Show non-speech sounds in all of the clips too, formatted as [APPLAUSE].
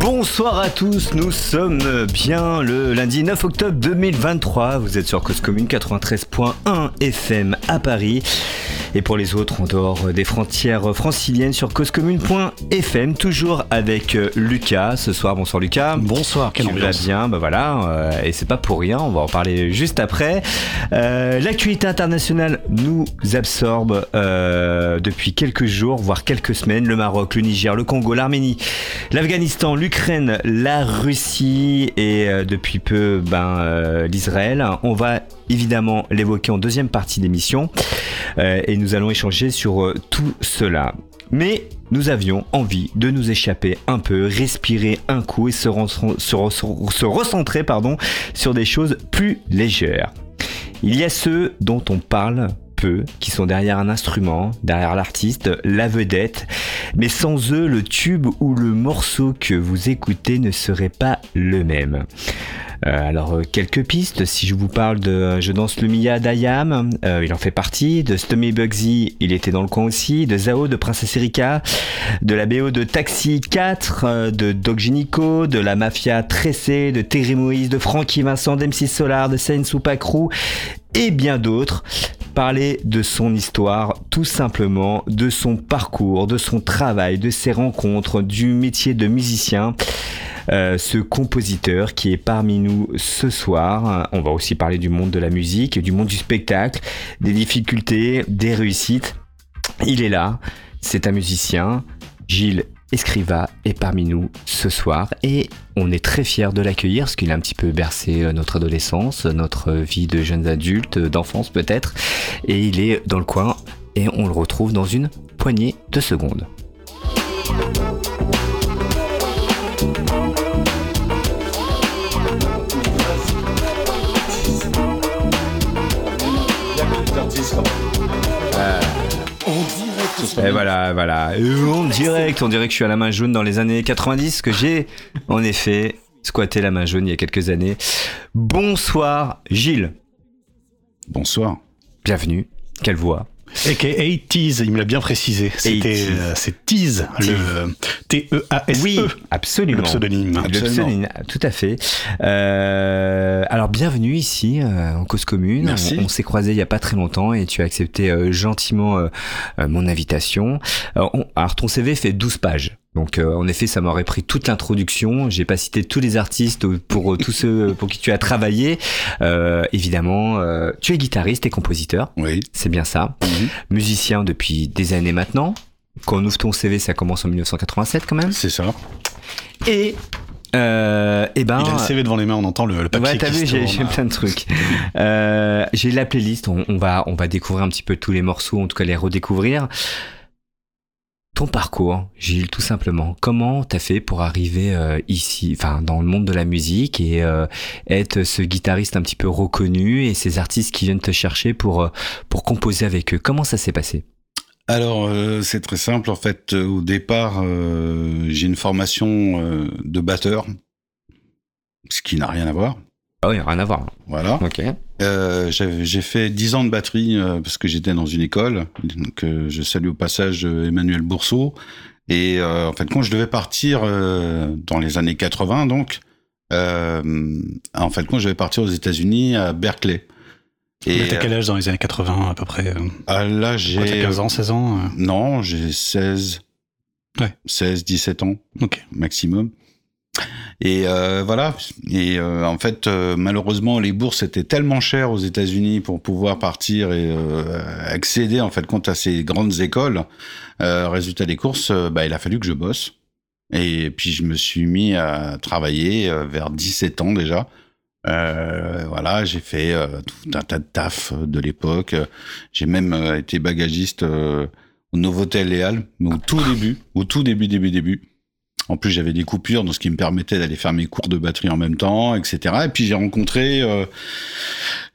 Bonsoir à tous, nous sommes bien le lundi 9 octobre 2023. Vous êtes sur Cause Commune 93.1 FM à Paris. Et pour les autres, en dehors des frontières franciliennes sur causecommune.fm, toujours avec euh, Lucas ce soir. Bonsoir Lucas. Bonsoir, quel va bien, bah voilà, euh, et c'est pas pour rien, on va en parler juste après. Euh, L'actualité internationale nous absorbe euh, depuis quelques jours, voire quelques semaines. Le Maroc, le Niger, le Congo, l'Arménie, l'Afghanistan, l'Ukraine, la Russie et euh, depuis peu ben, l'Israël. On va évidemment l'évoquer en deuxième partie d'émission euh, et nous allons échanger sur euh, tout cela. Mais nous avions envie de nous échapper un peu, respirer un coup et se, se recentrer pardon, sur des choses plus légères. Il y a ceux dont on parle peu, qui sont derrière un instrument, derrière l'artiste, la vedette, mais sans eux, le tube ou le morceau que vous écoutez ne serait pas le même. Euh, alors, euh, quelques pistes. Si je vous parle de euh, Je danse le Mia d'Ayam, il en fait partie. De Stummy Bugsy, il était dans le coin aussi. De Zao, de Princesse Erika. De la BO de Taxi 4, euh, de Doc Gynico, de la Mafia Tressé, de Terry Moïse, de Frankie Vincent, d'MC Solar, de Saint Crew et bien d'autres. Parler de son histoire, tout simplement, de son parcours, de son travail, de ses rencontres, du métier de musicien. Euh, ce compositeur qui est parmi nous ce soir. On va aussi parler du monde de la musique, du monde du spectacle, des difficultés, des réussites. Il est là, c'est un musicien. Gilles Escriva est parmi nous ce soir et on est très fiers de l'accueillir parce qu'il a un petit peu bercé euh, notre adolescence, notre vie de jeunes adultes, euh, d'enfance peut-être. Et il est dans le coin et on le retrouve dans une poignée de secondes. Et voilà, voilà. Et en direct, on dirait que je suis à la main jaune dans les années 90, que j'ai en effet squatté la main jaune il y a quelques années. Bonsoir Gilles, Bonsoir. bienvenue. Quelle voix AKA Tease, il me l'a bien précisé. C'était, Tease. euh, c'est Tease, le T-E-A-S-E. Oui, absolument. Le pseudonyme. Le pseudonyme, tout à fait. Euh, alors bienvenue ici euh, en cause commune. Merci. On, on s'est croisés il y a pas très longtemps et tu as accepté euh, gentiment euh, euh, mon invitation. Alors, on- alors ton CV fait 12 pages. Donc euh, en effet, ça m'aurait pris toute l'introduction. J'ai pas cité tous les artistes pour euh, tous ceux pour qui tu as travaillé. Euh, évidemment, euh, tu es guitariste et compositeur, Oui. c'est bien ça. Mhm. Musicien depuis des années maintenant. Quand on ouvre ton CV, ça commence en 1987 quand même. C'est ça. Et euh, et ben Il a le CV devant les mains, on entend le, le papier Ouais, t'as vu, j'ai plein de trucs. Euh, j'ai la playlist, on, on va, on va découvrir un petit peu tous les morceaux, en tout cas les redécouvrir. Ton parcours, Gilles, tout simplement. Comment t'as fait pour arriver euh, ici, enfin dans le monde de la musique et euh, être ce guitariste un petit peu reconnu et ces artistes qui viennent te chercher pour euh, pour composer avec eux? Comment ça s'est passé? Alors, c'est très simple. En fait, au départ, j'ai une formation de batteur, ce qui n'a rien à voir. Ah oui, rien à voir. Voilà. Ok. Euh, j'ai fait 10 ans de batterie euh, parce que j'étais dans une école. Donc, euh, je salue au passage euh, Emmanuel Bourseau. Et euh, en fait, quand je devais partir euh, dans les années 80, donc, euh, en fait, quand je devais partir aux États-Unis à Berkeley. Et t'as quel âge dans les années 80 à peu près euh, euh, là, T'as j'ai 15 ans, 16 ans euh, Non, j'ai 16. Ouais. 16, 17 ans Ok. maximum. Et euh, voilà. Et euh, en fait, euh, malheureusement, les bourses étaient tellement chères aux États-Unis pour pouvoir partir et accéder en fait compte à ces grandes écoles. Résultat des courses, bah, il a fallu que je bosse. Et puis je me suis mis à travailler vers 17 ans déjà. Voilà, j'ai fait tout un tas de taf de l'époque. J'ai même été bagagiste au Novotel Léal, mais au tout début, au tout début, début, début. En plus, j'avais des coupures, donc ce qui me permettait d'aller faire mes cours de batterie en même temps, etc. Et puis j'ai rencontré, euh,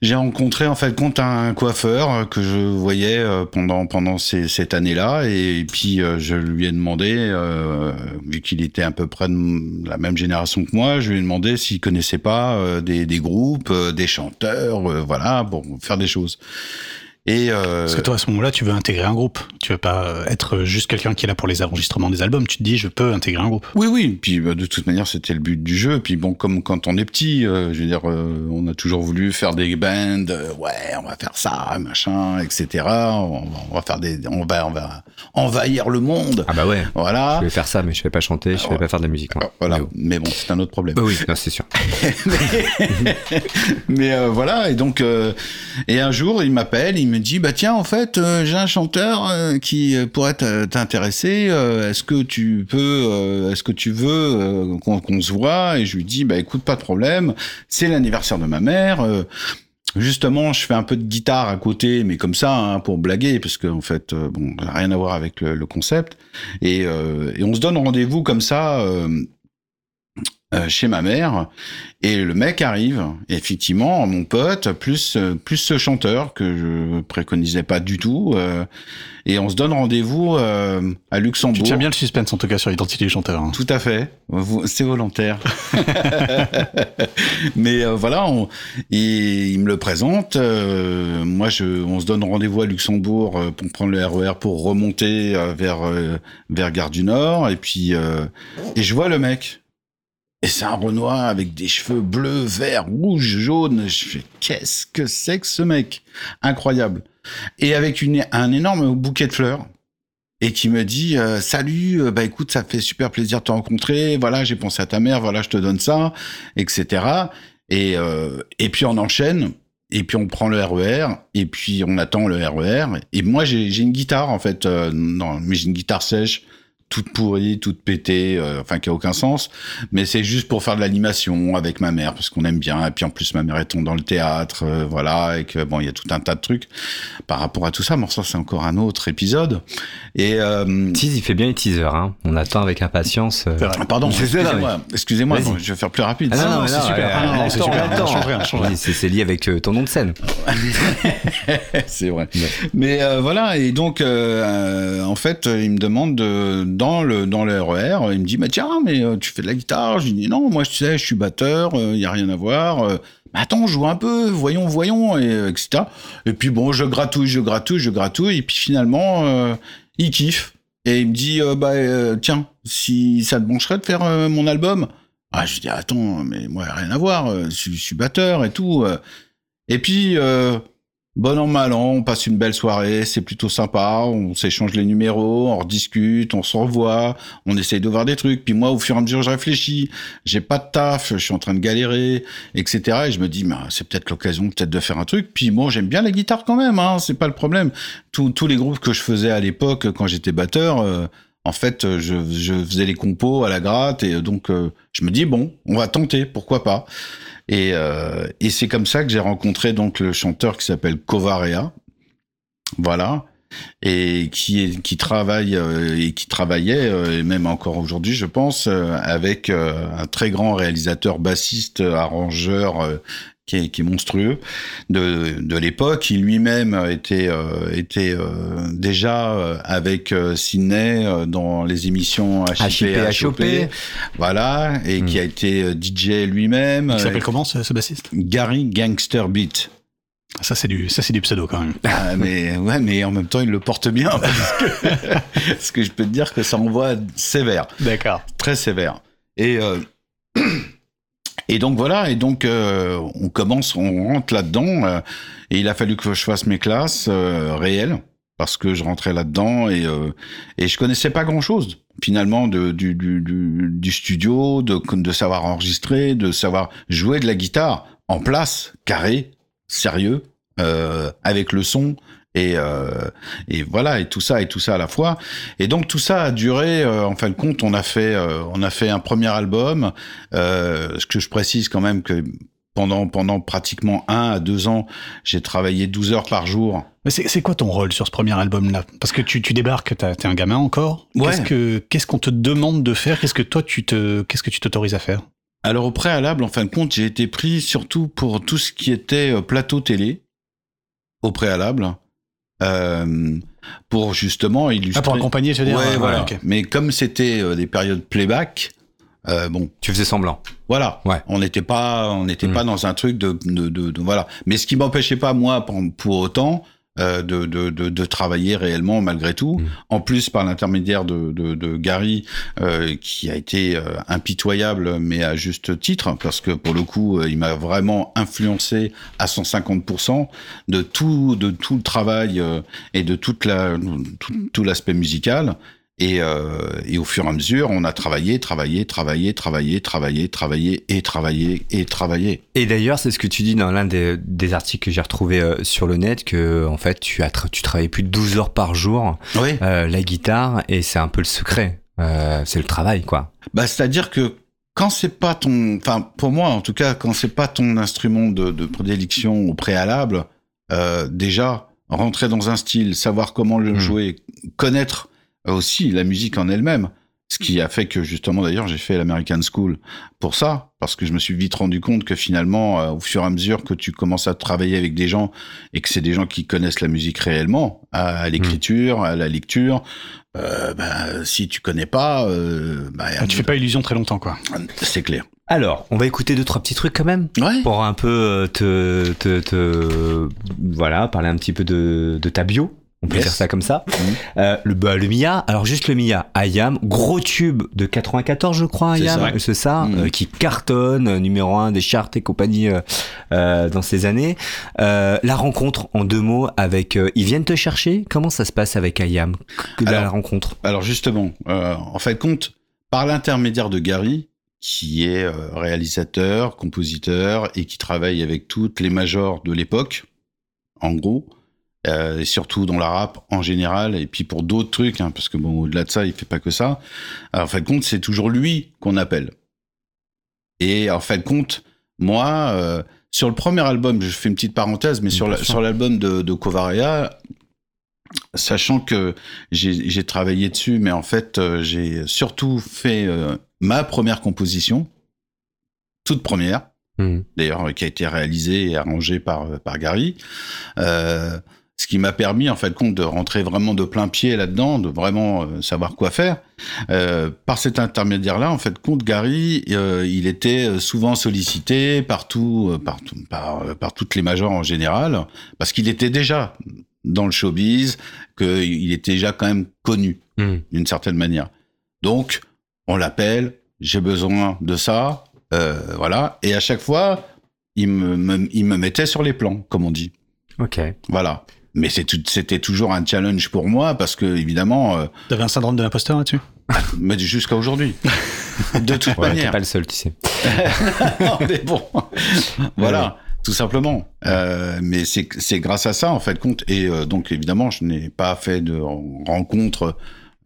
j'ai rencontré en fait compte un coiffeur que je voyais euh, pendant pendant cette année-là, et, puis euh, je lui ai demandé, euh, vu qu'il était à peu près de la même génération que moi, je lui ai demandé s'il connaissait pas des groupes, des chanteurs, voilà, pour faire des choses. Et euh... Parce que toi, à ce moment-là, tu veux intégrer un groupe. Tu veux pas être juste quelqu'un qui est là pour les enregistrements des albums. Tu te dis, je peux intégrer un groupe. Oui, oui. Puis bah, de toute manière, c'était le but du jeu. Puis bon, comme quand on est petit, euh, je veux dire, euh, on a toujours voulu faire des bands. Euh, ouais, on va faire ça, machin, etc. On, on, va faire des, on va, on va envahir le monde. Ah bah ouais. Voilà. Je vais faire ça, mais je vais pas chanter, je vais pas faire de la musique. Hein. Voilà. Mais, bon, c'est un autre problème. Bah oui, c'est sûr. [LAUGHS] mais, [LAUGHS] mais voilà. Et donc, et un jour, il m'appelle, il me dit, bah tiens, en fait, euh, j'ai un chanteur euh, qui euh, pourrait t'intéresser. est-ce que tu peux, est-ce que tu veux qu'on se voit? Et je lui dis, bah écoute, pas de problème. C'est l'anniversaire de ma mère. Justement, je fais un peu de guitare à côté, mais comme ça, hein, pour blaguer, parce qu'en en fait, bon, rien à voir avec le, le concept. Et, et, on se donne rendez-vous comme ça euh, chez ma mère et le mec arrive et effectivement mon pote plus euh, plus ce chanteur que je préconisais pas du tout euh, et on se donne rendez-vous à Luxembourg. Tu tiens bien le suspense en tout cas sur l'identité du chanteur. Hein. Tout à fait, c'est volontaire. [LAUGHS] Mais voilà, on, il, il, me le présente. moi, je, on se donne rendez-vous à Luxembourg pour prendre le RER e pour remonter vers vers Gare du Nord et puis et je vois le mec. Et c'est un Renoir avec des cheveux bleus, verts, rouges, jaunes. Je fais, qu'est-ce que c'est que ce mec? Incroyable. Et avec un énorme bouquet de fleurs. Et qui me dit, euh, salut, euh, bah écoute, ça fait super plaisir de te rencontrer. Voilà, j'ai pensé à ta mère, voilà, je te donne ça, etc. Et, euh, et puis on enchaîne. Et puis on prend le RER, e et puis on attend le RER. E et moi j'ai une guitare en fait, non, mais j'ai une guitare sèche toute pourrie, toute pétée, euh, enfin qui a aucun sens. Mais c'est juste pour faire de l'animation avec ma mère parce qu'on aime bien. Et puis en plus ma mère est dans le théâtre, euh, voilà, et que bon il y a tout un tas de trucs par rapport à tout ça. Mais ça c'est encore un autre épisode. Et euh, il fait bien les teasers. Hein. On attend avec impatience. Euh... Pardon, excusez-moi, excusez-moi, je vais faire plus rapide. Ah, non, c'est super. c'est super. C'est lié avec ton nom de scène. [LAUGHS] c'est vrai. Mais voilà, et donc en fait il me demande de dans le dans le RER, il me dit bah tiens mais euh, tu fais de la guitare, je dis non moi je sais je suis batteur, il euh, y a rien à voir. Euh. attends, joue un peu, voyons, voyons, et, etc. Et puis bon, je gratouille, je gratouille, je gratouille, et puis finalement, il kiffe. Et il me dit, bah tiens, si ça te brancherait de faire mon album? Ah, je dis, attends, mais moi, rien à voir, je suis batteur et tout. Et puis, Bon an, mal an, on passe une belle soirée, c'est plutôt sympa, on s'échange les numéros, on rediscute, on se revoit, on essaye de voir des trucs. Puis moi, au fur et à mesure, je réfléchis, j'ai pas de taf, je suis en train de galérer, etc. Et je me dis, bah, c'est peut-être l'occasion peut-être de faire un truc. Puis moi, j'aime bien la guitare quand même, hein, c'est pas le problème. Tous, tous les groupes que je faisais à l'époque, quand j'étais batteur, euh, en fait, je, je, faisais les compos à la gratte, et donc euh, je me dis, bon, on va tenter, pourquoi pas. Et, euh, et c'est comme ça que j'ai rencontré donc le chanteur qui s'appelle Covarea. Voilà. Et qui, qui travaille euh, et qui travaillait, euh, et même encore aujourd'hui, je pense, avec un très grand réalisateur bassiste, arrangeur qui est, qui est, monstrueux de, de l'époque. Il lui-même était, euh, était euh, déjà euh, avec Sydney dans les émissions HIP, HOP, voilà, et qui a été DJ lui-même. Il s'appelle comment ce, ce, bassiste? Gary Gangster Beat. Ça c'est du ça c'est du pseudo quand même. Ah, mais ouais, mais en même temps il le porte bien [LAUGHS] parce que, parce que je peux te dire que ça envoie sévère. D'accord. Très sévère. Et Et donc voilà, et donc euh, on commence, on rentre là-dedans, euh, et il a fallu que je fasse mes classes euh, réelles parce que je rentrais là-dedans et et je connaissais pas grand-chose finalement de, du, du, du, studio, de, de savoir enregistrer, de savoir jouer de la guitare en place, carré, sérieux, avec le son, et, euh, et voilà et tout ça et tout ça à la fois et donc tout ça a duré euh, en fin de compte on a fait euh, on a fait un premier album ce que je précise quand même que pendant pendant pratiquement un à deux ans, j'ai travaillé 12 heures par jour. Mais c'est quoi ton rôle sur ce premier album-là? Parce que tu, tu débarques, t'es un gamin encore. Qu'est-ce que qu'est-ce qu'on te demande de faire? Qu'est-ce que toi tu te qu'est-ce que tu t'autorises à faire? Alors au préalable, en fin de compte, j'ai été pris surtout pour tout ce qui était plateau télé. Au préalable. Euh, pour justement illustrer. Ah, pour accompagner, je veux dire. Ouais, voilà. Mais comme c'était euh, des périodes playback, euh, bon. Tu faisais semblant. Voilà. Ouais. On n'était pas, on n'était mmh. pas dans un truc de, de, de, voilà. Mais ce qui m'empêchait pas moi pour, pour autant euh, de, de, de, de, travailler réellement malgré tout. Mm. En plus, par l'intermédiaire de, de, de, Gary, euh, qui a été euh, impitoyable, mais à juste titre, parce que pour le coup, euh, il m'a vraiment influencé à 150% de tout, de tout le travail et de toute la, tout, tout l'aspect musical. Et, euh, et, au fur et à mesure, on a travaillé, travaillé, travaillé, travaillé, travaillé, travaillé et travaillé et travaillé. Et d'ailleurs, c'est ce que tu dis dans l'un des, des, articles que j'ai retrouvé euh, sur le net, que en fait, tu as tu travailles plus de 12 heures par jour oui. euh, la guitare, et c'est un peu le secret. C'est le travail, quoi. Bah, c'est-à-dire que quand c'est pas ton, enfin, pour moi, en tout cas, quand c'est pas ton instrument de, de prédilection au préalable, déjà, rentrer dans un style, savoir comment le mmh. jouer, connaître aussi la musique en elle-même. Ce qui a fait que justement d'ailleurs j'ai fait l'American School pour ça, parce que je me suis vite rendu compte que finalement, euh, au fur et à mesure que tu commences à travailler avec des gens et que c'est des gens qui connaissent la musique réellement, à, l'écriture, à la lecture, euh, bah, si tu connais pas, euh, bah, ah, tu fais pas illusion très longtemps quoi. C'est clair. Alors, on va écouter deux trois petits trucs quand même ouais. pour un peu te, te, te, voilà parler un petit peu de, de ta bio on peut dire ça comme ça. Mmh. Euh, le, bah, le Mia, alors juste le Mia, Ayam, gros tube de 94 je crois, Ayam, c'est ça, mmh. euh, qui cartonne, euh, numéro un des charts et compagnie euh, dans ces années. Euh, la rencontre en deux mots avec, ils viennent te chercher, comment ça se passe avec Ayam, alors, la rencontre? Alors justement, en fait compte, par l'intermédiaire de Gary, qui est réalisateur, compositeur et qui travaille avec toutes les majors de l'époque, en gros, euh, et surtout dans la rap en général, et puis pour d'autres trucs, hein, parce que bon, au-delà de ça, il fait pas que ça. Alors, en fin de compte, c'est toujours lui qu'on appelle. Et en fin de compte, moi, euh, sur le premier album, je fais une petite parenthèse, mais sur, la, sur l'album de, de Covaria, sachant que j'ai travaillé dessus, mais en fait, euh, j'ai surtout fait ma première composition, toute première, mmh. d'ailleurs, qui a été réalisée et arrangée par, par Gary. Euh, ce qui m'a permis en fait compte de rentrer vraiment de plein pied là-dedans, de vraiment euh, savoir quoi faire. Euh, par cet intermédiaire-là, en fait, compte Gary, euh, il était souvent sollicité partout, partout par, par toutes les majors en général, parce qu'il était déjà dans le showbiz, qu'il était déjà quand même connu mmh. d'une certaine manière. Donc, on l'appelle, j'ai besoin de ça, voilà, et à chaque fois, il me, me, il me mettait sur les plans, comme on dit. Ok. Voilà mais c'était toujours un challenge pour moi parce que évidemment. Euh, T'avais un syndrome de l'imposteur là-dessus? [LAUGHS] Mais jusqu'à aujourd'hui. [LAUGHS] de toute ouais, manière. T'es pas le seul, tu sais. [LAUGHS] non, mais bon, voilà, tout simplement. Euh, mais c'est grâce à ça en fait compte. Et euh, donc évidemment, je n'ai pas fait de rencontre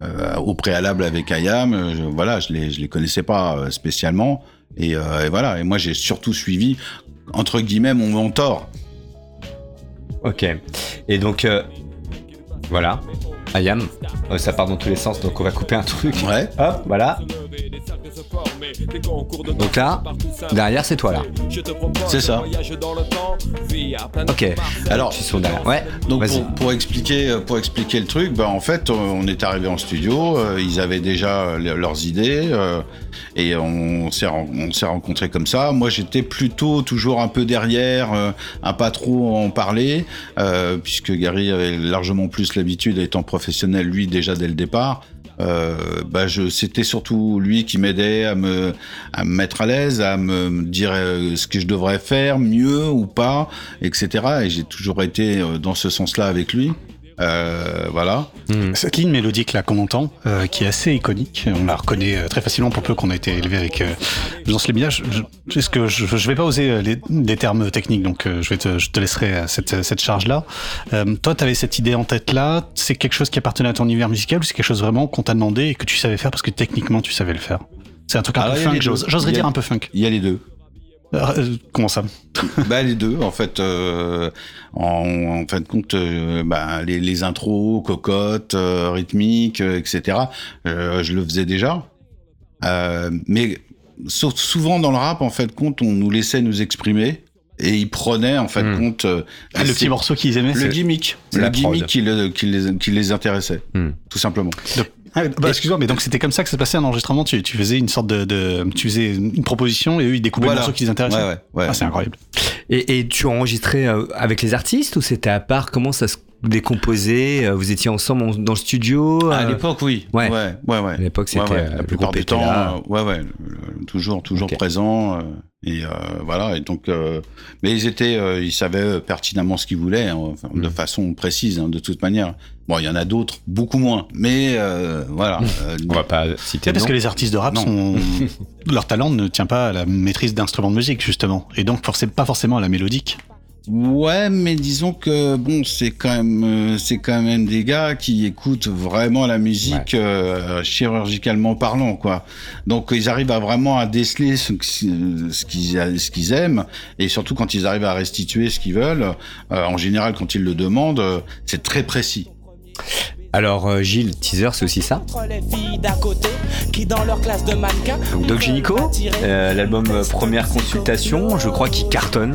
euh, au préalable avec Ayam. Je, voilà, je les je les connaissais pas spécialement. Et, euh, et voilà. Et moi, j'ai surtout suivi entre guillemets mon mentor. Ok. Et donc, euh, voilà. Ayam, euh, ça part dans tous les sens, donc on va couper un truc. Ouais. Hop, voilà. Donc là, derrière, c'est toi là. C'est ça. Ok. Alors, sont derrière. Ouais. Donc pour, pour, expliquer, pour expliquer le truc, ben en fait, on est arrivé en studio. Euh, ils avaient déjà leurs idées euh, et on s'est on rencontrés comme ça. Moi, j'étais plutôt toujours un peu derrière, euh, à pas trop en parler, euh, puisque Gary avait largement plus l'habitude, étant professionnel lui déjà dès le départ. Euh, bah c'était surtout lui qui m'aidait à me, mettre à l'aise, à me dire ce que je devrais faire mieux ou pas, etc. Et j'ai toujours été dans ce sens-là avec lui. Euh, voilà. Mmh. Cette ligne mélodique là qu'on entend, euh, qui est assez iconique, on la reconnaît euh, très facilement pour peu qu'on a été élevé avec euh, Jean Sléminage. Je, je, que je, je vais pas oser les, les termes techniques, donc je vais te, je te laisserai cette, cette charge là. toi, tu avais cette idée en tête là. C'est quelque chose qui appartenait à ton univers musical ou c'est quelque chose vraiment qu'on t'a demandé et que tu savais faire parce que techniquement tu savais le faire? C'est un truc un Alors, peu funk, j'oserais dire un peu funk. Il y a les deux. Euh, comment ça bah les deux en fait euh, en, en fin de compte euh, bah, les, les intros cocottes euh, rythmiques etc euh, je le faisais déjà Euh, mais sauf souvent dans le rap en fait de compte on nous laissait nous exprimer et ils prenaient en fait de Hmm. compte euh, Ah, Le petit morceau qu'ils aimaient le gimmick c'est le gimmick qui, le- qui les, qui les intéressait Hmm. tout simplement Ah, bah, excuse-moi, mais donc c'était comme ça que ça se passait un enregistrement. Tu, tu faisais une sorte de, de- tu faisais une proposition et eux ils découpaient Voilà. le morceau qui les intéressait. ouais ouais, ouais. Ah, c'est incroyable. Et, et tu enregistrais euh, avec les artistes ou c'était à part? Comment ça se décomposait? Euh, Vous étiez ensemble en- dans le studio à euh, l'époque oui ouais. ouais ouais ouais À l'époque, c'était Ouais, ouais. la plupart du temps, là. euh, ouais, ouais, toujours, toujours présent. euh, et euh, voilà. Et donc, euh, mais ils étaient, euh, ils savaient pertinemment ce qu'ils voulaient, hein, enfin, de Mm. façon précise, hein, de toute manière. Bon, il y en a d'autres, beaucoup moins, mais euh, voilà. [LAUGHS] euh, On va pas citer parce que les artistes de rap sont [LAUGHS] leur talent ne tient pas à la maîtrise d'instruments de musique justement, et donc forcément pas forcément à la mélodique. Ouais, mais disons que bon, c'est quand même, euh, c'est quand même des gars qui écoutent vraiment la musique euh, chirurgicalement parlant, quoi. Donc ils arrivent à vraiment à déceler ce, qu'ils, ce qu'ils aiment, et surtout quand ils arrivent à restituer ce qu'ils veulent. euh, en général, quand ils le demandent, euh, c'est très précis. Alors euh, Gilles, teaser, c'est aussi ça. Donc Doc Gynéco, euh, l'album euh, Première Consultation, je crois qu'il cartonne.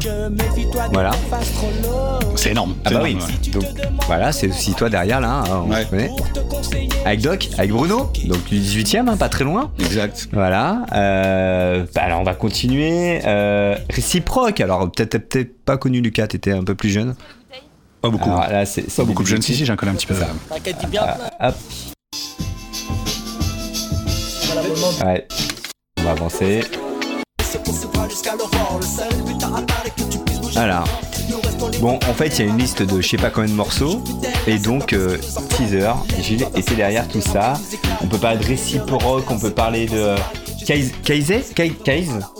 Voilà. C'est énorme. Ah c'est bah oui. ouais. Donc voilà, c'est aussi toi derrière là, hein, on Ouais. connaît. Avec Doc, avec Bruno, donc du 18e, hein, pas très loin. Exact. Voilà. Euh, bah alors on va continuer. Euh, réciproque. Alors peut-être t'as peut-être pas connu Lucas, t'étais un peu plus jeune. Pas beaucoup. Alors là, c'est c'est pas beaucoup de jeunes. Si débuté. si, j'en connais un petit peu. T'inquiète dis bien. Hop. Ouais. On va avancer. Voilà. Bon, en fait, il y a une liste de je sais pas combien de morceaux. Et donc, euh, teaser, Gilles était derrière tout ça. On peut parler de réciproque, on peut parler de. Kaise Kaise Kaise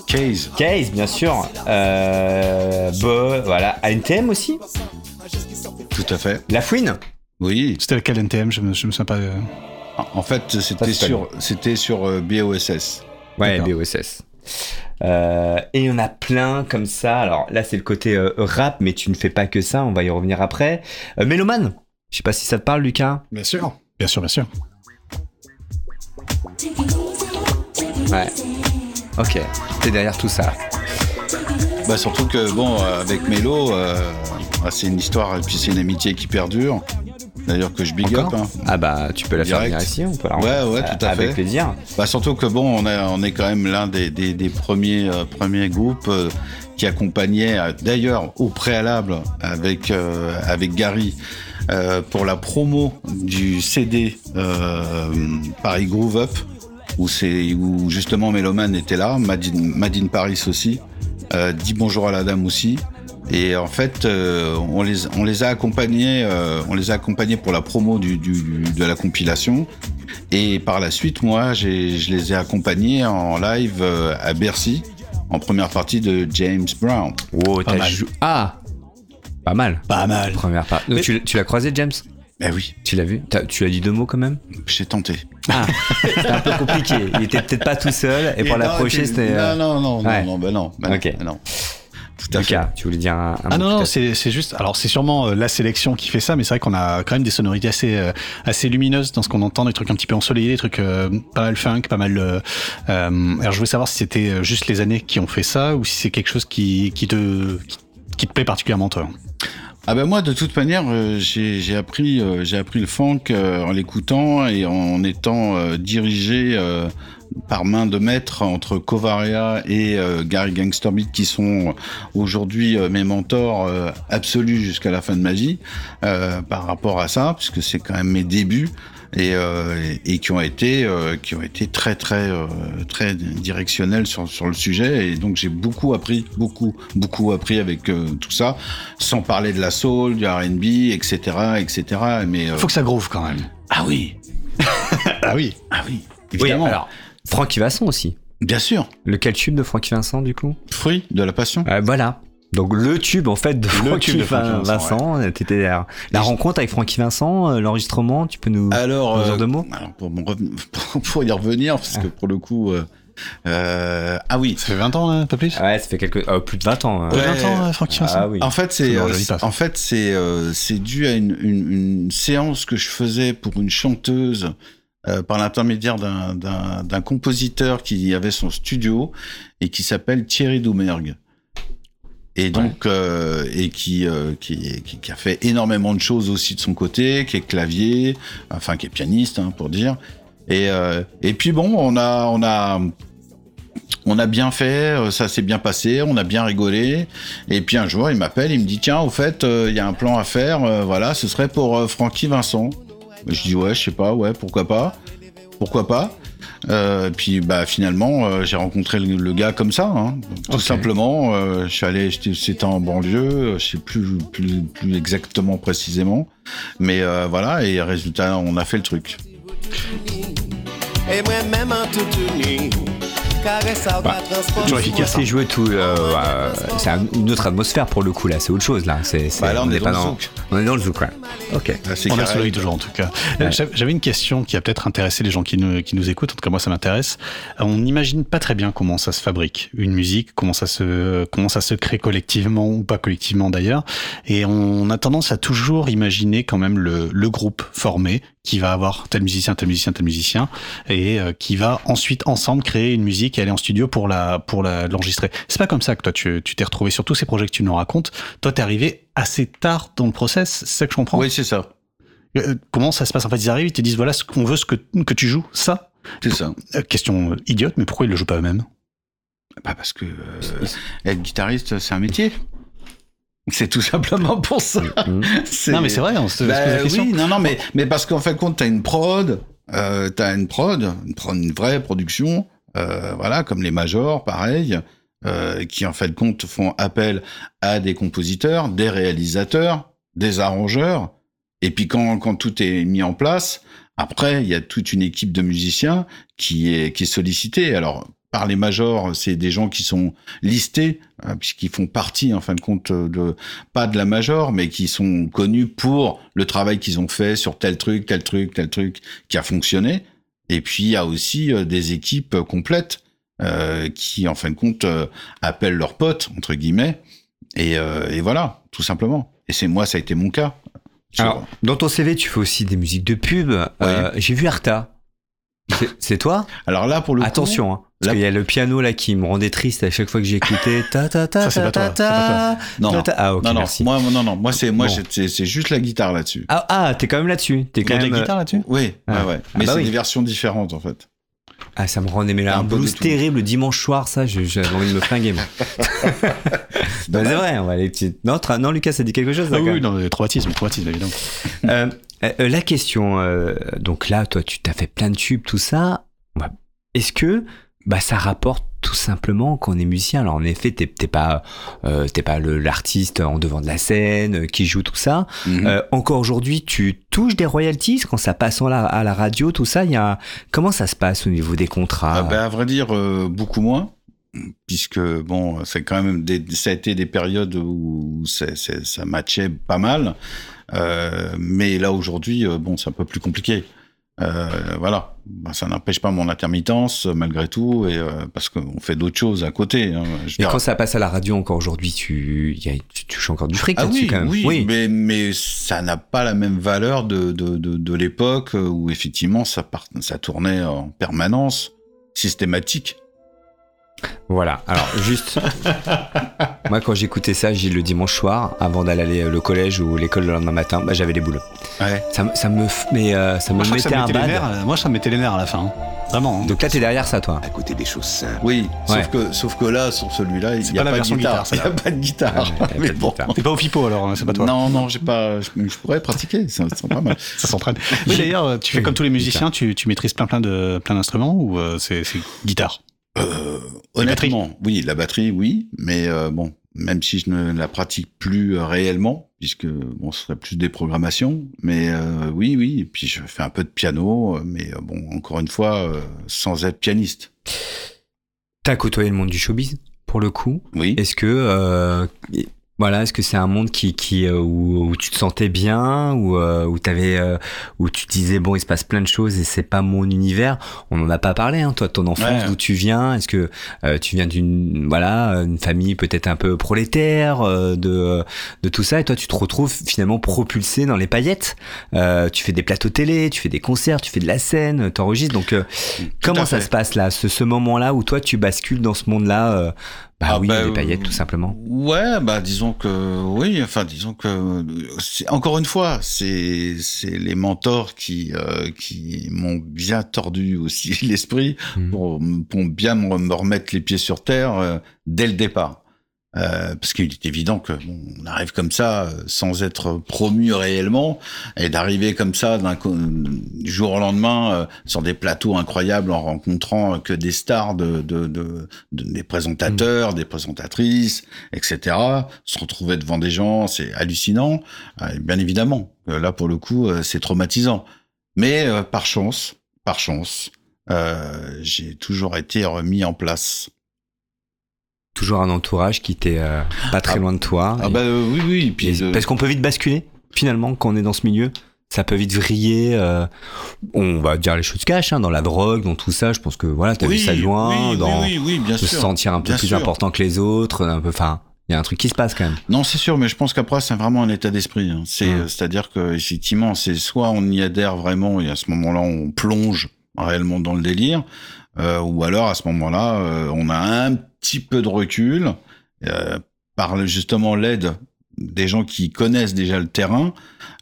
Case. Case, bien sûr. Euh, Bo, voilà. NTM aussi? Tout à fait. La Fouine. Oui. C'était lequel NTM Je me, je me souviens pas. euh. En fait, c'était sur, c'était sur euh, BOSS. Ouais. BOSS. Euh, et il y en a plein comme ça. Alors là, c'est le côté euh, rap, mais tu ne fais pas que ça. On va y revenir après. Euh, Méloman. Je sais pas si ça te parle, Lucas. Bien sûr. Bien sûr, bien sûr. Ouais. Ok. T'es derrière tout ça. Bah surtout que bon euh, avec Mélo, euh, ah, c'est une histoire et puis c'est une amitié qui perdure. D'ailleurs que je big up. Hein. Ah bah, tu peux la faire venir ici. On peut la Ouais, ouais, tout à Avec fait. plaisir. Bah surtout que bon, on, a, on est quand même l'un des, des, des premiers euh, premiers groupes euh, qui accompagnait euh, d'ailleurs au préalable avec euh, avec Gary euh, pour la promo du CD euh, Paris Groove Up où où justement Meloman était là, Madine, Madine Paris aussi, euh, dit bonjour à la dame aussi. Et en fait, euh, on, les, on les a accompagnés, euh, on les a accompagnés pour la promo du, du, du- de la compilation. Et par la suite, moi, je les ai accompagnés en live euh, à Bercy, en première partie de James Brown. Oh, Pas t'as mal. jou- Ah Pas mal. Pas mal. Première part. Mais- tu, tu l'as croisé, James? Ben oui, Tu l'as vu Tu as dit deux mots quand même j'ai tenté. Ah, c'était un peu compliqué. Il était peut-être pas tout seul. Et pour l'approcher, c'était. euh, Non, non, non, ouais. non, non, ben non, ben Ok. ben non. Tout à fait. Lucas, tu voulais dire un, un Ah non, non, c'est juste. Alors, c'est sûrement euh, la sélection qui fait ça, mais c'est vrai qu'on a quand même des sonorités assez, euh, assez lumineuses dans ce qu'on entend, des trucs un petit peu ensoleillés, des trucs euh, pas mal funk, pas mal. euh, euh, alors, je voulais savoir si c'était euh, juste les années qui ont fait ça ou si c'est quelque chose qui, qui, te, qui, qui te plaît particulièrement, toi. Ah ben moi de toute manière euh, j'ai appris euh, appris le funk euh, en l'écoutant et en étant dirigé par main de maître entre Kovaria et Gary Gangsterbeat qui sont aujourd'hui mes mentors absolus jusqu'à la fin de ma vie par rapport à ça puisque c'est quand même mes débuts et, euh, et, et qui ont été euh, qui ont été très très euh, très directionnels sur sur le sujet et donc j'ai beaucoup appris beaucoup beaucoup appris avec tout ça sans parler de la soul du R&B etc etc mais Faut que ça groove quand même. ah oui [LAUGHS] Ah oui. ah oui Oui, évidemment alors, Francky Vincent aussi. bien sûr Lequel tube de Francky Vincent, du coup? Fruit de la passion Euh, Voilà. Donc le tube en fait de Francky Vincent, Vincent, t'étais derrière. La rencontre avec Francky Vincent, euh, l'enregistrement, tu peux nous alors nous dire euh, deux mots? alors pour, me reven- [LAUGHS] pour y revenir parce que pour le coup euh, Euh, ah oui. Ça fait 20 ans, hein, pas plus? Ouais, ça fait quelques, euh, plus de 20 ans. hein. Plus de Ouais. 20 ans, Francky Vincent Ah oui. En fait, c'est euh, en fait c'est euh, c'est dû à une, une, une séance que je faisais pour une chanteuse euh, par l'intermédiaire d'un d'un d'un compositeur qui avait son studio et qui s'appelle Thierry Doumergue. Et donc euh, et qui, euh, qui qui qui a fait énormément de choses aussi de son côté, qui est clavier, enfin qui est pianiste hein, pour dire. Et euh, et puis bon, on a on a on a bien fait, ça s'est bien passé, on a bien rigolé. Et puis un jour, il m'appelle, il me dit tiens, au fait, il y a un plan à faire, voilà, ce serait pour Francky Vincent. Je dis ouais, je sais pas, ouais, pourquoi pas, pourquoi pas. Euh, puis bah finalement, euh, j'ai rencontré le, le gars comme ça, hein. tout simplement. euh, je suis allé, c'était en banlieue, je sais plus, plus plus exactement précisément, mais euh, voilà. Et résultat, on a fait le truc. Et moi-même en toute nuit, Bah, transport. toujours efficace, C'est joué tout. euh, euh, c'est un- une autre atmosphère pour le coup là. C'est autre chose là. C'est, c'est- Bah, là, on est n'est dans le zouk. On est dans le zouk. Ouais. Ok. Là, c'est On a carré. soleil toujours en tout cas. Euh, j'av- J'avais une question qui a peut-être intéressé les gens qui nous, qui nous écoutent, en tout cas moi ça m'intéresse. Euh, On n'imagine pas très bien comment ça se fabrique, une musique, comment ça se, comment ça se crée collectivement ou pas collectivement d'ailleurs. Et on a tendance à toujours imaginer quand même le, le groupe formé qui va avoir tel musicien, tel musicien, tel musicien, et euh, qui va ensuite ensemble créer une musique et aller en studio pour la pour la- l'enregistrer. C'est pas comme ça que toi tu tu t'es retrouvé sur tous ces projets que tu nous racontes. Toi t'es arrivé assez tard dans le process, c'est ça que je comprends? Oui, c'est ça, Euh, comment ça se passe? En fait, ils arrivent, ils te disent voilà ce qu'on veut, ce que, que tu joues, ça? c'est ça. Euh, question idiote, mais pourquoi ils le jouent pas eux-mêmes? Bah parce que être guitariste, c'est un métier. C'est tout simplement pour ça. [LAUGHS] Mhm. Non, mais c'est vrai, on se, se pose la question. oui, non, non, mais, mais parce qu'en fait, compte, t'as une prod, euh, t'as une prod, une, prod, une vraie production, euh, voilà, comme les majors, pareil, euh, qui en fait de compte font appel à des compositeurs, des réalisateurs, des arrangeurs, et puis quand, quand tout est mis en place, après, il y a toute une équipe de musiciens qui est, qui est sollicitée. Alors, par les majors, c'est des gens qui sont listés, euh, puisqu'ils font partie, en fin de compte, de, pas de la major, mais qui sont connus pour le travail qu'ils ont fait sur tel truc, tel truc, tel truc, qui a fonctionné. Et puis, il y a aussi euh, des équipes complètes euh, qui, en fin de compte, euh, appellent leurs potes, entre guillemets. Et, euh, et voilà, tout simplement. Et c'est moi, ça a été mon cas. Alors, dans ton CV, tu fais aussi des musiques de pub. J'ai vu Arta. C'est- toi? Alors là, pour le coup, Attention, hein, parce qu'il y a le piano là qui me rendait triste à chaque fois que j'écoutais. [LAUGHS] Ta ta ta Ça, c'est ta pas toi, ta ta. non, ta. Ah ok, non, non, merci. moi, non, non, moi, c'est, moi, Bon. c'est- juste la guitare là-dessus. Ah, ah t'es quand même là-dessus. T'es quand même. la guitare là-dessus Oui, Ah. ouais, ouais. Ah Mais bah c'est oui. des versions différentes, en fait. Ah, ça me rendait mais là, Un blues terrible le dimanche soir, ça, j'avais envie de me flinguer. Moi. [LAUGHS] Bah, c'est vrai, on va aller petit- Non, non, Lucas, ça dit quelque chose. Ah oui, non, traumatisme, traumatisme évidemment. [LAUGHS] Euh, euh, la question, euh, donc là, toi, tu t'as fait plein de tubes, tout ça. Est-ce que bah, ça rapporte tout simplement quand on est musicien Alors en effet, t'es pas, euh, t'es pas le- l'artiste en devant de la scène euh, qui joue tout ça. Mhm. Euh, encore aujourd'hui, tu touches des royalties quand ça passe en la- à la radio, tout ça. Il y a comment ça se passe au niveau des contrats? Ah, ben, à vrai dire, euh, beaucoup moins, puisque bon, c'est quand même des, ça a été des périodes où ça matchait pas mal, euh, mais là aujourd'hui, euh, bon, c'est un peu plus compliqué. Euh, voilà, Ben, ça n'empêche pas mon intermittence euh, malgré tout, et euh, parce qu'on fait d'autres choses à côté. hein. Je dire- quand ça passe à la radio encore aujourd'hui, tu, il y a- tu touches encore du fric ah oui, quand même. oui, Mais, mais ça n'a pas la même valeur de, de, de, de l'époque où effectivement ça, part, ça tournait en permanence, systématique. Voilà. Alors juste, [LAUGHS] moi quand j'écoutais ça, Gilles le dimanche soir, avant d'aller au collège ou l'école le lendemain matin, bah, j'avais les boules. Ouais. Ça, me- ça me, f- mais euh, ça me Moi, ça me un mettait les bad. nerfs, euh, moi, ça me mettait les nerfs à la fin. hein. Vraiment. hein. Donc là, t'es derrière ça, toi. À côté des choses simples. Oui, Ouais. sauf, que, sauf que là, sur celui-là, il n'y a pas de guitare. Il n'y a [LAUGHS] pas de guitare. Mais bon. T'es pas au FIPO alors, hein, c'est pas toi. Non, non, j'ai pas. Je, je pourrais pratiquer, ça, ça pas mal. [LAUGHS] Ça s'entraîne. Oui, d'ailleurs, tu fais Oui, comme tous les musiciens, tu, tu maîtrises plein plein de plein d'instruments ou euh, c'est guitare? Euh, batterie. honnêtement, oui, la batterie, oui, mais euh, bon, même si je ne la pratique plus euh, réellement, puisque bon, ce serait plus des programmations, mais euh, oui, oui, et puis je fais un peu de piano, mais euh, bon, encore une fois, euh, sans être pianiste. T'as côtoyé le monde du showbiz, pour le coup? Oui. Est-ce que, euh, Voilà, est-ce que c'est un monde qui, qui euh, où, où tu te sentais bien, où, euh, où t'avais, euh, où tu disais bon, il se passe plein de choses et c'est pas mon univers? On n'en a pas parlé, hein, toi, ton enfance, Ouais. d'où tu viens? Est-ce que euh, tu viens d'une, voilà, une famille peut-être un peu prolétaire, euh, de, de tout ça, et toi, tu te retrouves finalement propulsé dans les paillettes. Euh, tu fais des plateaux télé, tu fais des concerts, tu fais de la scène, t'enregistres. Donc, euh, comment ça se passe là, ce, ce moment-là où toi, tu bascules dans ce monde-là euh, Bah Ah oui, bah, paillettes, euh, tout simplement. Ouais, bah disons que oui, enfin disons que c'est- encore une fois, c'est c'est les mentors qui euh, qui m'ont bien tordu aussi [LAUGHS] l'esprit Mhm. pour pour bien me, me remettre les pieds sur terre euh, dès le départ. Euh, parce qu'il est évident que bon, on arrive comme ça euh, sans être promu réellement et d'arriver comme ça d'un du jour au lendemain euh, sur des plateaux incroyables en rencontrant que des stars de, de, de, de- des présentateurs, des présentatrices, etc. Se retrouver devant des gens, c'est hallucinant. Euh, bien évidemment, là pour le coup, c'est traumatisant. Mais euh, par chance, par chance, euh, j'ai toujours été remis en place. Toujours un entourage qui était euh, pas très Ah, loin de toi. Ah Et- bah euh, oui, oui. et puis, et- euh, Parce qu'on peut vite basculer, finalement, quand on est dans ce milieu. Ça peut vite vriller. euh, on va dire les choses cash, hein, dans la drogue, dans tout ça. Je pense que voilà, t'as oui, vu ça de loin, oui, dans oui, bien se sûr. sentir un peu plus sûr. important que les autres. Un peu, enfin, il y a un truc qui se passe quand même. Non, c'est sûr, mais je pense qu'après c'est vraiment un état d'esprit. hein. C'est, Mm. euh, c'est-à-dire que effectivement, c'est soit on y adhère vraiment et à ce moment-là on plonge réellement dans le délire, ou alors à ce moment-là euh, on a un petit peu de recul euh, par justement l'aide des gens qui connaissent déjà le terrain,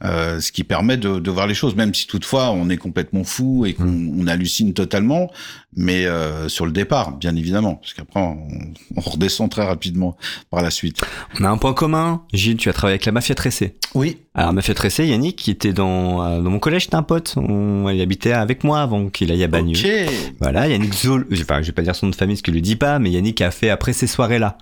euh, ce qui permet de, de voir les choses, même si toutefois on est complètement fou et qu'on on hallucine totalement, mais euh, sur le départ, bien évidemment, parce qu'après on, on redescend très rapidement par la suite. On a un point commun. Gilles, tu as travaillé avec la mafia tressée. Oui, Alors, mafia tressée, Yannick, qui était dans, euh, dans mon collège, c'était un pote. On, il habitait avec moi avant qu'il aille à Bagneux. Ok. Voilà, Yannick Zol, enfin, je vais pas dire son nom de famille, parce qu'il le dit pas, mais Yannick a fait après ces soirées-là.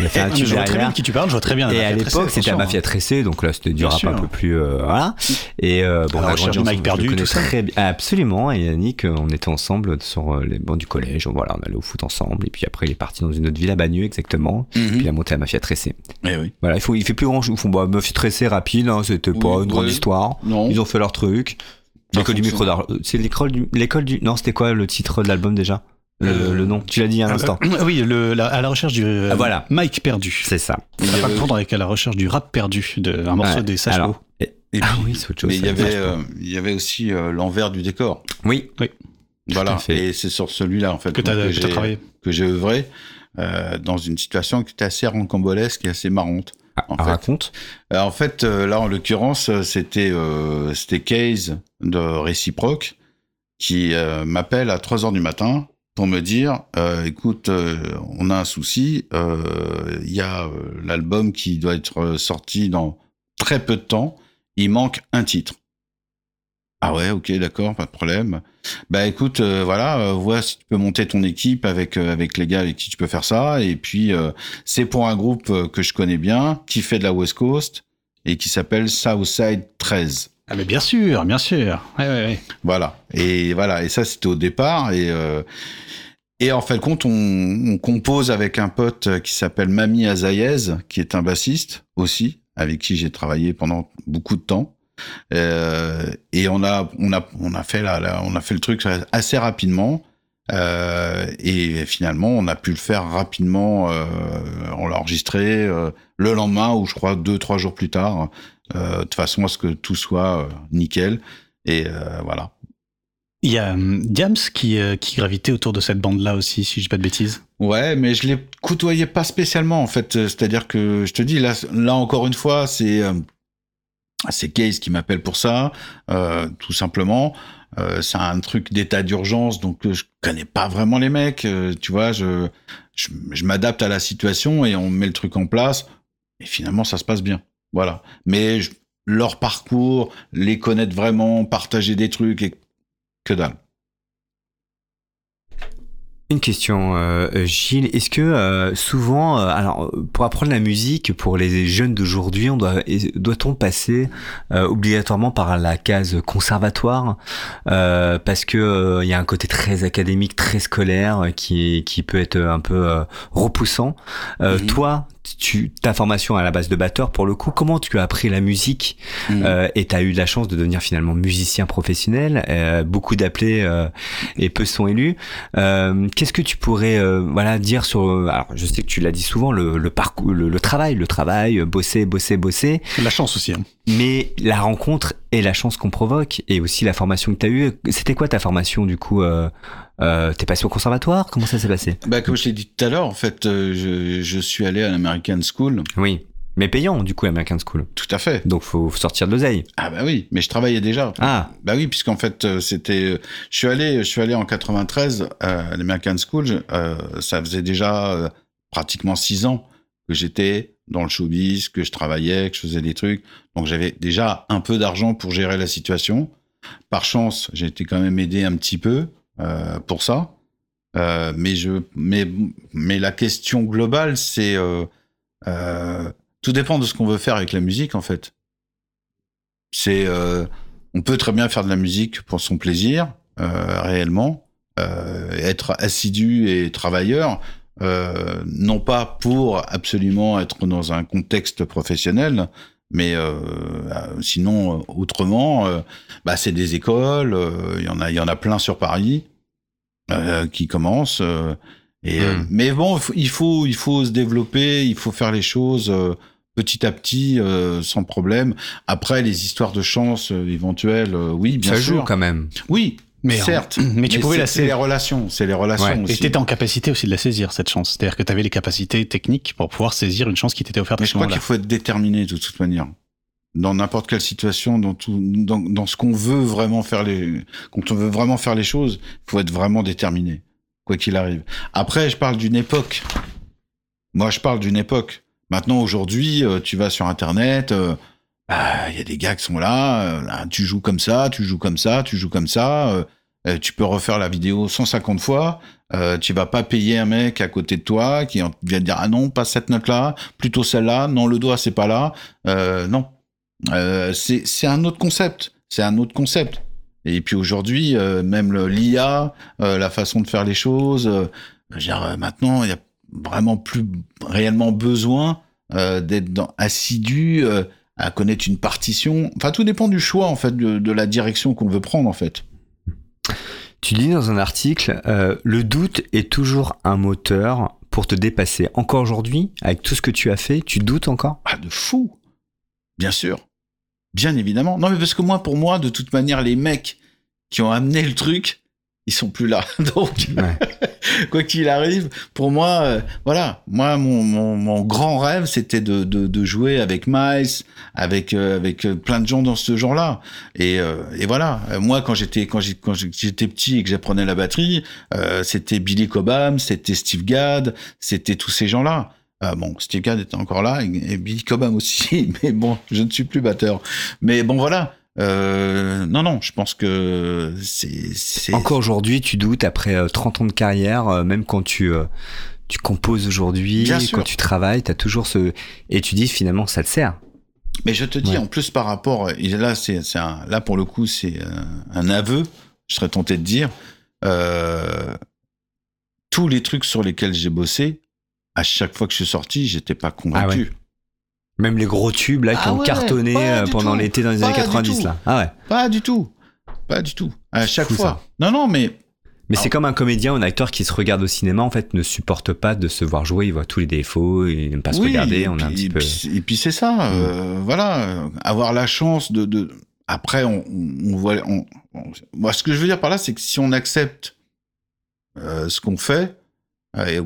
Il a fait un Ah, mais tube je vois très bien de qui tu parles, je vois très bien. la Et à mafia l'époque, c'était la mafia tressée, donc là, c'était du rap un peu plus, euh, voilà. Et euh, bon, la on Mike perdu, tout ça. très bien. Absolument. Et Yannick, euh, on était ensemble sur euh, les bancs du collège. Voilà, on allait au foot ensemble. Et puis après, il est parti dans une autre ville à Bagneux, exactement. Puis il a monté la mafia tressée. Eh oui. Voilà, il faut, il fait plus grand chose. Ils font, bah, mafia tressée rapide, hein, c'était Oui, pas une grande ouais. histoire. Non. Ils ont fait leur truc. L'école du micro fonctionne. d'art. C'est l'école du, l'école du, non, c'était quoi le titre de l'album déjà? Le, Euh, le nom. Tu l'as dit il y a un Euh, instant. euh, oui, le, la- à la recherche du euh, Ah, voilà. Mike perdu. C'est ça. Il pas confondre avec à la recherche du rap perdu, de, un morceau Ouais. des Sages et- Et ah puis- oui, c'est autre chose. Mais il y ça, avait, ça, je euh, il y avait aussi euh, l'envers du décor. Oui. Voilà. à fait. Et c'est sur celui-là en fait que que j'ai œuvré euh, dans une situation qui était assez rancambolesque et assez marrante. Ah, En fait. raconte. En fait, là en l'occurrence, c'était euh, c'était Case de Réciproque qui euh, m'appelle à 3 heures du matin pour me dire euh, écoute, euh, on a un souci, euh, il y a euh, l'album qui doit être euh, sorti dans très peu de temps, il manque un titre. Ah ouais, ok, d'accord, pas de problème. Bah écoute, voilà, vois si tu peux monter ton équipe avec avec les gars avec qui tu peux faire ça. Et puis c'est pour un groupe que je connais bien, qui fait de la West Coast et qui s'appelle Southside 13. Ah mais bien sûr, bien sûr. Ouais, ouais, ouais. Voilà. Et voilà. Et ça, c'était au départ. Et, euh, et en fin de compte, on, compose avec un pote qui s'appelle Mami Azayez, qui est un bassiste aussi, avec qui j'ai travaillé pendant beaucoup de temps. Euh, et on a, on a, on a fait la- on a fait le truc assez rapidement. Euh, et finalement, on a pu le faire rapidement. On l'a enregistré le lendemain, ou je crois deux, trois jours plus tard, de façon à ce que tout soit euh, nickel? Et euh, voilà. Il y a hum, Diams qui, euh, qui gravitait autour de cette bande-là aussi, si je dis pas de bêtises. Ouais, mais je les côtoyais pas spécialement en fait. Euh, C'est-à-dire que je te dis là, là encore une fois, c'est euh, c'est Case qui m'appelle pour ça, euh, tout simplement. Euh, c'est un truc d'état d'urgence, donc euh, je connais pas vraiment les mecs. euh, tu vois, je je, je m'adapte à la situation et on met le truc en place. Et finalement, ça se passe bien. Voilà. Mais je- leur parcours, les connaître vraiment, partager des trucs et que dalle. Une question, euh, Gilles. Est-ce que euh, souvent, euh, alors pour apprendre la musique, pour les jeunes d'aujourd'hui, on doit doit-on passer euh, obligatoirement par la case conservatoire euh, parce que euh, il y a un côté très académique, très scolaire, qui qui peut être un peu euh, repoussant. Toi, tu, ta formation à la base de batteur, pour le coup, comment tu as appris la musique Mm. euh, et tu as eu la chance de devenir finalement musicien professionnel, euh, beaucoup d'appelés euh, et peu sont élus. Euh, Qu'est-ce que tu pourrais euh, voilà dire sur alors je sais que tu l'as dit souvent le, le parcours le, le travail le travail bosser bosser bosser La chance aussi. hein. Mais la rencontre et la chance qu'on provoque et aussi la formation que tu as eue c'était quoi ta formation du coup euh, euh, t'es passé au conservatoire? Comment ça s'est passé? Bah, comme je l'ai dit tout à l'heure, en fait, euh, je, je suis allé à l'American School. oui mais payant du coup American School Tout à fait. donc faut faut sortir de l'oseille Ah bah oui, mais je travaillais déjà. ah Bah oui, puisqu'en fait, c'était. Je suis allé, je suis allé en 93 à l'American School. ça faisait déjà pratiquement six ans que j'étais dans le showbiz, que je travaillais, que je faisais des trucs. Donc j'avais déjà un peu d'argent pour gérer la situation. Par chance, j'ai été quand même aidé un petit peu euh, pour ça. Euh, mais je, mais, mais la question globale, c'est euh, tout dépend de ce qu'on veut faire avec la musique, en fait. C'est, on peut très bien faire de la musique pour son plaisir, réellement, être assidu et travailleur, euh, non pas pour absolument être dans un contexte professionnel, mais euh, euh, sinon euh, autrement, euh, bah, c'est des écoles, euh, il y en a, il y en a plein sur Paris euh, qui commencent. euh, et, euh, Mm. mais bon, il faut- il faut, se développer, il faut faire les choses euh, petit à petit, euh, sans problème. Après, les histoires de chance euh, éventuelles, euh, oui, bien ça sûr. joue quand même Oui, Mais, certes. [CLEARS THROAT] mais tu pouvais la C'est les saisir. relations, c'est les relations Ouais. Et aussi. étais en capacité aussi de la saisir, cette chance. C'est-à-dire que tu avais les capacités techniques pour pouvoir saisir une chance qui t'était offerte Mais à je ce crois moment-là. qu'il faut être déterminé de toute manière. Dans n'importe quelle situation, dans, tout, dans, dans ce qu'on veut vraiment faire les, quand on veut vraiment faire les choses, il faut être vraiment déterminé, quoi qu'il arrive. Après, je parle d'une époque. Moi, je parle d'une époque. Maintenant, aujourd'hui, euh, tu vas sur Internet, bah, il y a des gars qui sont là, euh, là, tu joues comme ça, tu joues comme ça, tu joues comme ça. euh, euh, tu peux refaire la vidéo 150 fois. Euh, tu vas pas payer un mec à côté de toi qui en- vient te dire ah non pas cette note là plutôt celle-là non le doigt c'est pas là non c'est un autre concept c'est un autre concept et puis aujourd'hui même l'IA la façon de faire les choses euh, maintenant il y a vraiment plus réellement besoin d'être assidu à connaître une partition enfin tout dépend du choix en fait de, de la direction qu'on veut prendre en fait Tu dis dans un article, euh, le doute est toujours un moteur pour te dépasser. Encore aujourd'hui, avec tout ce que tu as fait, tu doutes encore? Ah, de fou Bien sûr. Bien évidemment. Non, mais parce que moi, pour moi, de toute manière, les mecs qui ont amené le truc, ils sont plus là. [LAUGHS] Donc, Ouais. [LAUGHS] quoi qu'il arrive, pour moi, euh, voilà. Moi, mon, grand rêve, c'était de, jouer avec Miles, avec, euh, avec euh, plein de gens dans ce genre-là. Et, voilà. Moi, quand j'étais, petit et que j'apprenais la batterie, c'était Billy Cobham, c'était Steve Gadd, c'était tous ces gens-là. Bon, Steve Gadd était encore là et, et Billy Cobham aussi, [LAUGHS] mais bon, je ne suis plus batteur. Mais bon, voilà. Euh, non, non, je pense que c'est, Encore aujourd'hui, tu doutes après euh, 30 ans de carrière, euh, même quand tu, euh, tu composes aujourd'hui, quand tu travailles, tu as toujours ce... Et tu dis finalement, ça te sert. Mais je te dis, Ouais. en plus par rapport, et là, c'est, là pour le coup, c'est un, aveu. Je serais tenté de dire, euh, tous les trucs sur lesquels j'ai bossé, à chaque fois que je suis sorti, j'étais pas convaincu. Même les gros tubes là qui Ah ont ouais, cartonné euh, pendant l'été dans les Pas années du 90 tout. là. Ah ouais. Pas du tout, pas du tout. À chaque fou, fois. Non, non, mais Mais Ah. c'est comme un comédien ou un acteur qui se regarde au cinéma, en fait, ne supporte pas de se voir jouer, il voit tous les défauts, il n'aime pas se Oui, regarder, et on est un puis- petit et peu... puis- Et puis c'est ça, euh, voilà, avoir la chance de. de... Après, on, on voit. On, on- moi, ce que je veux dire par là, c'est que si on accepte euh, ce qu'on fait, euh,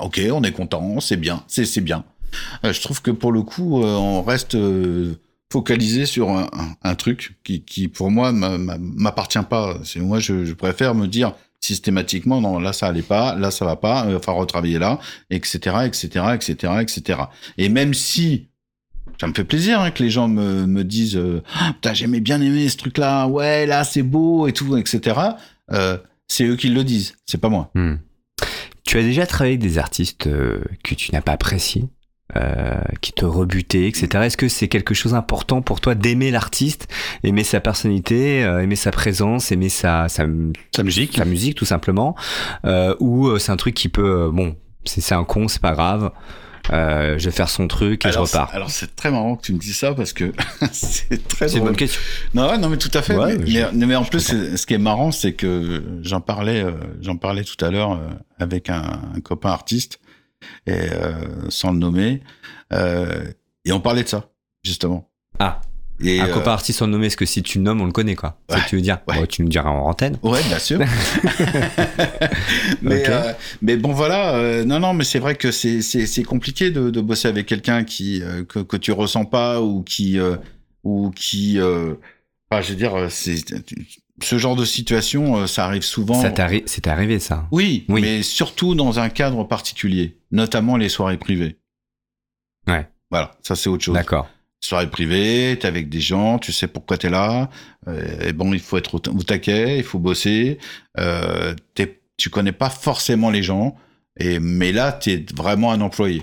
ok, on est content, c'est bien, c'est bien. Euh, je trouve que pour le coup, euh, on reste euh, focalisé sur un, truc qui, pour moi, m'a- m'a- m'appartient pas. Moi, je, préfère me dire systématiquement, non, là ça allait pas, là ça va pas, il va falloir retravailler là, etc., etc., etc., etc. Et même si ça me fait plaisir hein, que les gens me, disent, Ah, putain, j'aimais bien aimer ce truc-là, ouais, là c'est beau et tout, etc. c'est eux qui le disent, c'est pas moi. Hmm. Tu as déjà travaillé avec des artistes que tu n'as pas appréciés, euh, qui te rebutaient, etc. Est-ce que c'est quelque chose d'important pour toi d'aimer l'artiste, aimer sa personnalité, euh, aimer sa présence, aimer sa, sa, Sa musique. sa musique tout simplement, euh, ou euh, c'est un truc qui peut, euh, bon, c'est un con, c'est pas grave. Euh, je vais faire son truc et alors, je repars. Alors c'est très marrant que tu me dis ça parce que [LAUGHS] c'est très C'est une bonne question. Non, non, mais tout à fait. Ouais, mais, je- mais- mais en plus, ce qui est marrant, c'est que j'en parlais, euh, j'en parlais tout à l'heure euh, avec un, un copain artiste, et euh, sans le nommer, euh, et on parlait de ça justement. Ah. Et, un euh, copain artiste sans nommer, parce que si tu le nommes, on le connaît, quoi. Ouais, que tu veux dire. ouais. Bon, tu nous diras en antenne. Ouais, bien sûr. [LAUGHS] mais, euh, mais bon, voilà. euh, non, non, mais c'est vrai que c'est compliqué de, de bosser avec quelqu'un qui que que tu ressens pas ou qui ou qui. Enfin, je veux dire, c'est ce genre de situation, euh, ça arrive souvent. Ça C'est arrivé, ça. Oui, Oui. mais surtout dans un cadre particulier, notamment les soirées privées. Ouais. Voilà, ça c'est autre chose. D'accord. Soirée privée, t'es avec des gens, tu sais pourquoi t'es là. euh, et bon, il faut être au, au taquet, il faut bosser. Euh, tu connais pas forcément les gens, et mais là, t'es vraiment un employé.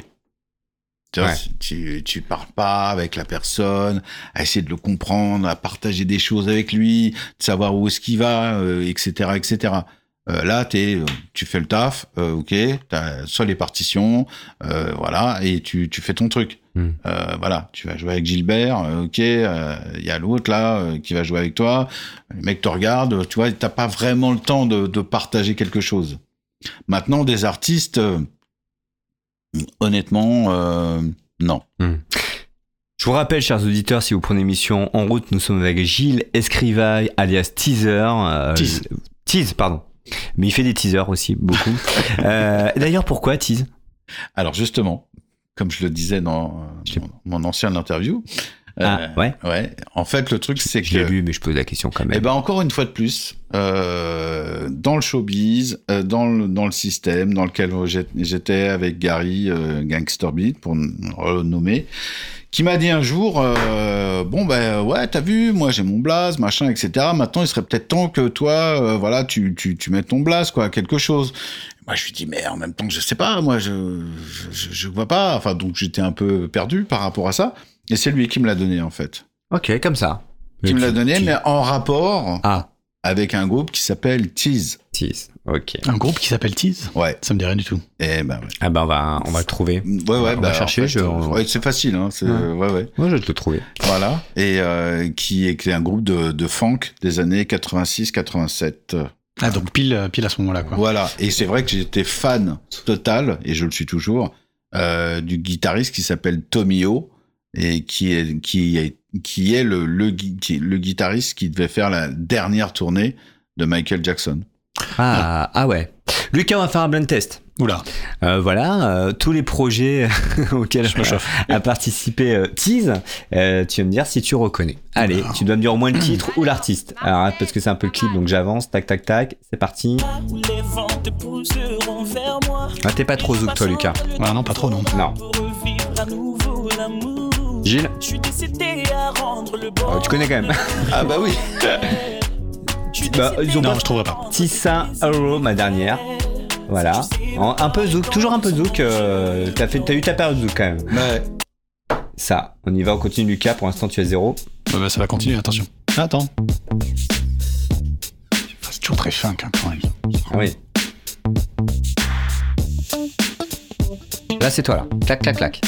Tu, vois, Ouais. tu, tu parles pas avec la personne, à essayer de le comprendre, à partager des choses avec lui, de savoir où est-ce qu'il va, euh, etc., etc. Euh, là, t'es, euh, tu fais le taf, euh, ok, t'as soit les partitions, euh, voilà, et tu, tu fais ton truc. Hmm. Euh, voilà, tu vas jouer avec Gilbert, ok, euh, il y a l'autre là euh, qui va jouer avec toi, le mec te regarde, tu vois, t'as pas vraiment le temps de, de partager quelque chose. Maintenant, des artistes, euh, honnêtement, euh, non. Je vous rappelle, chers auditeurs, si vous prenez l'émission En route, nous sommes avec Gilles Escrivaille, alias Teaser. euh, Tease. Tease, pardon. Mais il fait des teasers aussi, beaucoup. [LAUGHS] Euh, D'ailleurs, pourquoi Tease? Alors justement, comme je le disais dans, dans mon ancienne interview, Ah, euh, ouais. ouais, en fait, le truc c'est Je l'ai que lu, mais je pose la question quand même. Eh ben encore une fois de plus, euh, dans le showbiz, euh, dans le dans le système dans lequel j'ai- j'étais avec Gary euh, Gangster Beat pour le renommer, qui m'a dit un jour, euh, bon ben ouais, t'as vu, moi j'ai mon blaze, machin, etc. Maintenant, il serait peut-être temps que toi, euh, voilà, tu tu tu mettes ton blaze quoi, quelque chose. Moi, je lui dis mais en même temps, je sais pas, moi je je, je vois pas. Enfin donc j'étais un peu perdu par rapport à ça. Et c'est lui qui me l'a donné en fait. Ok, comme ça. Qui me l'a donné, mais en rapport Ah, avec un groupe qui s'appelle Tease. Tease. Ok. Un groupe qui s'appelle Tease Ouais. Ça me dit rien du tout. Et ben ouais. Ah ben, on va, on va le trouver. Ouais, ouais, On bah, va chercher, en fait, je- euh, ouais, c'est facile, hein. C'est, Ouais. ouais, ouais. Moi, je vais te le trouver. Voilà. Et euh, qui est, un groupe de, de funk des années 86-87. Ah, donc pile, pile à ce moment-là, quoi. Voilà. Et c'est vrai que j'étais fan total, et je le suis toujours, euh, du guitariste qui s'appelle Tomio, et qui est, qui est, qui est le, le, gui- qui- le guitariste qui devait faire la dernière tournée de Michael Jackson. Ah, ah ouais. Lucas, on va faire un blind test. Oula. Euh, voilà, euh, tous les projets [LAUGHS] auxquels Je me chauffe. a participé euh, Tease, euh, tu vas me dire si tu reconnais. Allez, tu dois me dire au moins le titre ou l'artiste. Alors, hein, parce que c'est un peu le clip, donc j'avance, tac, tac, tac, c'est parti. Ah, t'es pas trop zouk, toi, Lucas. Ah non, pas trop, non. Non. Gilles, Je suis décidé à rendre le bon. euh, tu connais quand même. Ah bah oui. Bah, ils ont Non, pas je trouverai pas. Tissa Euro, ma dernière. Voilà. Un peu zouk, toujours un peu zouk. euh, T'as fait- t'as eu ta période zouk quand même. Ouais. Ça, on y va, on continue Lucas. Pour l'instant, tu as zéro. Bah, bah, ça va continuer, attention. Attends. C'est toujours très funk, hein, quand même. Ah oui. Là, c'est toi, là. Clac, clac, clac.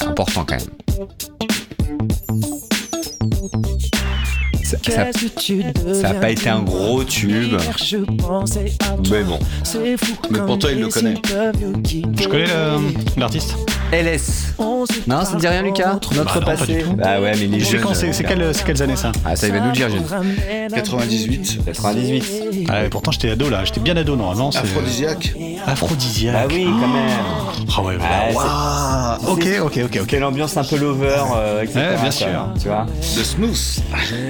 Ah, important quand même. Ça, ça, ça a pas été un gros tube. Mais bon. Mais pourtant, il le connaît. Je connais le- l'artiste LS. Non, ça te dit rien, Lucas Notre Bah non, pas passé tout. Bah ouais, mais il est C'est jeune. quand c'est c'est quelles, c'est quelles années ça Ah, ça, il va nous le dire, Gilles. 98. 98. ah, et Pourtant j'étais ado là, j'étais bien ado normalement. Aphrodisiaque. Aphrodisiaque. Bah oui, quand même. Ah ouais, Ah, voilà. Waouh. Ok, ok, ok, ok. Quelle ambiance un peu lover, euh, etc. Ouais, bien quoi, sûr. Tu vois De Smooth.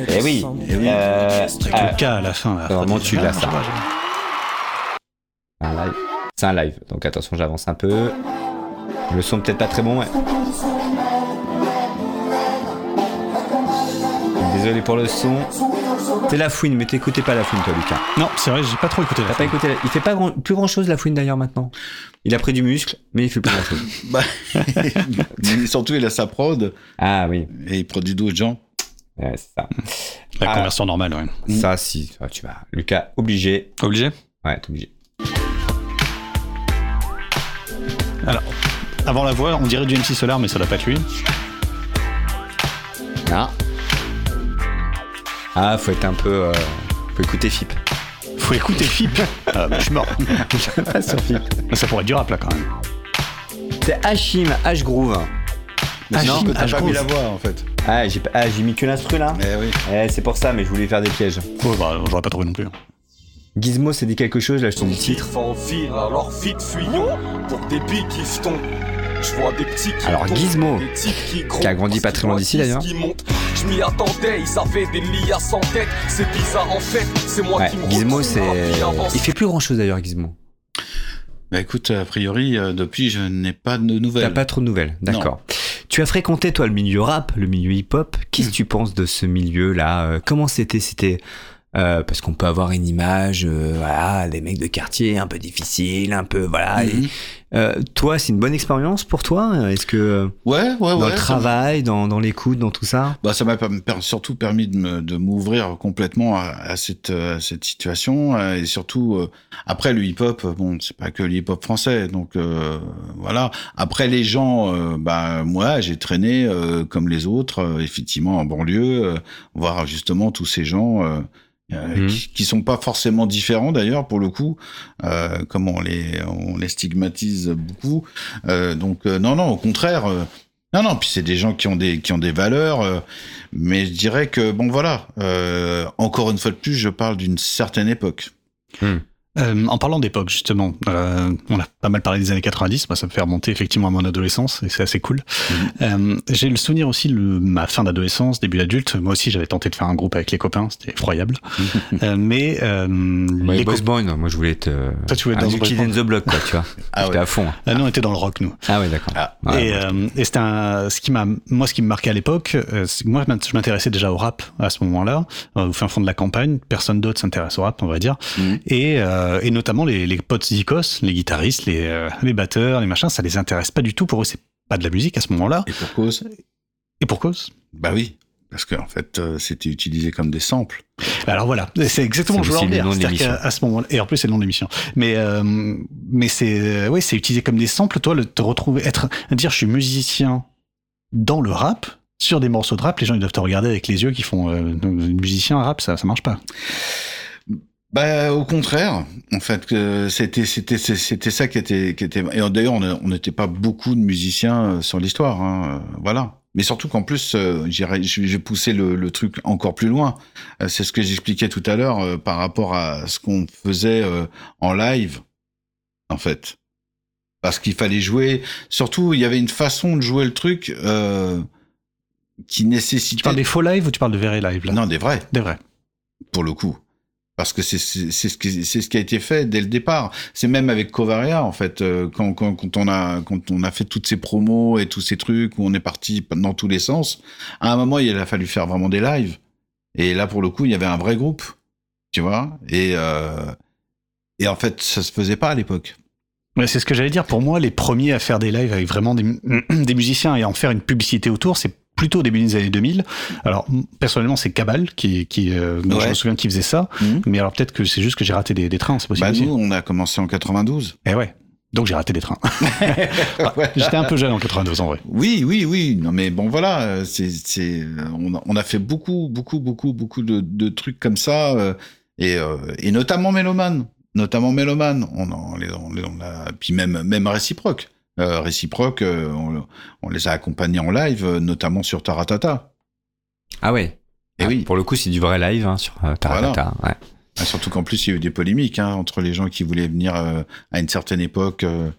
Eh oui. Euh, Avec ah, le cas à la fin. Là, Vraiment, tu l'as, ça. C'est un live, donc attention, j'avance un peu. Le son peut-être pas très bon, ouais. Désolé pour le son. C'est la fouine, mais t'écoutais pas la fouine, toi, Lucas. Non, c'est vrai, j'ai pas trop écouté T'as la pas fin. écouté la... Il fait pas grand- plus grand chose, la fouine, d'ailleurs, maintenant. Il a pris du muscle, mais il fait plus grand chose. [LAUGHS] Bah, surtout, il a sa prod Ah oui, et il produit d'autres gens. ouais, c'est ça. La Ah. conversion normale, ouais. Ça, si, Ah, tu vas. Lucas, obligé. Obligé? Ouais, t'es obligé. Alors, avant la voix, on dirait du MC Solar, mais ça doit pas être lui. Ah. Ah, faut être un peu. euh, faut écouter FIP. Faut écouter Fip. Ah, bah, je suis mort. [LAUGHS] Pas sur FIP. Ça pourrait être du rap là quand même. C'est Hachim, H-Groove. Hachim, non, t'as pas mis la voix en fait. Ah, j'ai ah, j'ai mis que l'instru là Eh oui. Eh, c'est pour ça, mais je voulais faire des pièges. Oh, bah, j'aurais pas trouvé non plus. Gizmo, c'est dit quelque chose, là, je te dis le titre. Ville, alors vite fuyons pour des qui se tombent. Je vois des petits qui Alors, Gizmo, qui, qui a grandi pas très loin d'ici, d'ailleurs. Je m'y attendais, ils avaient des liasses en tête. C'est bizarre en fait, c'est moi Ouais, qui me Gizmo, c'est. Il fait plus grand chose d'ailleurs, Gizmo. Bah écoute, a priori, euh, depuis, je n'ai pas de nouvelles. T'as pas trop de nouvelles, d'accord. Tu as fréquenté, toi, le milieu rap, le milieu hip-hop. Qu'est-ce que tu penses de ce milieu-là? Euh, Comment c'était? C'était. Euh, parce qu'on peut avoir une image, euh, voilà, des mecs de quartier un peu difficile, un peu, voilà. Mhm. et, euh, toi, c'est une bonne expérience pour toi? Est-ce que euh, Ouais, ouais, dans ouais. le travail, dans, dans l'écoute, dans tout ça? Bah, ça m'a surtout permis de m'ouvrir complètement à, à cette, euh, à cette situation euh, et surtout euh, après le hip-hop, euh, bon, c'est pas que le hip-hop français, donc euh, voilà. Après les gens, euh, bah moi j'ai traîné euh, comme les autres, euh, effectivement en banlieue, euh, voir justement tous ces gens. Euh, Mhm. qui, qui sont pas forcément différents d'ailleurs pour le coup, euh, comme on les on les stigmatise beaucoup. Euh, donc euh, non non au contraire. euh, non, non, puis c'est des gens qui ont des qui ont des valeurs, euh, mais je dirais que bon voilà, euh, encore une fois de plus, je parle d'une certaine époque. Euh, en parlant d'époque, justement, euh, on a pas mal parlé des années 90, moi ça me fait remonter effectivement à mon adolescence, et c'est assez cool. Euh, J'ai le souvenir aussi de ma fin d'adolescence, début d'adulte, moi aussi j'avais tenté de faire un groupe avec les copains, c'était effroyable. Euh, mais euh, les Boys moi je voulais être euh, Toi, tu voulais être dans Kid in the Block, quoi, tu vois. [LAUGHS] Ah J'étais ouais. à fond. Ah non, on était dans le rock, nous. Ah ouais, d'accord. Ah. Et ouais. et c'était un, ce qui m'a, moi, ce qui me marquait à l'époque, moi, je m'int- je m'intéressais déjà au rap à ce moment-là, au fin fond de la campagne. Personne d'autre s'intéresse au rap, on va dire. Mhm. Et, euh, et notamment les, les potes zikos, les guitaristes, les, euh, les batteurs, les machins, ça les intéresse pas du tout. Pour eux, c'est pas de la musique à ce moment-là. Et pour cause Et pour cause. Bah oui, parce qu'en fait, euh, c'était utilisé comme des samples. Alors voilà, c'est exactement ce que je voulais en le dire. nom de C'est-à-dire l'émission. qu'à- à ce moment et en plus c'est le nom de l'émission. Mais euh, mais c'est ouais, c'est utilisé comme des samples. Toi, le te retrouver, être, dire je suis musicien dans le rap sur des morceaux de rap, les gens ils doivent te regarder avec les yeux qui font euh, musicien rap, ça ça marche pas. Bah au contraire, en fait, que c'était c'était c'était ça qui était qui était. Et d'ailleurs, on n'était pas beaucoup de musiciens euh, sur l'histoire, hein, euh, voilà. Mais surtout qu'en plus, euh, vais pousser le, le truc encore plus loin. Euh, C'est ce que j'expliquais tout à l'heure euh, par rapport à ce qu'on faisait euh, en live, en fait. Parce qu'il fallait jouer. Surtout, il y avait une façon de jouer le truc euh, qui nécessitait. Tu parles des faux live ou tu parles de vrais live là? Non, des vrais Des vrais. pour le coup. Parce que c'est ce qui ce qui a été fait dès le départ. C'est même avec Covaria en fait euh, quand, quand on a quand on a fait toutes ces promos et tous ces trucs où on est parti dans tous les sens. À un moment il a fallu faire vraiment des lives. Et là pour le coup il y avait un vrai groupe, tu vois? Et euh, et en fait ça se faisait pas à l'époque. C'est ce que j'allais dire. Pour moi, les premiers à faire des lives avec vraiment des, [CLEARS THROAT] des musiciens et à en faire une publicité autour, c'est plutôt au début des années 2000. Alors, personnellement, c'est Cabal qui, qui euh, je me souviens qui faisait ça. Mhm. Mais alors, peut-être que c'est juste que j'ai raté des, des trains, c'est possible Bah nous on a commencé en 92. Eh ouais. Donc j'ai raté des trains. [LAUGHS] [LAUGHS] J'étais un peu jeune en 92 en vrai. Oui, oui, oui. Non, mais bon, voilà. euh, C'est, c'est, euh, on, a, on a fait beaucoup, beaucoup, beaucoup, beaucoup de, de trucs comme ça, euh, et, euh, et notamment Méloman, notamment Méloman. On, en- on, les- on, les- on a, puis même, même réciproque. Euh, réciproque, euh, on, on les a accompagnés en live, euh, notamment sur Taratata. Ah ouais. Eh Ah, oui. Pour le coup, c'est du vrai live hein, sur euh, Taratata. Ouais. Ah, Surtout qu'en plus, il y a eu des polémiques hein, entre les gens qui voulaient venir euh, à une certaine époque euh,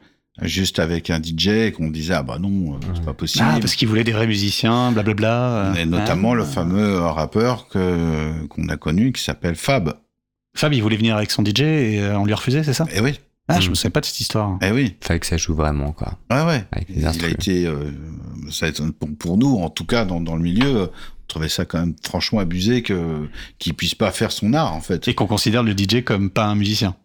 juste avec un DJ et qu'on disait ah bah non, euh, c'est pas possible. Ah, parce qu'ils voulaient des vrais musiciens, blablabla. Et notamment Ah. le fameux rappeur que qu'on a connu qui s'appelle Fab. Fab, il voulait venir avec son DJ et euh, on lui a refusé, c'est ça? Eh oui, Ah, je Mm. me souviens pas de cette histoire. eh oui. Fallait que ça joue vraiment, quoi. Ouais, ouais. Avec les Il a été, euh, ça a été- pour, pour nous, en tout cas, dans, dans le milieu, on trouvait ça quand même franchement abusé que qu'il puisse pas faire son art, en fait. Et qu'on considère le DJ comme pas un musicien.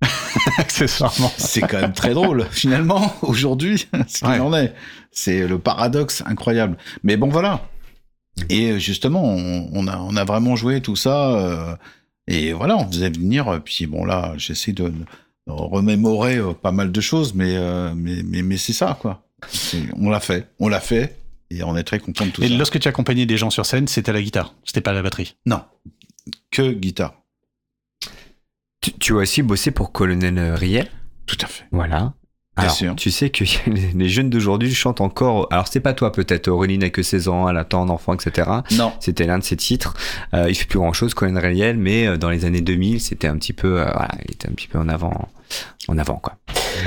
[LAUGHS] Accessoirement. C'est quand même très drôle, finalement, [LAUGHS] aujourd'hui, ce qu'il Ouais. en est. C'est le paradoxe incroyable. Mais bon, voilà. Et justement, on, on a, on a vraiment joué tout ça. euh, et voilà, on faisait venir. euh, Puis bon, là, j'essaie de remémorer euh, pas mal de choses, mais euh, mais mais, mais c'est ça quoi. On l'a fait, on l'a fait, et on est très content de tout Et ça. lorsque tu accompagnais des gens sur scène, c'était à la guitare, c'était pas à la batterie. Non, que guitare. Tu, tu as aussi bossé pour Colonel Riel? Tout à fait. Voilà. Bien Alors, sûr. tu sais que [LAUGHS] les jeunes d'aujourd'hui chantent encore. Alors, c'est pas toi peut-être. Aurélie n'a que 16 ans, elle attend un enfant, etc. Non. C'était l'un de ses titres. Euh, il fait plus grand chose, Colin Riel, mais euh, dans les années 2000, c'était un petit peu, euh, voilà, il était un petit peu en avant, en avant quoi.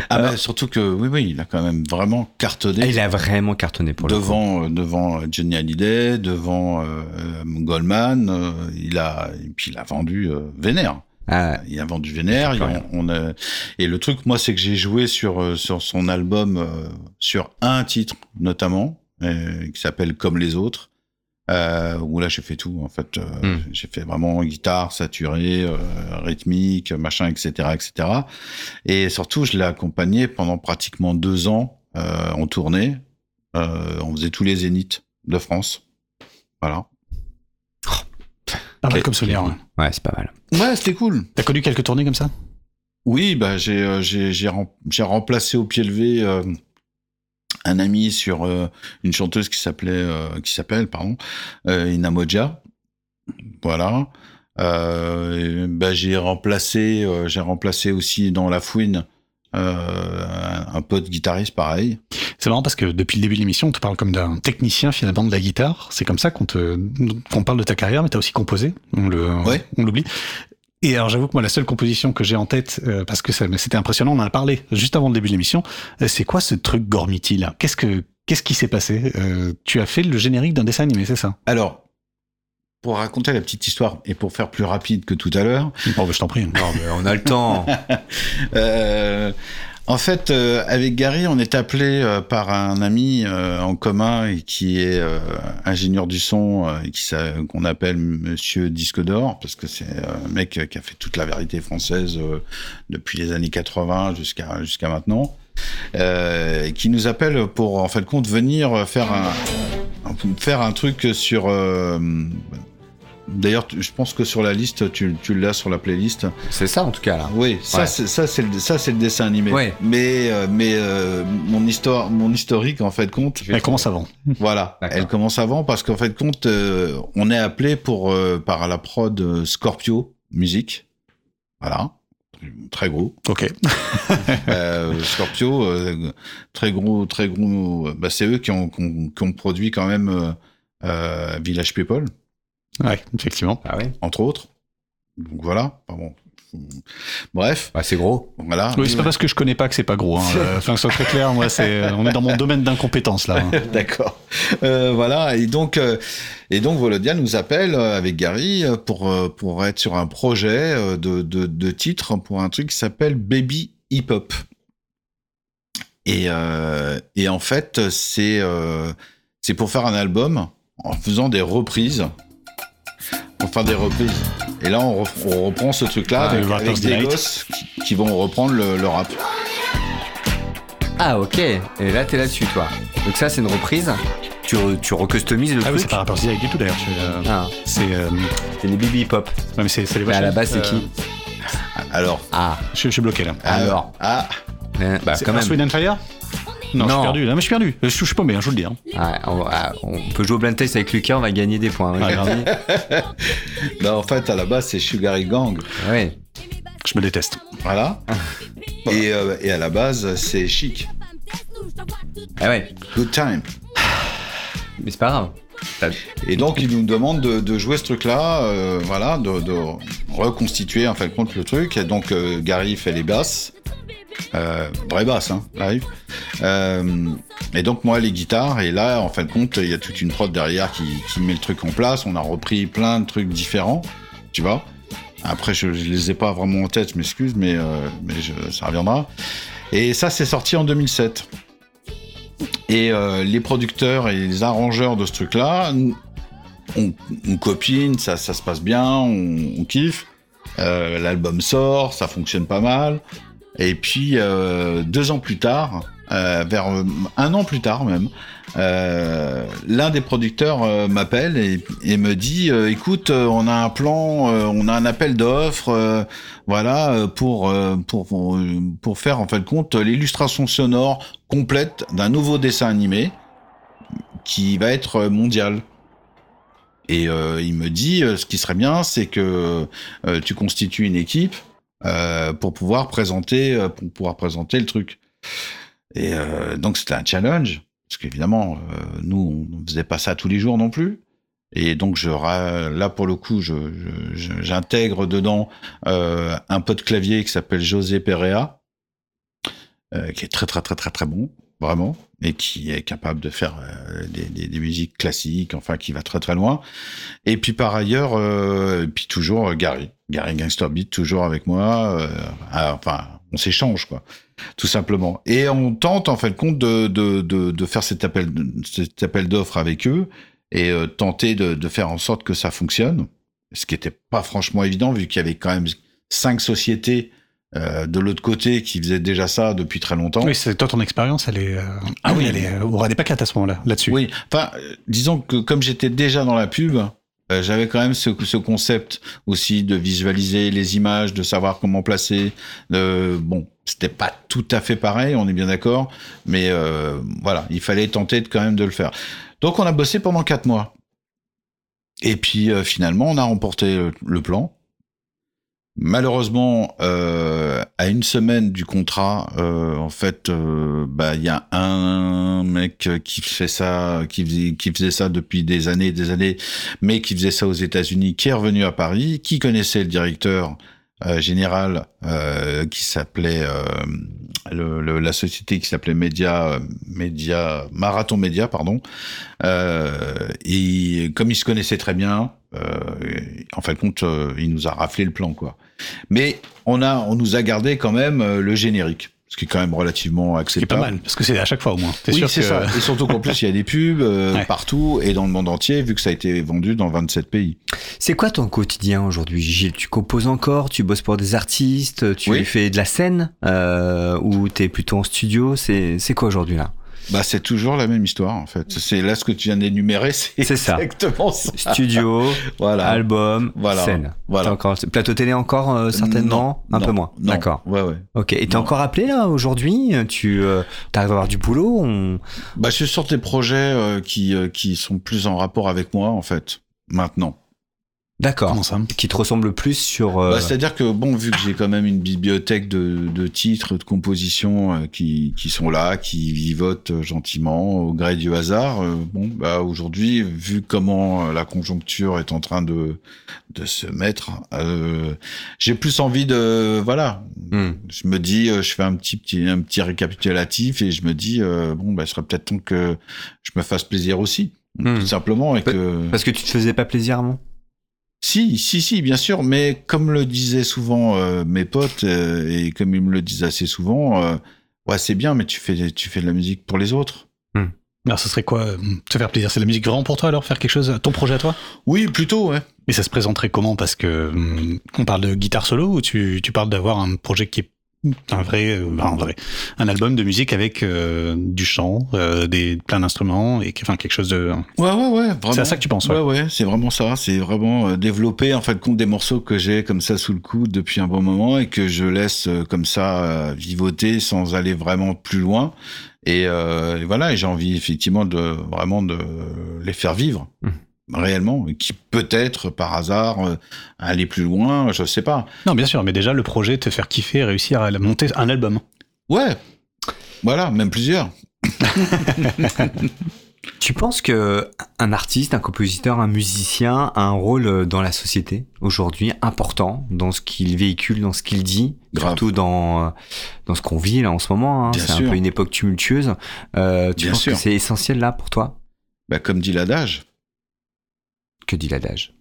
Ah Euh, bah, surtout que oui oui, il a quand même vraiment cartonné. Et il a vraiment cartonné pour le coup. devant euh, devant Johnny Hallyday, devant euh, euh, Goldman, euh, il a et puis il a vendu euh, Vénère. Ah, Il a vendu Vénère. il- Rien. on, a- et le truc, moi, c'est que j'ai joué sur euh, sur son album euh, sur un titre notamment euh, qui s'appelle Comme les autres. Euh, où là j'ai fait tout en fait. Euh, Hmm. J'ai fait vraiment guitare saturée, euh, rythmique, machin, etc., etc. Et surtout, je l'ai accompagné pendant pratiquement deux ans euh, en tournée. Euh, on faisait tous les zéniths de France. Voilà. Pas mal Ok. comme souvenir. ouais. ouais, c'est pas mal. Ouais, c'était cool. T'as connu quelques tournées comme ça? Oui, bah j'ai euh, j'ai j'ai rem- j'ai remplacé au pied levé euh, un ami sur euh, une chanteuse qui s'appelait euh, qui s'appelle pardon euh, Inamoja. Voilà. Euh, bah, j'ai remplacé euh, j'ai remplacé aussi dans la fouine euh, un, pote guitariste pareil. C'est marrant parce que depuis le début de l'émission, on te parle comme d'un technicien finalement de la guitare. C'est comme ça qu'on te qu'on parle de ta carrière, mais t'as aussi composé. On le Ouais. on l'oublie. Et alors j'avoue que moi la seule composition que j'ai en tête, euh, parce que c'était impressionnant, on en a parlé juste avant le début de l'émission. euh, c'est quoi ce truc Gormiti là Qu'est-ce que qu'est-ce qui s'est passé? Euh, Tu as fait le générique d'un dessin animé, c'est ça? Alors pour raconter la petite histoire et pour faire plus rapide que tout à l'heure, Bon, bah, je t'en prie. Non, mais on a le temps. [LAUGHS] Euh, en fait, euh, avec Gary, on est appelé euh, par un ami en commun et qui est ingénieur du son et qui qu'on appelle Monsieur Disque d'Or parce que c'est un mec qui a fait toute la vérité française depuis les années 80 jusqu'à jusqu'à maintenant. Et qui nous appelle pour en fait compte venir faire un faire un truc sur euh, D'ailleurs, tu- je pense que sur la liste, tu, tu l'as sur la playlist. c'est ça en tout cas là. Oui, ça, Ouais. c'est, ça, c'est le, ça, c'est le dessin animé. Ouais. Mais, euh, mais euh, mon histoire, mon historique, en fait, compte. Elle commence avant. Voilà, elle commence avant parce qu'en fait, compte, euh, on est appelé pour euh, par la prod euh, Scorpio Musique. Voilà, très gros. Ok. [LAUGHS] Euh, Scorpio, euh, très gros, très gros. Bah, c'est eux qui ont, qui ont, qui ont produit quand même euh, euh, Village People, Ouais, effectivement. Ah ouais. entre autres. Donc voilà. Enfin, bon. Bref, Bah, c'est gros. voilà. Oui, c'est pas parce que je connais pas que c'est pas gros. Hein. Euh, [LAUGHS] Enfin, que ce soit très clair, moi, c'est, on est dans mon domaine d'incompétence là. hein. [LAUGHS] D'accord. Euh, voilà. Et donc, euh, et donc, Volodia nous appelle euh, avec Gary euh, pour euh, pour être sur un projet euh, de de, de titre pour un truc qui s'appelle Baby Hip Hop. Et euh, et en fait, c'est euh, c'est pour faire un album en faisant des reprises. Pour faire des reprises. Et là, on, reprend ce truc-là Ah, avec, des gosses qui, qui vont reprendre le, le rap. Ah ok. Et là t'es là-dessus toi. Donc ça c'est une reprise. Tu, re- tu recustomises le Ah oui, truc. c'est pas rapport direct du tout d'ailleurs. C'est, euh, Ah, C'est, euh, les BB Pop. ouais, mais c'est, c'est les Mais à la base c'est euh, qui Alors, Ah. je, je suis bloqué là. Alors. ah, Euh, Bah C'est quand même. And Fire non, je suis perdu. Là, mais je suis perdu. Je, je suis paumé, hein, je vous le dis. hein. Ah, on, ah, on peut jouer au blind test avec Lucas, on va gagner des points. Regarde. bah [LAUGHS] en fait, à la base, c'est Sugar Hill Gang. ouais. Je me déteste. Voilà. [LAUGHS] et, euh, et à la base, c'est chic. Ah ouais. Good time. Mais c'est pas grave. Et donc, ils nous demandent de, de jouer ce truc-là, euh, voilà, de, de reconstituer en fait compte le truc. Et donc, euh, Gary fait les basses. Euh, vraie basse, hein, live. Euh, et donc, moi, les guitares. Et là, en fin de compte, il y a toute une prod derrière qui, met le truc en place. On a repris plein de trucs différents, tu vois. Après, je, je les ai pas vraiment en tête, je m'excuse, mais, mais ça reviendra. Et ça, c'est sorti en 2007. Et euh, les producteurs et les arrangeurs de ce truc-là, on, copine, ça, ça se passe bien, on, on kiffe. Euh, L'album sort, ça fonctionne pas mal. Et puis, euh, deux ans plus tard, euh, vers euh, un an plus tard même, euh, l'un des producteurs m'appelle et, me dit écoute, on a un plan, on a un appel d'offres, voilà, pour, pour pour faire en de compte l'illustration sonore complète d'un nouveau dessin animé qui va être mondial. Et il me dit, ce qui serait bien, c'est que tu constitues une équipe pour pouvoir présenter, pour pouvoir présenter le truc. Et euh, donc c'était un challenge, parce qu'évidemment, euh, nous, on ne faisait pas ça tous les jours non plus. Et donc là pour le coup, j'intègre dedans euh, un pote clavier qui s'appelle José Perea, qui est très très très très très bon, vraiment, et qui est capable de faire des, des- musiques classiques, enfin qui va très très loin. Et puis par ailleurs, et puis toujours Gary, Gary Gangster Beat toujours avec moi. ah, enfin, on s'échange quoi, tout simplement. Et on tente en fait compte de de, de, de faire cet appel cet appel d'offres avec eux et euh, tenter de, de faire en sorte que ça fonctionne. Ce qui était pas franchement évident vu qu'il y avait quand même cinq sociétés euh, de l'autre côté qui faisaient déjà ça depuis très longtemps. Oui, c'est toi ton expérience, elle est, euh, Ah oui. elle est euh, aura des paquettes à ce moment-là, là-dessus. Oui, enfin, disons que comme j'étais déjà dans la pub, j'avais quand même ce, ce concept aussi de visualiser les images, de savoir comment placer. Bon, c'était pas tout à fait pareil, on est bien d'accord, mais euh, voilà, il fallait tenter quand même de le faire. Donc on a bossé pendant quatre mois. Et puis euh, finalement, on a remporté le, plan. Malheureusement, euh, à une semaine du contrat, en fait, bah il y a un mec qui fait ça, qui faisait ça depuis des années, et des années, mais qui faisait ça aux États-Unis, qui est revenu à Paris, qui connaissait le directeur euh, général, euh, qui s'appelait euh, le- le- la société qui s'appelait Média, Média, Marathon Média, pardon. Euh, et comme il se connaissait très bien, euh, en fin de compte, euh, il nous a raflé le plan, quoi. Mais on a, on nous a gardé quand même le générique, ce qui est quand même relativement Ce qui est pas acceptable. mal, parce que c'est à chaque fois au moins. T'es Oui, sûr c'est que... ça. Et surtout qu'en plus, il y a des pubs euh, [LAUGHS] Ouais. partout et dans le monde entier, vu que ça a été vendu dans 27 pays. C'est quoi ton quotidien aujourd'hui, Gilles? Tu composes encore? Tu bosses pour des artistes? Tu Oui. fais de la scène euh, Ou t'es plutôt en studio? C'est c'est quoi aujourd'hui là? Bah, c'est toujours la même histoire, en fait. C'est là ce que tu viens d'énumérer, c'est ça. exactement ça. Studio, [LAUGHS] Voilà. album, Voilà. scène. Voilà. Encore, plateau télé encore euh, certainement Non, Un peu moins. D'accord. Ouais, ouais. Ok. Et t'es encore appelé là aujourd'hui? Tu euh, arrives à avoir du boulot? On... Bah, je suis sur des projets euh, qui, euh, qui sont plus en rapport avec moi, en fait, maintenant. D'accord. Comment ça Qui te ressemble plus sur. euh, Bah, C'est-à-dire que, bon, vu que j'ai quand même une bibliothèque de, de titres, de compositions euh, qui, qui sont là, qui vivotent euh, gentiment au gré du hasard, euh, bon, bah, aujourd'hui, vu comment euh, la conjoncture est en train de, de se mettre, euh, j'ai plus envie de, voilà, hmm. je me dis, euh, je fais un petit, petit, un petit récapitulatif et je me dis, euh, bon, bah, ce serait peut-être temps que je me fasse plaisir aussi, Hmm. tout simplement, et que... Parce que tu te faisais pas plaisir avant? Si, si, si, bien sûr, mais comme le disaient souvent euh, mes potes euh, et comme ils me le disent assez souvent, euh, ouais, c'est bien, mais tu fais, tu fais de la musique pour les autres. Alors, ce serait quoi Te faire plaisir? C'est la musique vraiment pour toi alors Faire quelque chose Ton projet à toi? Oui, plutôt, ouais. Et ça se présenterait comment? Parce que hum, on parle de guitare solo ou tu, tu parles d'avoir un projet qui est un vrai, un vrai, un album de musique avec euh, du chant, euh, des plein d'instruments et enfin quelque chose de. Ouais, ouais, ouais, vraiment. C'est à ça que tu penses, Ouais, ouais. ouais, c'est vraiment ça. C'est vraiment développer, en fait, compte des morceaux que j'ai comme ça sous le coude depuis un bon moment et que je laisse comme ça vivoter sans aller vraiment plus loin. Et, euh, et voilà, et j'ai envie effectivement de vraiment de les faire vivre. Mhm. Réellement, qui peut-être par hasard euh, aller plus loin, je sais pas. Non, bien sûr, mais déjà le projet te faire kiffer, réussir à monter un album. Ouais, voilà, même plusieurs. [LAUGHS] Tu penses que un artiste, un compositeur, un musicien a un rôle dans la société aujourd'hui important dans ce qu'il véhicule, dans ce qu'il dit, Grave. surtout dans dans ce qu'on vit là en ce moment. hein. C'est un peu une époque tumultueuse. Euh, tu Bien penses sûr. que c'est essentiel là pour toi? Bah, comme dit l'adage, Que dit l'adage?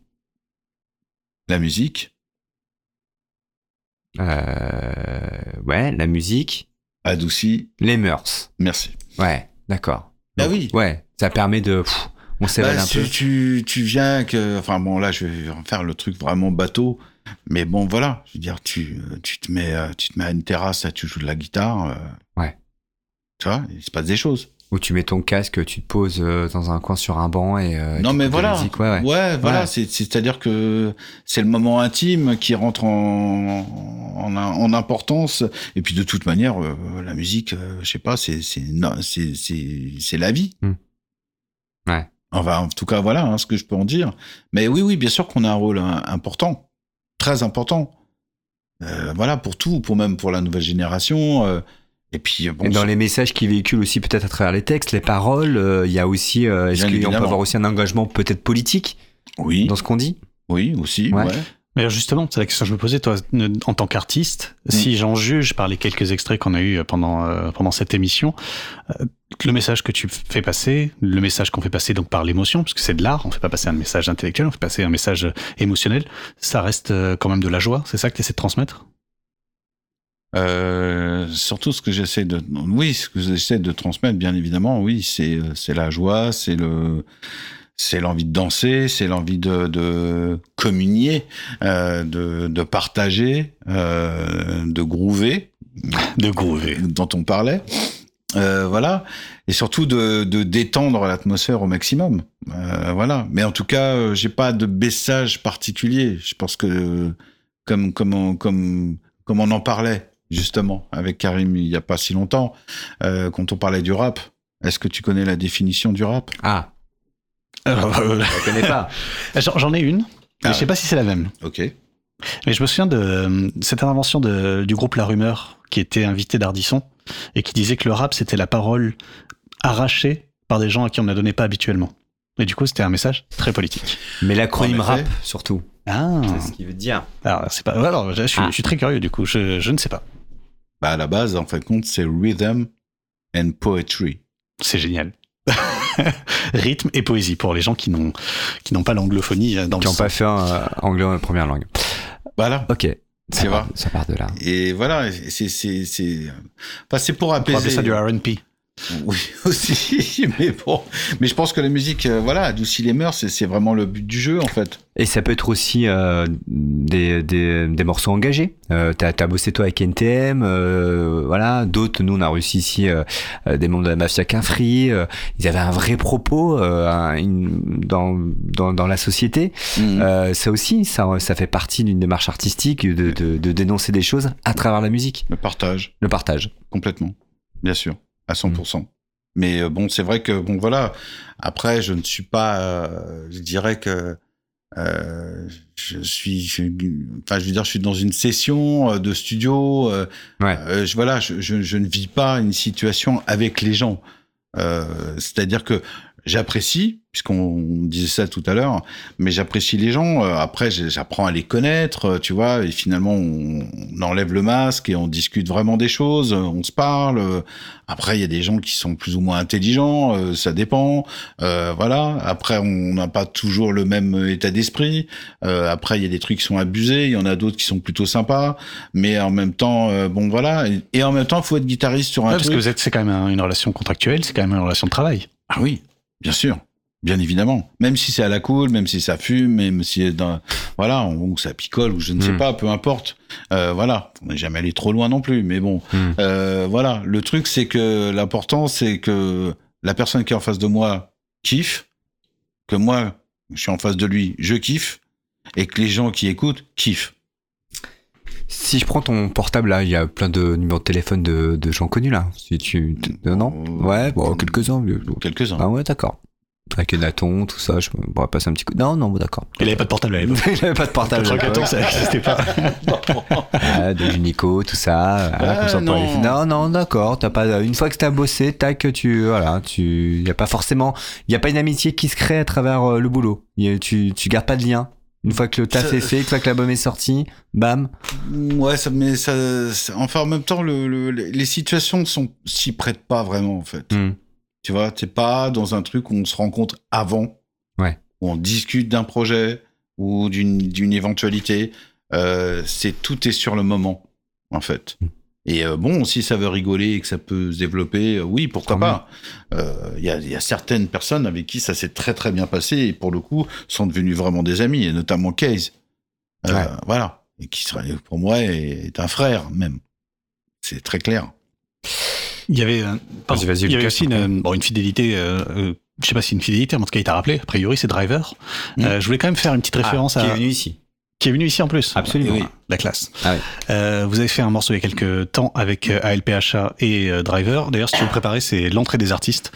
La musique? Euh, Ouais, la musique, adoucit. les mœurs. Merci. Ouais, d'accord. Ah oui. Ouais, ça permet de. pff, on s'évade Bah, un tu, peu. tu, tu viens que, enfin bon, là, je vais faire le truc vraiment bateau, mais bon, voilà, je veux dire, tu, tu te mets, euh, tu te mets à une terrasse, là, tu joues de la guitare. euh, Ouais. Tu vois, il se passe des choses. Où tu mets ton casque, tu te poses euh, dans un coin sur un banc et. euh, non, mais voilà. musique, ouais, ouais. voilà. Ouais. c'est- C'est-à-dire que c'est le moment intime qui rentre en, en, en importance. Et puis de toute manière, euh, la musique, euh, je sais pas, c'est c'est non, c'est c'est c'est la vie. Hmm. Ouais. Enfin, en tout cas, voilà hein, ce que je peux en dire. Mais oui, oui, bien sûr qu'on a un rôle hein, important, très important. Euh, voilà, pour tout, pour même pour la nouvelle génération. Euh, et puis, bon, Et dans les messages qui véhiculent aussi peut-être à travers les textes, les paroles, euh, il y a aussi, euh, est-ce qu'on peut avoir aussi un engagement peut-être politique oui, dans ce qu'on dit? Oui, aussi, Ouais. ouais. Mais alors justement, c'est la question que je me posais, toi, ne- en tant qu'artiste, Mm. si j'en juge par les quelques extraits qu'on a eu pendant, euh, pendant cette émission, euh, le message que tu fais passer, le message qu'on fait passer donc par l'émotion, parce que c'est de l'art, on fait pas passer un message intellectuel, on fait passer un message euh, émotionnel, ça reste euh, quand même de la joie, c'est ça que tu essaies de transmettre? Euh, surtout ce que j'essaie de, oui, ce que j'essaie de transmettre, bien évidemment, oui, c'est euh, c'est la joie, c'est le, c'est l'envie de danser, c'est l'envie de, de communier, euh, de, de partager, euh, de groover, [LAUGHS] De groover. dont on parlait. Voilà, et surtout de, de détendre l'atmosphère au maximum. Voilà, mais en tout cas, j'ai pas de message particulier. Je pense que comme comme on, comme comme on en parlait justement avec Karim il y a pas si longtemps, euh, quand on parlait du rap. Est-ce que tu connais la définition du rap? Ah, Alors, euh, je connais pas. [LAUGHS] J'en ai une, mais Ah je sais pas si c'est la même. Ok. Mais je me souviens de cette intervention de, du groupe La Rumeur, qui était invité d'Ardisson, et qui disait que le rap, c'était la parole arrachée par des gens à qui on ne la donnait pas habituellement. Et du coup, c'était un message très politique. Mais l'acronyme rap, surtout. Ah, C'est ce qu'il veut dire. alors, c'est pas. Alors, je suis, Ah. je suis très curieux, du coup, je, je ne sais pas. Bah à la base, en fin de compte, c'est rhythm and poetry. C'est génial. [LAUGHS] Rythme et poésie pour les gens qui n'ont qui n'ont pas l'anglophonie euh, dans Qui le n'ont pas fait un euh, anglais en première langue. Voilà. Ok. Ça part, ça part de là. Et voilà, c'est c'est c'est enfin, c'est pour On apaiser. ça du R&P. [LAUGHS] Oui, aussi, mais bon. Mais je pense que la musique, euh, voilà, adoucit les mœurs, c'est- vraiment le but du jeu, en fait. Et ça peut être aussi euh, des, des, des morceaux engagés. Euh, t'as, t'as bossé toi avec NTM, euh, voilà. D'autres, nous, on a réussi ici euh, des membres de la mafia Quinfri. euh, ils avaient un vrai propos euh, un- une- dans, dans, dans la société. Euh, ça aussi, ça, ça fait partie d'une démarche artistique de, de, de dénoncer des choses à travers la musique, Le partage, le partage. complètement. Bien sûr, à 100%. Mais euh, bon, c'est vrai que, bon, voilà. Après, je ne suis pas, euh, je dirais que, euh, je suis, je- enfin, je veux dire, je suis dans une session euh, de studio. euh, Ouais. Euh, je, voilà, je, je, je ne vis pas une situation avec les gens. Euh, C'est-à-dire que j'apprécie, puisqu'on disait ça tout à l'heure, mais j'apprécie les gens. Euh, après, j'apprends à les connaître, euh, tu vois, et finalement, on, enlève le masque et on discute vraiment des choses, euh, on se parle. Après, il y a des gens qui sont plus ou moins intelligents, ça dépend. Euh, voilà. Après, on n'a pas toujours le même état d'esprit. Euh, après, il y a des trucs qui sont abusés, il y en a d'autres qui sont plutôt sympas, mais en même temps, euh, bon, voilà. Et, en même temps, il faut être guitariste sur un Ouais, parce truc. que vous êtes, c'est quand même un- une relation contractuelle, c'est quand même une relation de travail. Ah oui, bien sûr. Bien évidemment. Même si c'est à la cool, même si ça fume, même si dans, voilà, ou ça picole, ou je ne sais Mm. pas, peu importe. Euh, voilà. On n'est jamais allé trop loin non plus, mais bon. Mm. Euh, voilà. Le truc, c'est que l'important, c'est que la personne qui est en face de moi kiffe, que moi, je suis en face de lui, je kiffe, et que les gens qui écoutent kiffent. Si je prends ton portable là, il y a plein de numéros de téléphone de, de gens connus là. Si tu, euh, non? Euh, Ouais, bon, quelques-uns. Quelques-uns. Ah ouais, d'accord. Avec Naton, tout ça, je pourrais passer un petit coup. Non, non, bon, d'accord. Il avait pas de portable à l'époque. [LAUGHS] Il avait pas de portable. 94, ça n'existait pas. [LAUGHS] Ah, de Unico, tout ça. voilà, Ah, comme ça, pourrait non. les- non, non, d'accord. T'as pas, une fois que t'as bossé, tac, tu, voilà, tu, y a pas forcément, y a pas une amitié qui se crée à travers euh, le boulot. Y a- tu, tu gardes pas de lien. Une fois que le taf Ça- est fait, une fois que l'album est sorti, bam. Ouais, ça, mais ça, enfin, en même temps, le, le- les situations sont s'y prêtent pas vraiment, en fait. Hmm. Tu vois, t'es pas dans un truc où on se rencontre avant, Ouais. où on discute d'un projet ou d'une d'une éventualité. Euh, c'est tout est sur le moment, en fait. Mm. Et euh, bon, si ça veut rigoler et que ça peut se développer, euh, oui, pourquoi Tant pas. Euh, Il y, a, il y a certaines personnes avec qui ça s'est très très bien passé et pour le coup sont devenus vraiment des amis, et notamment Case. Euh, Ouais. Voilà. Et qui serait, pour moi est, est un frère même. C'est très clair. Il y avait, euh, pardon, Vas-y, vas-y, il y avait Lucas, aussi une, euh, bon, une fidélité. Euh, euh, je sais pas si une fidélité, mais en tout cas, il t'a rappelé. A priori, c'est Driver. Mm. Euh, je voulais quand même faire une petite référence Ah, à qui est venu ici. Qui est venu ici en plus. Absolument. Oui. La classe. Ah oui. Euh, vous avez fait un morceau il y a quelques temps avec euh, ALPHA et euh, Driver. D'ailleurs, si tu veux préparer, c'est l'entrée des artistes.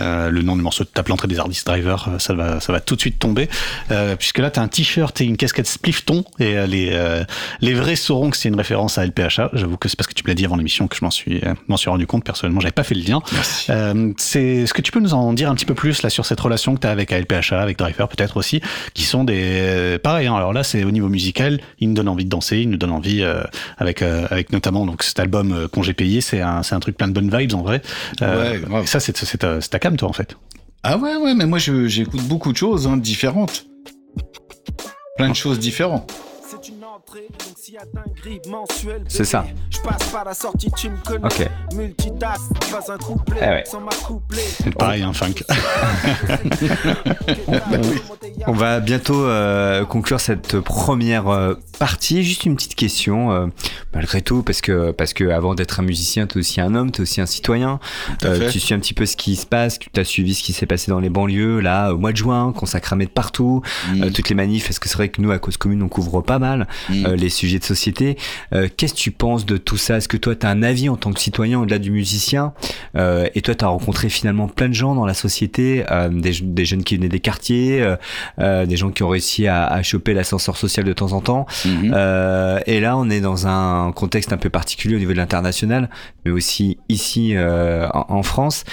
Euh, le nom du morceau, tu tapes l'entrée des artistes Driver, euh, ça va, ça va tout de suite tomber. Euh, puisque là, tu as un t-shirt et une casquette splifton. Et euh, les, euh, les vrais sauront que c'est une référence à LPHA. J'avoue que c'est parce que tu me l'as dit avant l'émission que je m'en suis, euh, m'en suis rendu compte. Personnellement, j'avais pas fait le lien. Euh, c'est, est-ce que tu peux nous en dire un petit peu plus là sur cette relation que tu as avec ALPHA, avec Driver peut-être aussi, qui sont des euh, pareil. hein, alors là, c'est au niveau musical, ils nous donnent envie de danser, ils nous donnent envie euh, avec avec notamment donc cet album euh, Congé payé, c'est un c'est un truc plein de bonnes vibes en vrai. Ouais, ça c'est c'est toi en fait. Ah ouais, ouais, mais moi je- j'écoute beaucoup de choses hein, différentes. Plein de choses différentes. C'est une entrée, donc s'il y a dinguerie mensuelle. C'est ça. Je passe par la sortie, tu me connais. Ok. Multitask, pas un couplet. Eh ouais. Sans ma couplet. C'est pareil un funk. [LAUGHS] On va bientôt euh, conclure cette première euh, partie. Juste une petite question, euh, malgré tout, parce que parce que avant d'être un musicien, t'es aussi un homme, t'es aussi un citoyen. Euh, tu suis un petit peu ce qui se passe, tu as suivi ce qui s'est passé dans les banlieues là au mois de juin, quand ça cramait de partout, toutes les manifs. Est-ce que c'est vrai que nous à cause commune on couvre pas mal. Euh, les sujets de société Euh, Qu'est-ce que tu penses de tout ça? Est-ce que toi tu as un avis en tant que citoyen au-delà du musicien? Euh, Et toi tu as rencontré finalement plein de gens dans la société, euh, des, des jeunes qui venaient des quartiers, des gens qui ont réussi à, à choper l'ascenseur social de temps en temps. Mhm. Euh, et là, on est dans un contexte un peu particulier au niveau de l'international, mais aussi ici euh, en, en France.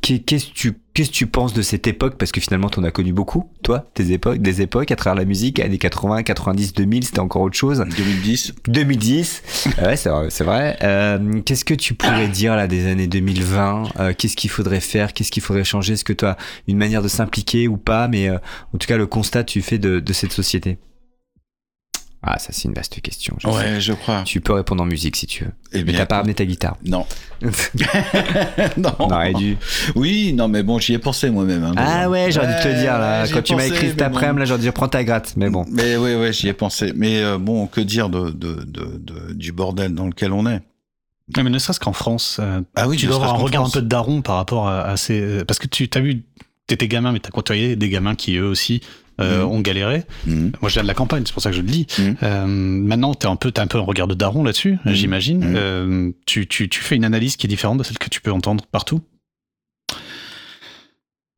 Qu'est- Qu'est-ce que tu qu'est-ce que tu penses de cette époque? Parce que finalement, tu en as connu beaucoup, toi, tes époques, des époques à travers la musique, années 80, 90, 2000, c'était encore autre chose. 2010. 2010, ouais, c'est vrai. c'est vrai. Euh, Qu'est-ce que tu pourrais dire là des années 2020 Euh, Qu'est-ce qu'il faudrait faire? Qu'est-ce qu'il faudrait changer? Est-ce que tu as une manière de s'impliquer ou pas? Mais euh, en tout cas, le constat que tu fais de, de cette société. Ah, ça c'est une vaste question. je sais. Ouais, je crois. Tu peux répondre en musique si tu veux. Eh Mais bien, t'as pas ramené ta guitare. Non. [LAUGHS] non. On aurait dû. Oui, non, mais bon, j'y ai pensé moi-même. hein, Ah ouais, j'aurais dû te le dire là. Quand tu m'as écrit cet après-midi, bon. là, j'aurais dû prendre ta gratte. Mais bon. Mais ouais, ouais, j'y ai pensé. Mais euh, bon, que dire de, de, de, de- du bordel dans lequel on est? Ouais, mais ne serait-ce qu'en France, euh, Ah oui, tu dois avoir un regard un peu de daron par rapport à, à ces euh, parce que tu t'as vu t'étais gamin mais t'as côtoyé des gamins qui eux aussi euh, ont galéré. Mhm. Moi, je viens de la campagne, c'est pour ça que je le dis. Mhm. Euh, maintenant, t'es un peu, t'as un peu un regard de daron là-dessus, Mhm. j'imagine. Euh, tu, tu, tu fais une analyse qui est différente de celle que tu peux entendre partout?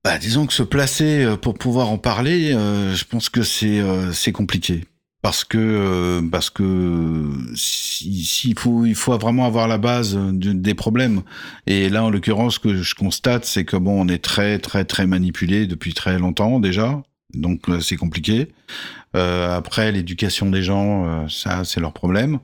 Bah, disons que se placer euh, pour pouvoir en parler, euh, je pense que c'est euh, c'est compliqué. Parce que parce que si, si il faut il faut vraiment avoir la base des problèmes. Et là en l'occurrence ce que je constate c'est que bon on est très très très manipulé depuis très longtemps déjà. Donc euh, c'est compliqué. Euh, après l'éducation des gens euh, ça c'est leur problème.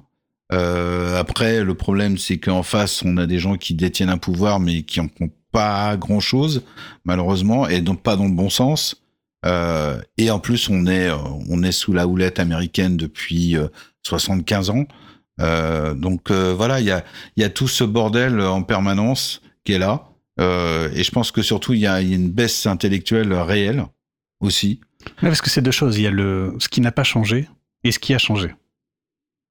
Après le problème c'est qu'en face on a des gens qui détiennent un pouvoir mais qui en ont pas grand chose malheureusement et donc pas dans le bon sens. Et en plus, on est, on est sous la houlette américaine depuis euh, 75 ans. Donc voilà, il y a, y a tout ce bordel en permanence qui est là. Et je pense que surtout, il y a une baisse intellectuelle réelle aussi. Ouais, parce que c'est deux choses. Il y a le, ce qui n'a pas changé et ce qui a changé.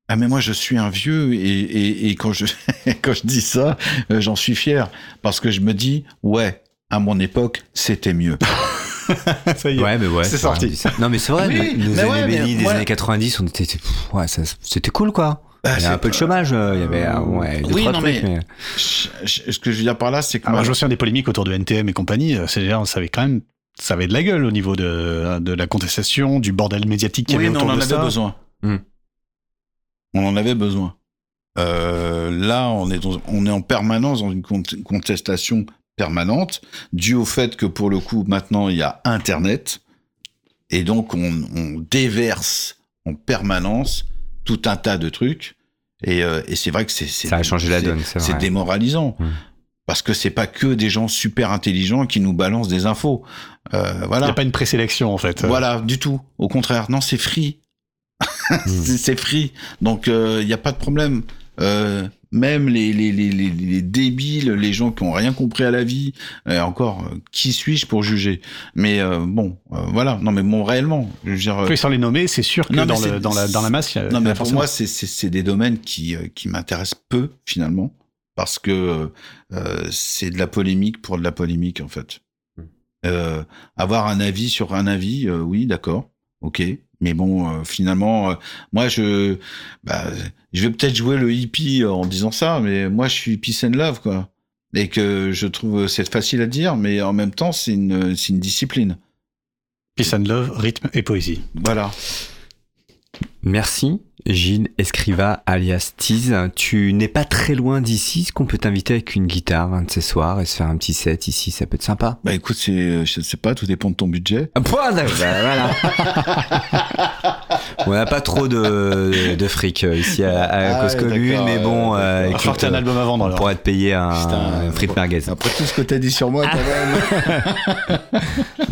Ah mais moi je suis un vieux et, et, et quand je [LAUGHS] quand je dis ça, euh, j'en suis fier parce que je me dis ouais à mon époque c'était mieux. [LAUGHS] ça y Ouais, mais ouais. C'est sorti. on. Non, mais c'est vrai. Oui, nos mais années ouais, mais bénies des ouais. années 90, on était. pff, Ouais, ça- c'était cool quoi. Bah, il y avait un peu de chômage. euh, Il y avait euh, ouais, deux, Oui, trois non, trucs, mais- mais- Je- je- ce que je veux dire par là, c'est que Ah, moi, je me souviens des polémiques autour de NTM et compagnie. euh, C'est ça avait quand même, ça avait de la gueule au niveau de, de la contestation, du bordel médiatique qu'il y Oui, avait mais on autour en de avait ça. besoin. Hmm. On en avait besoin. Euh, là, on est, dans- on est en permanence dans une cont- contestation permanente, due au fait que pour le coup, maintenant, il y a Internet, et donc on, on déverse en permanence tout un tas de trucs, et, euh, et c'est vrai que c'est Ça a changé la c'est- donne, c'est démoralisant. Hmm. Parce que c'est pas que des gens super intelligents qui nous balancent des infos. Euh, Il voilà. n'y a pas une présélection en fait. Voilà, du tout. Au contraire, non, c'est free. [LAUGHS] c'est c'est free. Donc, il n'y a pas de problème. Euh, même les, les, les, les, les débiles, les gens qui ont rien compris à la vie, euh, encore, euh, qui suis-je pour juger? Mais euh, bon, euh, voilà. Non, mais bon, réellement, je veux dire, euh, sans les nommer, c'est sûr que Non, dans, le, dans, la, dans la masse, il y a- non, il mais pour forcément- moi, c'est- des domaines qui, euh, qui m'intéressent peu, finalement. Parce que euh, c'est de la polémique pour de la polémique en fait. Mm. Euh, avoir un avis sur un avis, euh, oui, d'accord, ok. Mais bon, euh, finalement, euh, moi, je, bah, je vais peut-être jouer le hippie en disant ça, mais moi, je suis peace and love, quoi. Et que je trouve c'est facile à dire, mais en même temps, c'est une, c'est une discipline. Peace and love, rythme et poésie. Voilà. Merci, Gilles Escriva, alias Tease. Tu n'es pas très loin d'ici. Est-ce qu'on peut t'inviter avec une guitare un de ces soirs et se faire un petit set ici? Ça peut être sympa. Bah écoute, c'est, je sais pas, tout dépend de ton budget. Ah, point, bah, voilà. [LAUGHS] On n'a pas trop de, de fric euh, ici à, à Ah Cause Commune, mais bon, euh, écoute, Sortez un euh, album à vendre on alors. pourrait te payer un, un merguez. Après tout ce que t'as dit sur moi, quand [LAUGHS] même.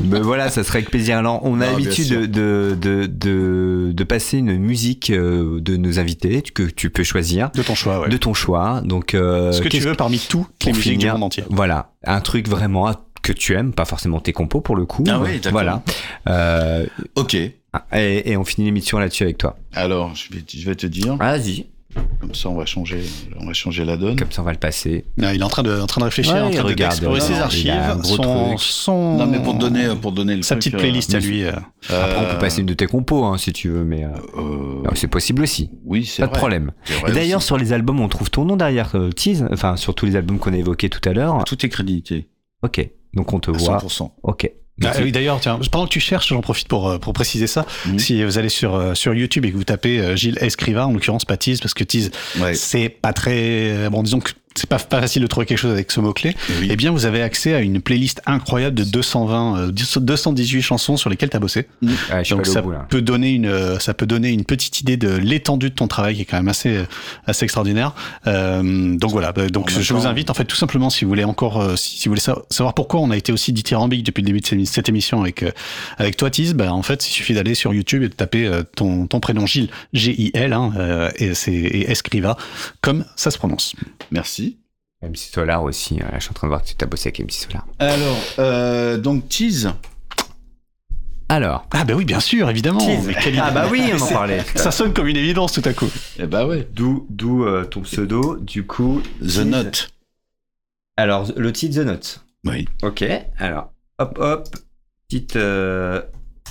Mais voilà, ça serait avec plaisir. Alors, on a l'habitude de, de, de, de, de passer une musique euh, de nos invités que tu peux choisir De ton choix, ouais. de ton choix. Donc, euh, Ce que tu veux parmi toutes les musiques du monde entier. Voilà, un truc vraiment que tu aimes, pas forcément tes compos pour le coup. Ah oui, d'accord. Voilà. Euh, ok. et, et on finit l'émission là-dessus avec toi. Alors, je vais, je vais te dire. Vas-y. Comme ça, on va changer, on va changer la donne. Comme ça, on va le passer. Ah, il est en train de, en train de réfléchir, Ouais, en il train de- regarde, d'explorer non, ses il a un archives, gros son, son- Non, mais pour te donner, pour te donner le sa truc, petite euh, playlist à lui. euh. Après, on euh, peut passer une de tes compos hein, si tu veux, mais euh, euh, c'est possible aussi. oui, c'est Pas de problème. D'ailleurs, sur les albums, on trouve ton nom derrière euh, Tease, enfin sur tous les albums qu'on a évoqués tout à l'heure. tout est crédité Ok, donc on te à voit. 100%. Ok. Ah, oui, d'ailleurs, tiens, pendant que tu cherches, j'en profite pour, euh, pour préciser ça. Mhm. Si vous allez sur, euh, sur YouTube et que vous tapez euh, Gilles Escriva, en l'occurrence pas Tease, parce que Tease, Ouais. c'est pas très. Bon, disons que c'est pas, pas facile de trouver quelque chose avec ce mot-clé. Oui. Eh bien, vous avez accès à une playlist incroyable de 220, euh, 218 chansons sur lesquelles t'as bossé. Ouais, je suis Donc ça bout peut donner une, euh, ça peut donner une petite idée de l'étendue de ton travail qui est quand même assez, euh, assez extraordinaire. Euh, donc voilà. Bah, Donc je, vous invite en fait tout simplement si vous voulez encore, euh, si, si vous voulez sa- savoir pourquoi on a été aussi dithyrambique depuis le début de cette- émission avec euh, avec toi Tiz, bah en fait il suffit d'aller sur YouTube et de taper euh, ton ton prénom Gilles G I L hein, euh, et c'est et Escriva comme ça se prononce. Merci. MC Solar aussi. euh, je suis en train de voir que tu t'as bossé avec MC Solar. Alors, euh, donc tease. Alors. Ah bah oui bien sûr évidemment. Tease. Mais quelle Ah bah oui, on en [LAUGHS] parlait. Ça sonne comme une évidence tout à coup. Eh bah ouais. D'où d'où euh, ton pseudo. Du coup. The Tease. Note. Alors le titre The Note. Oui. Ok. Alors hop hop. Petite euh,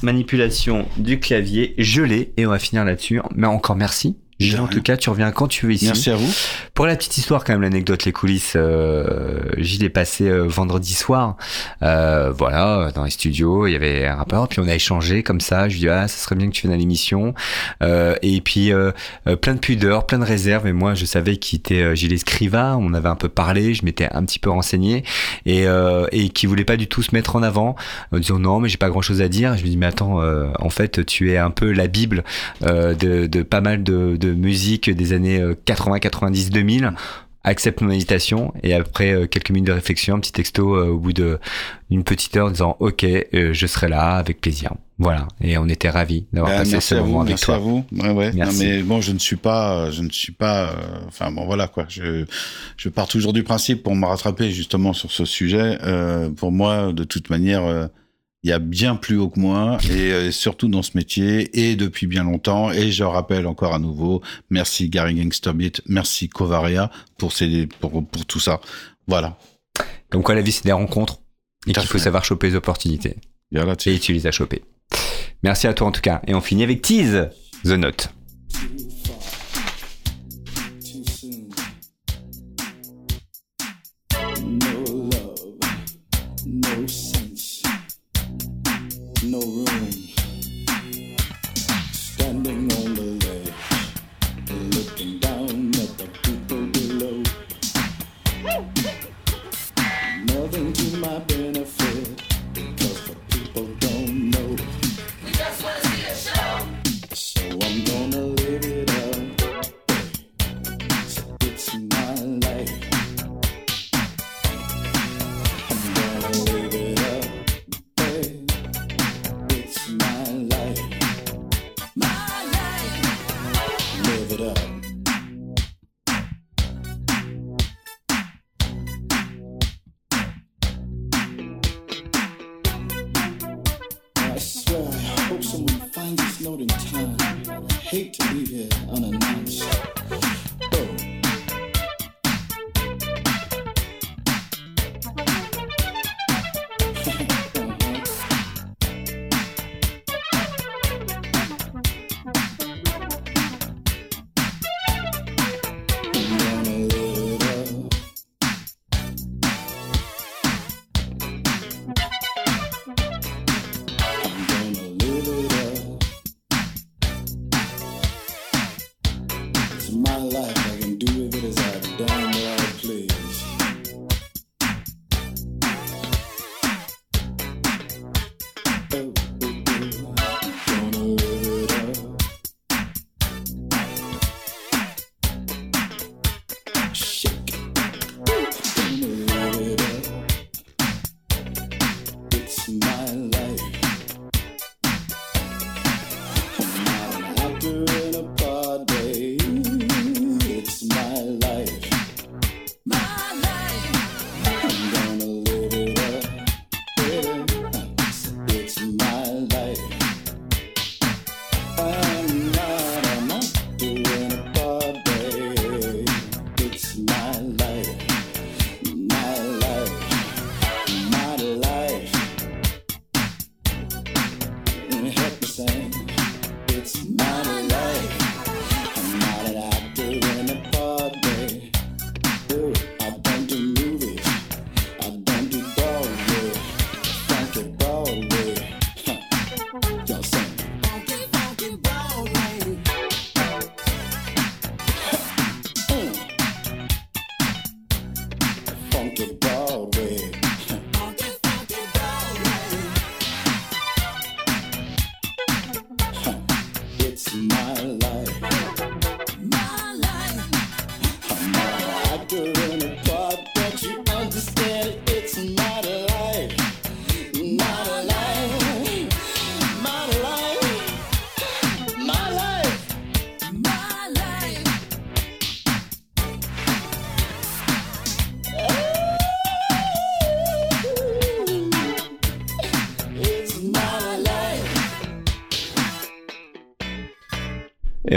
manipulation du clavier. Je l'ai et on va finir là-dessus. Mais encore merci. Gilles, en tout cas, tu reviens quand tu veux ici. Merci à vous. Pour la petite histoire, quand même, l'anecdote, les coulisses, euh, Gilles est passé euh, vendredi soir, euh, voilà, dans les studios, il y avait un rappeur, puis on a échangé comme ça, je lui ai dit, ah, ça serait bien que tu viennes à l'émission, euh, et puis euh, plein de pudeur, plein de réserves, et moi, je savais qu'il était Gilles Escriva, on avait un peu parlé, je m'étais un petit peu renseigné, et, euh, et qui voulait pas du tout se mettre en avant, en disant, non, mais j'ai pas grand chose à dire, je lui dis, mais attends, euh, en fait, tu es un peu la bible euh, de, de pas mal de, de musique des années euh, 80, 90, 2000. Accepte mon invitation et après euh, quelques minutes de réflexion, un petit texto euh, au bout de d'une petite heure en disant ok, euh, je serai là avec plaisir. Voilà et on était ravis d'avoir Bah, passé merci ce à moment vous, avec merci toi. à vous. Ouais, ouais. Merci. Non, mais bon, je ne suis pas, je ne suis pas. euh, Enfin bon, voilà quoi. Je, je pars toujours du principe pour me rattraper justement sur ce sujet. euh, pour moi, de toute manière, euh, il y a bien plus haut que moi et euh, surtout dans ce métier et depuis bien longtemps. Et je rappelle encore à nouveau, merci Gary Gangsterbeat, merci Covaria pour ces, pour pour tout ça. Voilà. Donc quoi la vie c'est des rencontres et qu'il faut savoir choper les opportunités là, et tu les as chopées. Merci à toi en tout cas et on finit avec Tease The Note.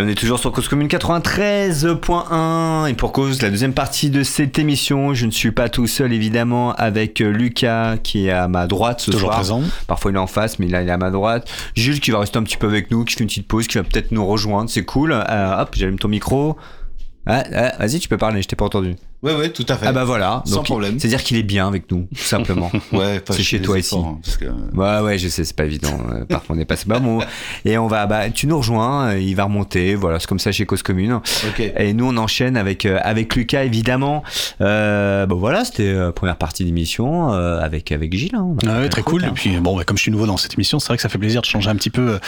On est toujours sur Cause Commune 93.1 et pour cause la deuxième partie de cette émission, je ne suis pas tout seul évidemment avec euh, Lucas qui est à ma droite ce Toujours soir. présent. Parfois il est en face mais là il est à ma droite. Jules qui va rester un petit peu avec nous, qui fait une petite pause, qui va peut-être nous rejoindre, c'est cool. Euh, hop, j'allume ton micro. Ah, ah, Vas-y, tu peux parler, je t'ai pas entendu. Ouais, ouais, tout à fait. Ah bah voilà, Sans Donc, problème. C'est-à-dire qu'il est bien avec nous, tout simplement. [LAUGHS] Ouais, pas C'est chez toi ici. hein, parce que- Ouais, ouais, je sais, c'est pas évident. Euh, [LAUGHS] Parfois, on est passé bas mot. Et on va, bah, tu nous rejoins, euh, il va remonter. Voilà, c'est comme ça chez Cause Commune. Ok. Et nous, on enchaîne avec, euh, avec Lucas, évidemment. Euh, bon, voilà, c'était euh, première partie d'émission euh, avec, avec Gilles. hein. Ah ouais, très cool. hein. Et puis bon, bah, comme je suis nouveau dans cette émission, c'est vrai que ça fait plaisir de changer un petit peu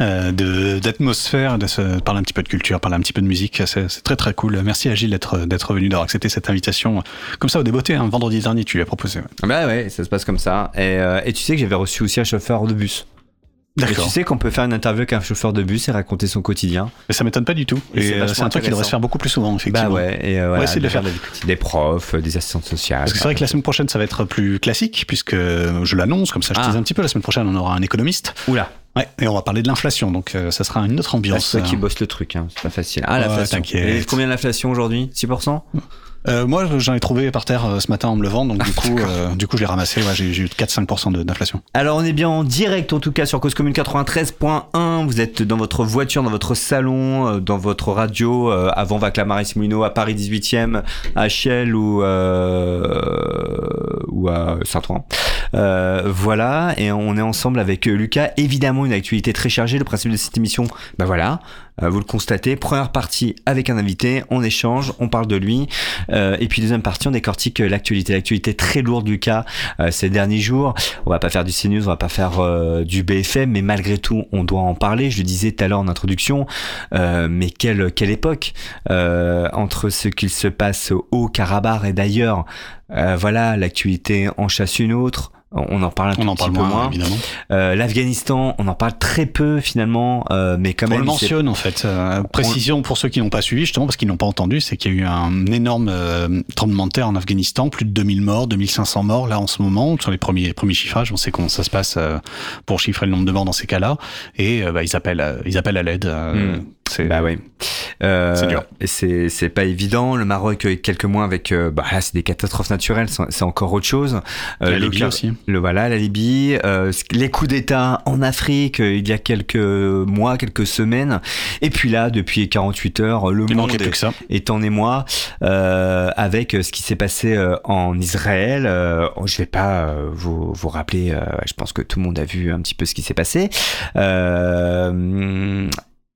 euh, de d'atmosphère, de se parler un petit peu de culture, parler un petit peu de musique. C'est c'est très très cool. Merci à Gilles d'être d'être venu, d'avoir accepté cette invitation. Comme ça au débeauté, hein, vendredi dernier, tu lui as proposé. ouais. Bah ouais, ça se passe comme ça. Et, euh, et tu sais que j'avais reçu aussi un chauffeur de bus. Et tu sais qu'on peut faire une interview avec un chauffeur de bus et raconter son quotidien. Mais ça m'étonne pas du tout. Et Et, c'est euh, un truc qui devrait se faire beaucoup plus souvent, effectivement. Bah ouais, et euh, voilà, essayer de le faire. des profs, euh, des assistantes sociales. Parce que c'est vrai que la semaine prochaine, ça va être plus classique, puisque je l'annonce, comme ça je Ah. tease un petit peu. La semaine prochaine, on aura un économiste. Oula, Ouais, et on va parler de l'inflation, donc euh, ça sera une autre Ah, ambiance. c'est toi qui euh. bosse le truc, hein, c'est pas facile. Ah, Ouais, l'inflation. t'inquiète. Et combien l'inflation aujourd'hui? 6% Euh, moi, j'en ai trouvé par terre euh, ce matin en me levant, donc du coup, euh, du coup, je l'ai ramassé. Ouais, j'ai eu 4-5% de- d'inflation. Alors on est bien en direct en tout cas sur Cause Commune 93.1. Vous êtes dans votre voiture, dans votre salon, euh, dans votre radio, euh, avant Vaclamar Simoulineau à Paris 18e, à Chiel ou, euh, ou à Saint-Ouen. Euh, voilà, et on est ensemble avec Lucas. Évidemment une actualité très chargée. Le principe de cette émission, bah voilà, euh, vous le constatez. Première partie avec un invité, on échange, on parle de lui. Euh, et puis deuxième partie, on décortique euh, l'actualité. L'actualité très lourde du cas euh, ces derniers jours. On va pas faire du CNews, on va pas faire euh, du BFM, mais malgré tout, on doit en parler. Je le disais tout à l'heure en introduction, euh, mais quelle, quelle époque euh, entre ce qu'il se passe au Karabakh et d'ailleurs, euh, voilà, l'actualité en chasse une autre. On en parle un On tout en petit peu moins, évidemment. Euh, L'Afghanistan, on en parle très peu finalement, euh, mais quand On même. le c'est- mentionne en fait. Euh, précision pour ceux qui n'ont pas suivi, justement parce qu'ils n'ont pas entendu, c'est qu'il y a eu un énorme euh, tremblement de terre en Afghanistan, plus de 2000 morts, 2500 morts là en ce moment, sur les premiers premiers chiffrages. On sait comment ça se passe euh, pour chiffrer le nombre de morts dans ces cas-là, et euh, bah, ils appellent ils appellent à l'aide. euh, Mm. C'est Bah oui. Euh, C'est pas évident. Le Maroc, euh, quelques mois avec, euh, bah là, c'est des catastrophes naturelles, c'est encore autre chose. Euh, la le Libye cla- aussi. Le voilà, la Libye, les coups d'État en Afrique il y a quelques mois, quelques semaines, et puis là, depuis 48 heures, le Il monde est, que ça. est en émoi euh, avec ce qui s'est passé en Israël. Euh, je vais pas vous, vous rappeler, je pense que tout le monde a vu un petit peu ce qui s'est passé. Euh,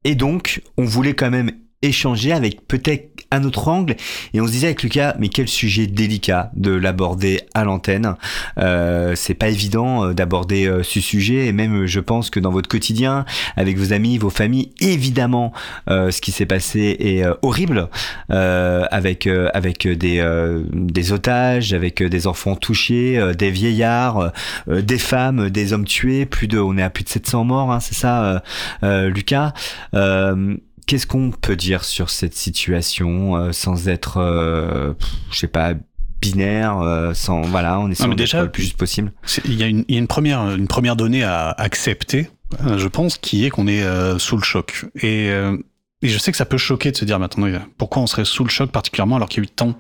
et donc, on voulait quand même échanger avec peut-être un autre angle. Et on se disait avec Lucas mais quel sujet délicat de l'aborder à l'antenne. Euh, c'est pas évident euh, d'aborder euh, ce sujet. Et même je pense que dans votre quotidien avec vos amis vos familles évidemment euh, ce qui s'est passé est euh, horrible avec avec des des otages avec des enfants touchés des vieillards des femmes des hommes tués plus de on est à plus de 700 morts hein, c'est ça Lucas Qu'est-ce qu'on peut dire sur cette situation euh, sans être, euh, je sais pas, binaire, euh, sans voilà, on essaie d'être le plus juste possible? Il y a une, il y a une première, une première donnée à accepter, euh, je pense, qui est qu'on est sous le choc. Et, et je sais que ça peut choquer de se dire, mais attendez, pourquoi on serait sous le choc particulièrement alors qu'il y a eu tant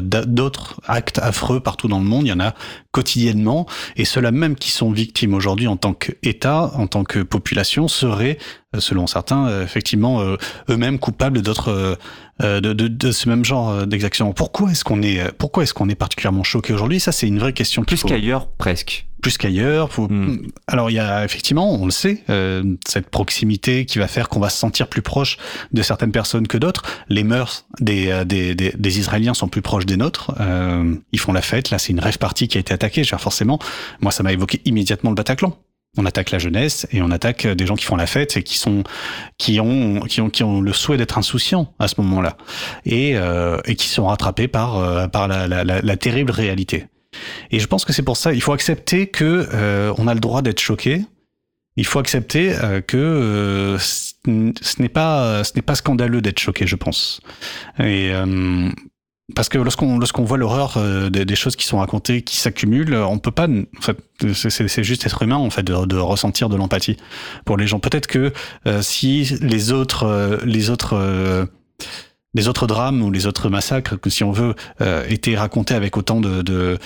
d'autres actes affreux partout dans le monde Il y en a quotidiennement, et ceux-là même qui sont victimes aujourd'hui en tant qu'État, en tant que population, seraient, euh, selon certains, euh, effectivement euh, eux-mêmes coupables d'autres euh, euh, de, de, de ce même genre euh, d'exactions. Pourquoi est-ce qu'on est, pourquoi est-ce qu'on est particulièrement choqué aujourd'hui? Ça, c'est une vraie question. Plus faut- qu'ailleurs, presque. plus qu'ailleurs. Faut- Mm. Alors il y a effectivement, on le sait, euh, cette proximité qui va faire qu'on va se sentir plus proche de certaines personnes que d'autres. Les mœurs des, euh, des, des, des Israéliens sont plus proches des nôtres. Euh, ils font la fête. Là, c'est une rêve partie qui a été attaquée. Je veux dire, forcément, moi, ça m'a évoqué immédiatement le Bataclan. On attaque la jeunesse et on attaque euh, des gens qui font la fête et qui sont qui ont qui ont qui ont le souhait d'être insouciants à ce moment-là et euh, et qui sont rattrapés par euh, par la, la, la, terrible réalité. Et je pense que c'est pour ça, il faut accepter que euh, on a le droit d'être choqué. Il faut accepter euh, que euh, ce n'est pas ce n'est pas scandaleux d'être choqué, je pense. Et parce que lorsqu'on lorsqu'on voit l'horreur euh, des, choses qui sont racontées, qui s'accumulent, on peut pas. En fait, c'est- juste être humain en fait de, de ressentir de l'empathie pour les gens. Peut-être que euh, si les autres euh, les autres euh, les autres drames ou les autres massacres, que si on veut, euh, étaient racontés avec autant de,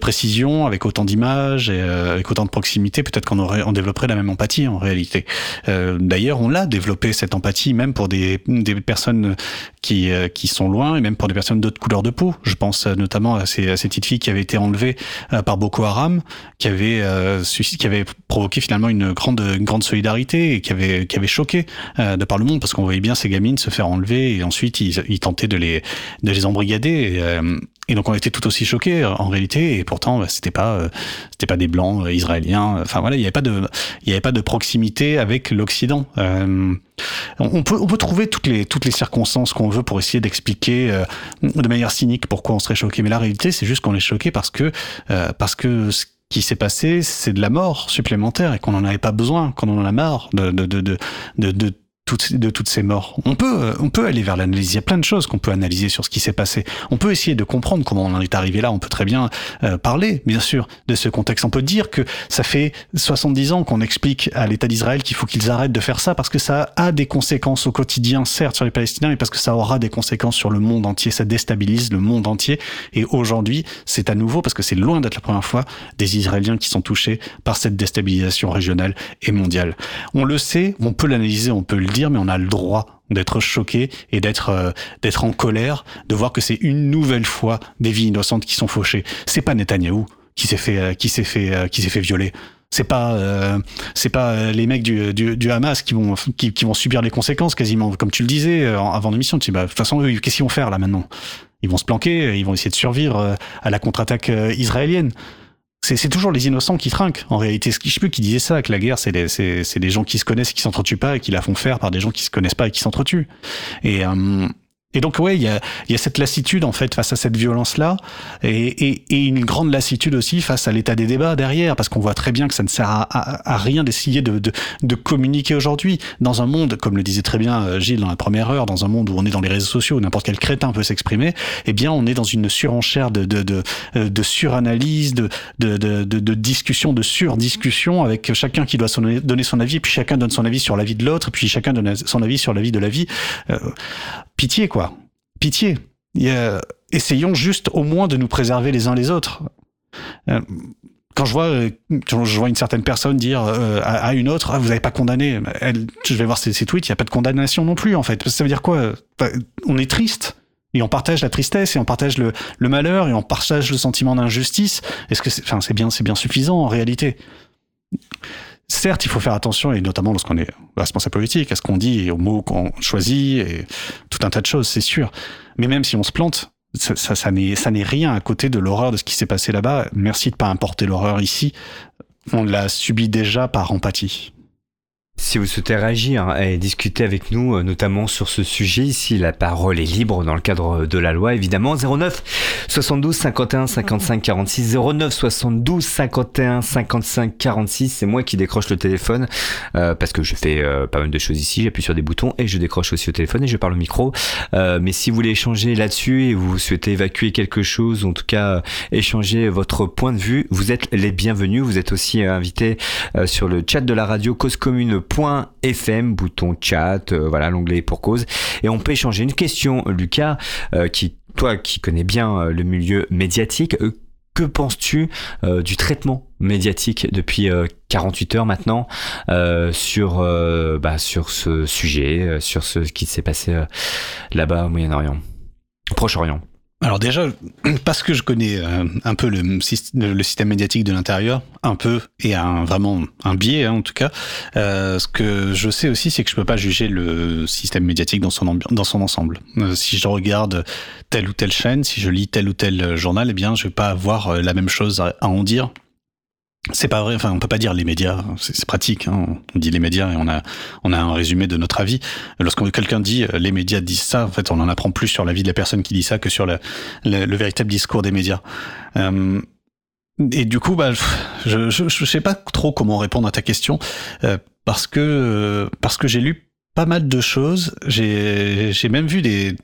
précision, avec autant d'images et euh, avec autant de proximité, peut-être qu'on aurait, on développerait la même empathie en réalité. Euh, D'ailleurs, on l'a développé cette empathie même pour des, personnes qui, qui sont loin et même pour des personnes d'autres couleurs de peau. Je pense notamment à ces, à petites filles qui avaient été enlevées par Boko Haram, qui avaient, qui avaient provoqué finalement une grande, grande solidarité et qui avait, qui avait choqué de par le monde parce qu'on voyait bien ces gamines se faire enlever et ensuite ils, ils tentaient de les, de les embrigader. Et, euh, et donc on était tout aussi choqués euh, en réalité et pourtant bah, c'était pas euh, c'était pas des blancs euh, israéliens enfin voilà il y avait pas de il y avait pas de proximité avec l'Occident euh, on peut on peut trouver toutes les toutes les circonstances qu'on veut pour essayer d'expliquer euh, de manière cynique pourquoi on serait choqué mais la réalité c'est juste qu'on est choqué parce que euh, parce que ce qui s'est passé, c'est de la mort supplémentaire et qu'on n'en avait pas besoin, qu'on en a marre de, de, de, de, de de toutes ces morts. On peut, euh, on peut aller vers l'analyse. Il y a plein de choses qu'on peut analyser sur ce qui s'est passé. On peut essayer de comprendre comment on en est arrivé là. On peut très bien euh, parler, bien sûr, de ce contexte. On peut dire que ça fait 70 ans qu'on explique à l'État d'Israël qu'il faut qu'ils arrêtent de faire ça parce que ça a des conséquences au quotidien, certes, sur les Palestiniens, mais parce que ça aura des conséquences sur le monde entier. Ça déstabilise le monde entier. Et aujourd'hui, c'est à nouveau, parce que c'est loin d'être la première fois, des Israéliens qui sont touchés par cette déstabilisation régionale et mondiale. On le sait, on peut l'analyser, on peut le dire, mais on a le droit d'être choqué et d'être euh, d'être en colère, de voir que c'est une nouvelle fois des vies innocentes qui sont fauchées. C'est pas Netanyahou qui s'est fait euh, qui s'est fait euh, qui s'est fait violer. C'est pas c'est pas les mecs du, du, Hamas qui vont qui, vont subir les conséquences quasiment comme tu le disais avant l'émission. Tu bah de toute façon eux qu'est-ce qu'ils vont faire là maintenant? Ils vont se planquer, ils vont essayer de survivre à la contre-attaque israélienne. C'est toujours les innocents qui trinquent. En réalité, ce qui, je sais plus qui disait ça, que la guerre, c'est des, des gens qui se connaissent et qui s'entretuent pas et qui la font faire par des gens qui se connaissent pas et qui s'entretuent. Et, euh, et donc, ouais, il y a, y a cette lassitude, en fait, face à cette violence-là, et, et, et une grande lassitude aussi face à l'état des débats derrière, parce qu'on voit très bien que ça ne sert à, à, rien d'essayer de, de, de communiquer aujourd'hui. Dans un monde, comme le disait très bien euh, Gilles dans la première heure, dans un monde où on est dans les réseaux sociaux, où n'importe quel crétin peut s'exprimer, eh bien, on est dans une surenchère de, de, de, euh, de suranalyse, de, de, de, de, discussion, de surdiscussion, avec chacun qui doit donner son avis, puis chacun donne son avis sur la vie de l'autre, puis chacun donne son avis sur la vie de la vie. Euh, pitié, quoi. Pitié. A- Essayons juste au moins de nous préserver les uns les autres. Euh, quand je vois, euh, je vois une certaine personne dire euh, à, une autre, ah, vous n'avez pas condamné, je vais voir ses, tweets, il n'y a pas de condamnation non plus, en fait. Ça veut dire quoi? Enfin, On est triste. Et on partage la tristesse, et on partage le, malheur, et on partage le sentiment d'injustice. Est-ce que c'est, enfin, bien, c'est bien suffisant en réalité? Certes, il faut faire attention, et notamment lorsqu'on est responsable politique, à ce qu'on dit et aux mots qu'on choisit, et tout un tas de choses, c'est sûr. Mais même si on se plante, ça, ça, ça n'est, rien à côté de l'horreur de ce qui s'est passé là-bas. Merci de pas importer l'horreur ici. On l'a subi déjà par empathie. Si vous souhaitez réagir et discuter avec nous, euh, notamment sur ce sujet, ici la parole est libre dans le cadre de la loi, évidemment. 09 72 51 55 46 09 72 51 55 46. C'est moi qui décroche le téléphone euh, parce que je fais euh, pas mal de choses ici. J'appuie sur des boutons et je décroche aussi au téléphone et je parle au micro. Euh, mais si vous voulez échanger là-dessus et vous souhaitez évacuer quelque chose, ou en tout cas euh, échanger votre point de vue, vous êtes les bienvenus. Vous êtes aussi euh, invité euh, sur le chat de la radio causecommune.fm, bouton chat, euh, voilà l'onglet pour cause. Et on peut échanger une question, Lucas, euh, qui toi qui connais bien euh, le milieu médiatique. que penses-tu du traitement médiatique depuis euh, 48 heures maintenant sur bah, sur ce sujet, sur ce qui s'est passé là-bas au Moyen-Orient, Proche-Orient? Alors déjà, parce que je connais euh, un peu le, syst- le le système médiatique de l'intérieur, un peu, et un, vraiment un biais hein, en tout cas, euh, ce que je sais aussi, c'est que je peux pas juger le système médiatique dans son, dans son ensemble. Euh, si je regarde telle ou telle chaîne, si je lis tel ou tel euh, journal, eh bien, je vais pas avoir la même chose à en dire. C'est pas vrai, enfin, on peut pas dire les médias, c'est pratique, hein. on dit les médias et on a, on a un résumé de notre avis. Lorsque quelqu'un dit euh, les médias disent ça, en fait, on en apprend plus sur la vie de la personne qui dit ça que sur le, le, le véritable discours des médias. Euh, et du coup, bah, je, je, je sais pas trop comment répondre à ta question euh, parce que euh, parce que j'ai lu pas mal de choses. J'ai j'ai même vu des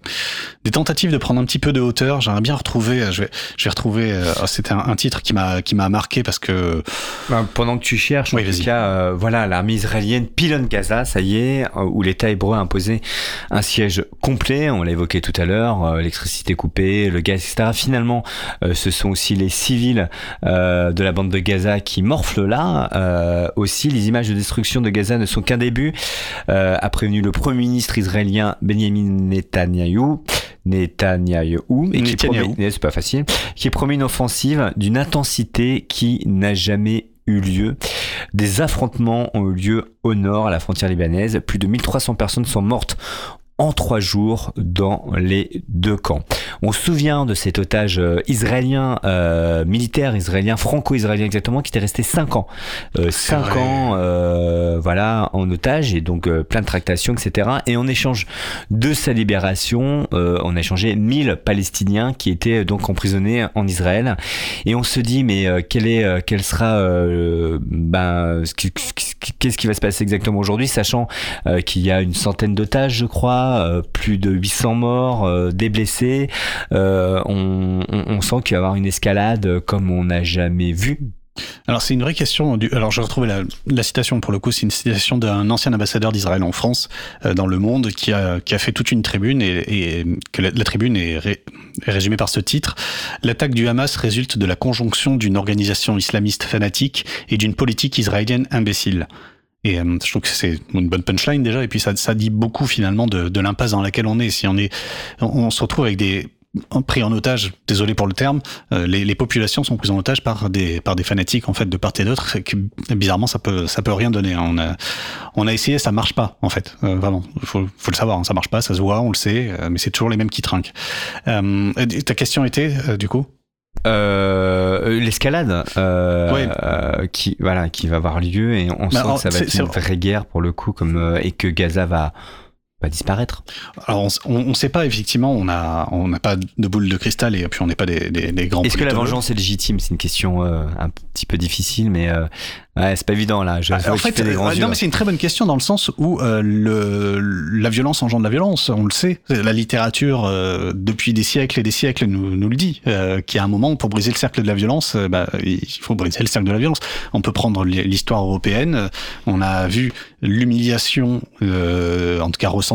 des tentatives de prendre un petit peu de hauteur. J'aimerais bien retrouver. Je vais je vais retrouver. euh, oh, C'était un, un titre qui m'a qui m'a marqué parce que Ben, pendant que tu cherches, Oui, en tout cas, euh, voilà, l'armée israélienne pilonne Gaza, ça y est, euh, où l'État hébreu a imposé un siège complet. On l'a évoqué tout à l'heure, euh, l'électricité coupée, le gaz, etc. Finalement, euh, ce sont aussi les civils de la bande de Gaza qui morflent là. Aussi, les images de destruction de Gaza ne sont qu'un début. Euh, a prévenu le premier ministre israélien Benjamin Netanyahu. Netanyahu, et qui promet, c'est pas facile, qui promet une offensive d'une intensité qui n'a jamais eu lieu. Des affrontements ont eu lieu au nord, à la frontière libanaise. Plus de 1300 personnes sont mortes en trois jours dans les deux camps. On se souvient de cet otage euh, israélien, euh, militaire israélien, franco-israélien exactement, qui était resté cinq ans. Euh, cinq vrai. ans, euh, voilà, en otage, et donc plein de tractations, etc. Et en échange de sa libération, on a échangé 1000 Palestiniens qui étaient donc emprisonnés en Israël. Et on se dit, mais quel est, quel sera, ben, qu'est-ce qui va se passer exactement aujourd'hui, sachant qu'il y a une centaine d'otages, je crois, euh, plus de 800 morts, euh, des blessés. Euh, on, sent qu'il va y avoir une escalade comme on n'a jamais vu. Alors c'est une vraie question. Alors je retrouvé la, citation pour le coup, c'est une citation d'un ancien ambassadeur d'Israël en France dans Le Monde qui a, fait toute une tribune et, que la, tribune est résumée par ce titre. L'attaque du Hamas résulte de la conjonction d'une organisation islamiste fanatique et d'une politique israélienne imbécile. Et euh, je trouve que c'est une bonne punchline déjà, et puis ça, ça dit beaucoup finalement de, de l'impasse dans laquelle on est. Si on est, on, se retrouve avec des pris en otage, désolé pour le terme, euh, les, les populations sont prises en otage par des par des fanatiques en fait de part et d'autre. Bizarrement ça peut ça peut rien donner. hein. On a on a essayé, ça marche pas en fait. Euh, vraiment, faut faut le savoir, hein, ça marche pas, ça se voit, on le sait, euh, mais c'est toujours les mêmes qui trinquent. Euh, ta question était euh, du coup? Euh, L'escalade, euh, euh, qui voilà, qui va avoir lieu et on Bah, sent alors, que ça va être une vraie guerre pour le coup, comme euh, et que Gaza va disparaître. Alors on, on sait pas effectivement, on n'a pas de boule de cristal et puis on n'est pas des, des, des grands. Est-ce que la vengeance est légitime? C'est une question euh, un petit peu difficile, mais euh, ouais, c'est pas évident là. Je Ah, en fait, fais des grands euh, yeux. non, mais c'est une très bonne question dans le sens où euh, le, la violence engendre la violence, on le sait. La littérature, depuis des siècles et des siècles, nous, nous le dit, qu'il y a un moment, pour briser le cercle de la violence, bah, il faut briser le cercle de la violence. On peut prendre l'histoire européenne, on a vu l'humiliation, en tout cas ressentie,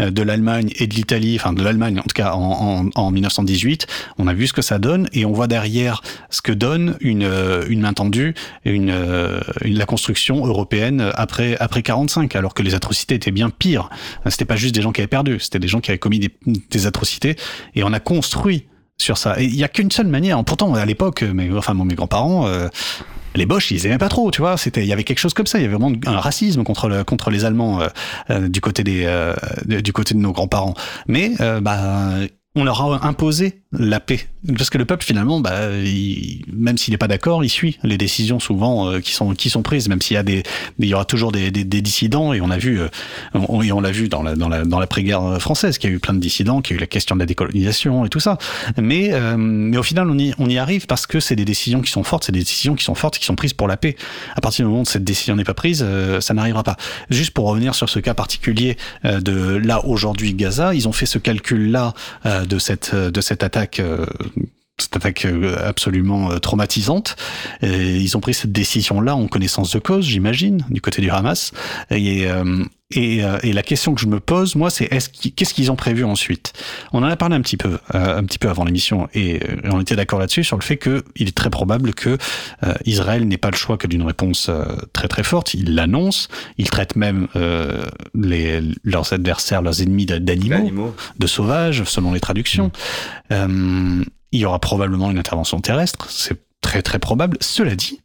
euh, de l'Allemagne et de l'Italie, enfin de l'Allemagne en tout cas en, en, en 1918. On a vu ce que ça donne et on voit derrière ce que donne une, euh, une main tendue, une, euh, une- la construction européenne après après 45, alors que les atrocités étaient bien pires. C'était pas juste des gens qui avaient perdu, c'était des gens qui avaient commis des, atrocités et on a construit sur ça. Et il y a qu'une seule manière. Pourtant, à l'époque, mes, enfin, mes grands-parents, les Boches, ils aimaient pas trop, tu vois. C'était, il y avait quelque chose comme ça. Il y avait vraiment un racisme contre le, contre les Allemands euh, euh, du côté des, euh, du côté de nos grands-parents. Mais, euh, bah, on leur a imposé la paix. Parce que le peuple, finalement, bah, il- même s'il n'est pas d'accord, il suit les décisions souvent euh, qui sont qui sont prises, même s'il y a des, il y aura toujours des, des, des dissidents. Et on a vu, euh, on, et on l'a vu dans la dans la dans l'après-guerre française, qu'il y a eu plein de dissidents, qu'il y a eu la question de la décolonisation et tout ça. Mais euh, mais au final, on y on y arrive parce que c'est des décisions qui sont fortes, c'est des décisions qui sont fortes, qui sont prises pour la paix. À partir du moment où cette décision n'est pas prise, euh, ça n'arrivera pas. Juste pour revenir sur ce cas particulier euh, de là aujourd'hui Gaza, ils ont fait ce calcul là de cette de cette attaque. Cette attaque euh, absolument euh, traumatisante. Et ils ont pris cette décision-là en connaissance de cause, j'imagine, du côté du Hamas. Et, euh, et, euh, et la question que je me pose, moi, c'est qu'ils- qu'est-ce qu'ils ont prévu ensuite? On en a parlé un petit peu, euh, un petit peu avant l'émission, et on était d'accord là-dessus sur le fait que il est très probable que euh, Israël n'ait pas le choix que d'une réponse très très forte. Il l'annonce, il traite même euh, les, leurs adversaires, leurs ennemis d'a- d'animaux Animaux. de sauvages, selon les traductions. Euh, il y aura probablement une intervention terrestre, c'est très très probable. Cela dit,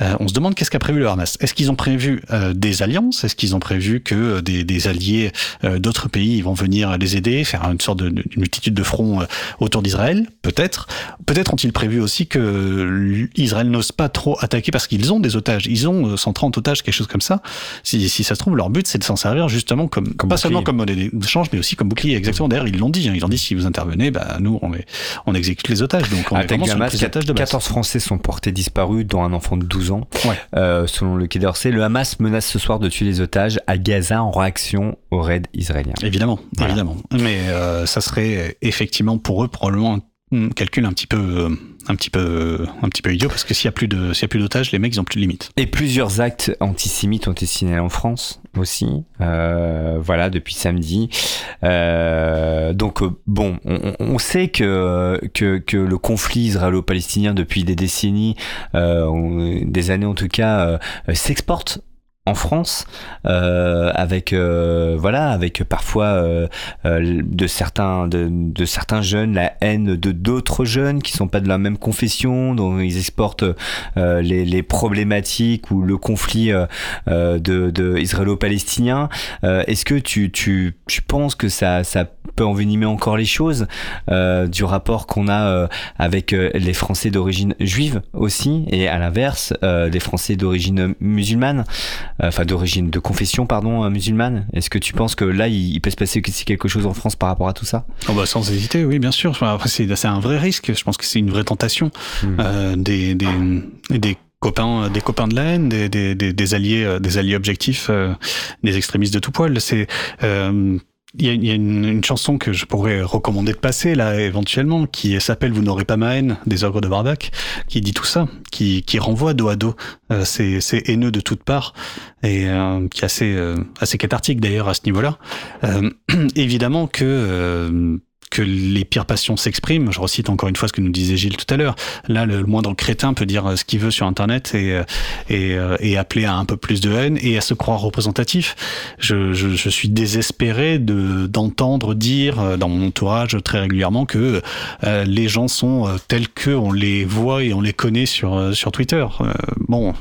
euh, on se demande qu'est-ce qu'a prévu le Hamas. Est-ce qu'ils ont prévu euh, des alliances? Est-ce qu'ils ont prévu que euh, des, des alliés euh, d'autres pays vont venir les aider, faire une sorte de, une multitude de fronts euh, autour d'Israël? Peut-être. Peut-être ont-ils prévu aussi que Israël n'ose pas trop attaquer parce qu'ils ont des otages. Ils ont euh, 130 otages, quelque chose comme ça. Si, si ça se trouve, leur but c'est de s'en servir justement comme, Comme pas bouclier. seulement comme monnaie d'échange, mais aussi comme bouclier. Exactement. D'ailleurs, ils l'ont dit. hein. Ils ont dit si vous intervenez, bah nous on, les, on exécute les otages. Donc on est vraiment sur Hamas, de base. 14 Français sont portés disparus, dont un enfant de 12 ans. Ouais. Euh, selon le Quai d'Orsay, le Hamas menace ce soir de tuer les otages à Gaza en réaction au raid israélien. Évidemment, Voilà. évidemment. Mais euh, ça serait effectivement pour eux probablement un calcul un petit peu, euh, un petit peu, un petit peu idiot parce que s'il y a plus de, s'il y a plus d'otages, les mecs ils ont plus de limites. Et plusieurs actes antisémites ont été signalés en France aussi. Euh, voilà, depuis samedi. Euh, donc euh, bon, on, on- sait que, que que le conflit israélo-palestinien depuis des décennies, euh, des années en tout cas, euh, s'exporte en France euh, avec euh, voilà avec parfois euh, de certains de, certains jeunes la haine de d'autres jeunes qui sont pas de la même confession dont ils exportent les, problématiques ou le conflit de, israélo-palestinien. Est-ce que tu, tu, tu penses que ça, ça peut envenimer encore les choses du rapport qu'on a avec les Français d'origine juive aussi et à l'inverse les Français d'origine musulmane, enfin d'origine de confession pardon euh, musulmane. Est-ce que tu penses que là il, il peut se passer quelque chose en France par rapport à tout ça? Oh bah sans hésiter, oui, bien sûr. Après, c'est un vrai risque. Je pense que c'est une vraie tentation euh, des, des, des copains, des copains de la haine, des, des, des, des alliés, euh, des alliés objectifs, euh, des extrémistes de tout poil. C'est euh, il y a, y a une, une chanson que je pourrais recommander de passer là éventuellement, qui s'appelle Vous n'aurez pas ma haine des ogres de Barbac, qui dit tout ça, qui, qui renvoie dos à dos euh, ces, ces haineux de toutes parts et euh, qui est assez euh, assez cathartique d'ailleurs à ce niveau-là. Euh, [CLEARS THROAT] évidemment que euh, que les pires passions s'expriment. Je recite encore une fois ce que nous disait Gilles tout à l'heure. Là, le, moindre crétin peut dire euh, ce qu'il veut sur Internet et, euh, et, euh, et appeler à un peu plus de haine et à se croire représentatif. Je, suis désespéré de d'entendre dire dans mon entourage très régulièrement que les gens sont tels que on les voit et on les connaît sur sur Twitter. Bon,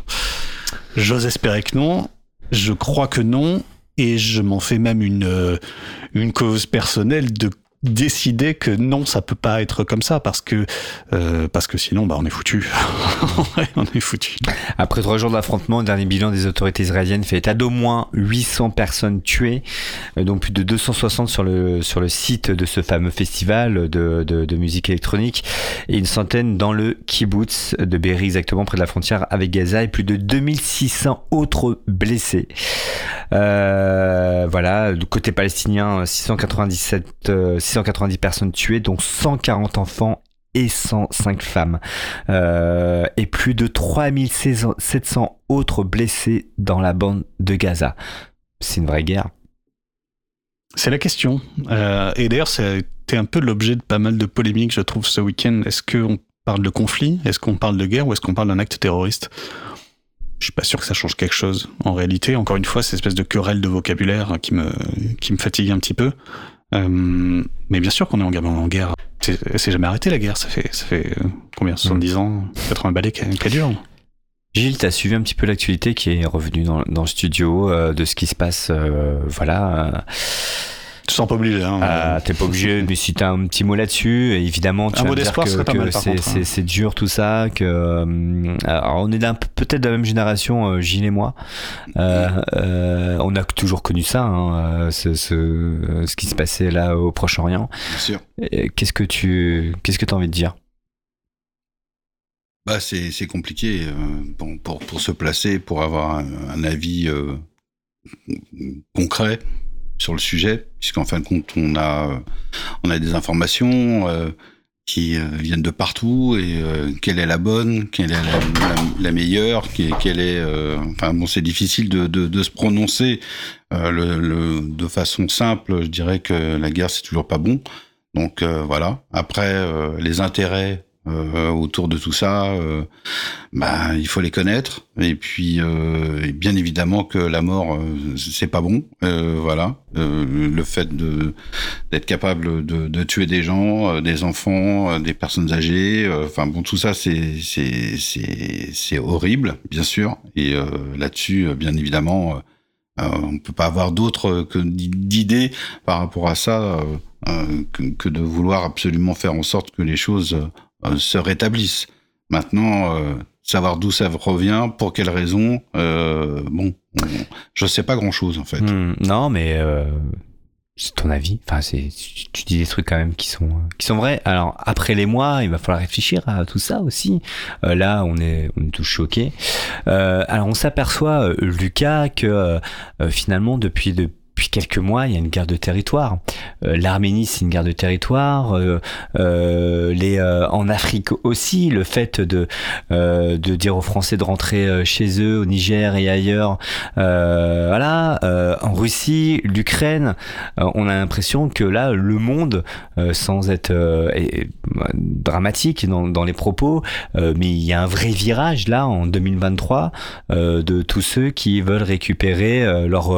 j'ose espérer que non. Je crois que non. Et je m'en fais même une, une cause personnelle de décider que non, ça peut pas être comme ça parce que euh, parce que sinon, bah, on est foutu. [LAUGHS] On est foutu. Après trois jours d'affrontement, le dernier bilan des autorités israéliennes fait état d'au moins 800 personnes tuées, euh, donc plus de 260 sur le, sur le site de ce fameux festival de, de, musique électronique, et une centaine dans le kibbutz de Be'eri, exactement près de la frontière avec Gaza, et plus de 2600 autres blessés. Euh, voilà, du côté palestinien, 697, euh, 690 personnes tuées, dont 140 enfants et 105 femmes, euh, et plus de 3700 autres blessés dans la bande de Gaza. C'est une vraie guerre. C'est la question. Euh, et d'ailleurs, c'était un peu l'objet de pas mal de polémiques, je trouve, ce week-end. Est-ce qu'on parle de conflit? Est-ce qu'on parle de guerre? Ou est-ce qu'on parle d'un acte terroriste? Je suis pas sûr que ça change quelque chose. En réalité, encore une fois, c'est espèce de querelle de vocabulaire me, qui me fatigue un petit peu. Euh, mais bien sûr qu'on est en guerre. En guerre. C'est jamais arrêté la guerre. Ça fait, ça fait euh, combien? 70 ans 80 balais qu'elle dure. Gilles, tu as suivi un petit peu l'actualité qui est revenue dans, dans le studio euh, de ce qui se passe. euh, voilà. Tu sens pas obligé. Hein, Euh, T'es pas obligé, [LAUGHS] mais si t'as un petit mot là-dessus, évidemment, tu Un vas mot dire d'espoir que, c'est- hein. c'est dur tout ça, que alors on est peut-être de la même génération, Gilles et moi. Euh, on a toujours connu ça, hein, euh, ce, ce, ce qui se passait là au Proche-Orient. Bien sûr. Et Qu'est-ce que tu, qu'est-ce que t'as envie de dire? Bah, c'est c'est compliqué euh, pour, pour se placer, pour avoir un, un avis euh, concret sur le sujet, puisqu'en fin de compte, on a, euh, on a des informations euh, qui euh, viennent de partout et euh, quelle est la bonne, quelle est la, meilleure, quelle est. euh, enfin bon, c'est difficile de, se prononcer de façon simple. Je dirais que la guerre c'est toujours pas bon. Donc voilà. Après les intérêts euh, autour de tout ça, euh, bah il faut les connaître. Et puis euh, bien évidemment que la mort euh, c'est pas bon. Euh, voilà. Euh, le fait d'être capable de, de tuer des gens, des enfants, des personnes âgées. Enfin bon, tout ça c'est c'est c'est horrible, bien sûr. Et là-dessus, bien évidemment, on peut pas avoir d'autres que d'i- d'idées par rapport à ça que, que de vouloir absolument faire en sorte que les choses euh, se rétablissent. Maintenant, euh, savoir d'où ça revient, pour quelles raisons, euh, bon, on- je sais pas grand-chose en fait. Hmm, non, mais c'est ton avis. Enfin, c'est tu, dis des trucs quand même qui sont qui sont vrais. Alors après les mois, il va falloir réfléchir à tout ça aussi. Là, on est on est tous choqués. Alors on s'aperçoit, Lucas, que finalement depuis depuis quelques mois, il y a une guerre de territoire. Euh, L'Arménie, c'est une guerre de territoire. Euh, euh, en Afrique aussi, le fait de dire aux Français de rentrer chez eux, au Niger et ailleurs, voilà, en Russie, l'Ukraine, on a l'impression que là, le monde, sans être dramatique dans, les propos, mais il y a un vrai virage là en 2023 euh, de tous ceux qui veulent récupérer leur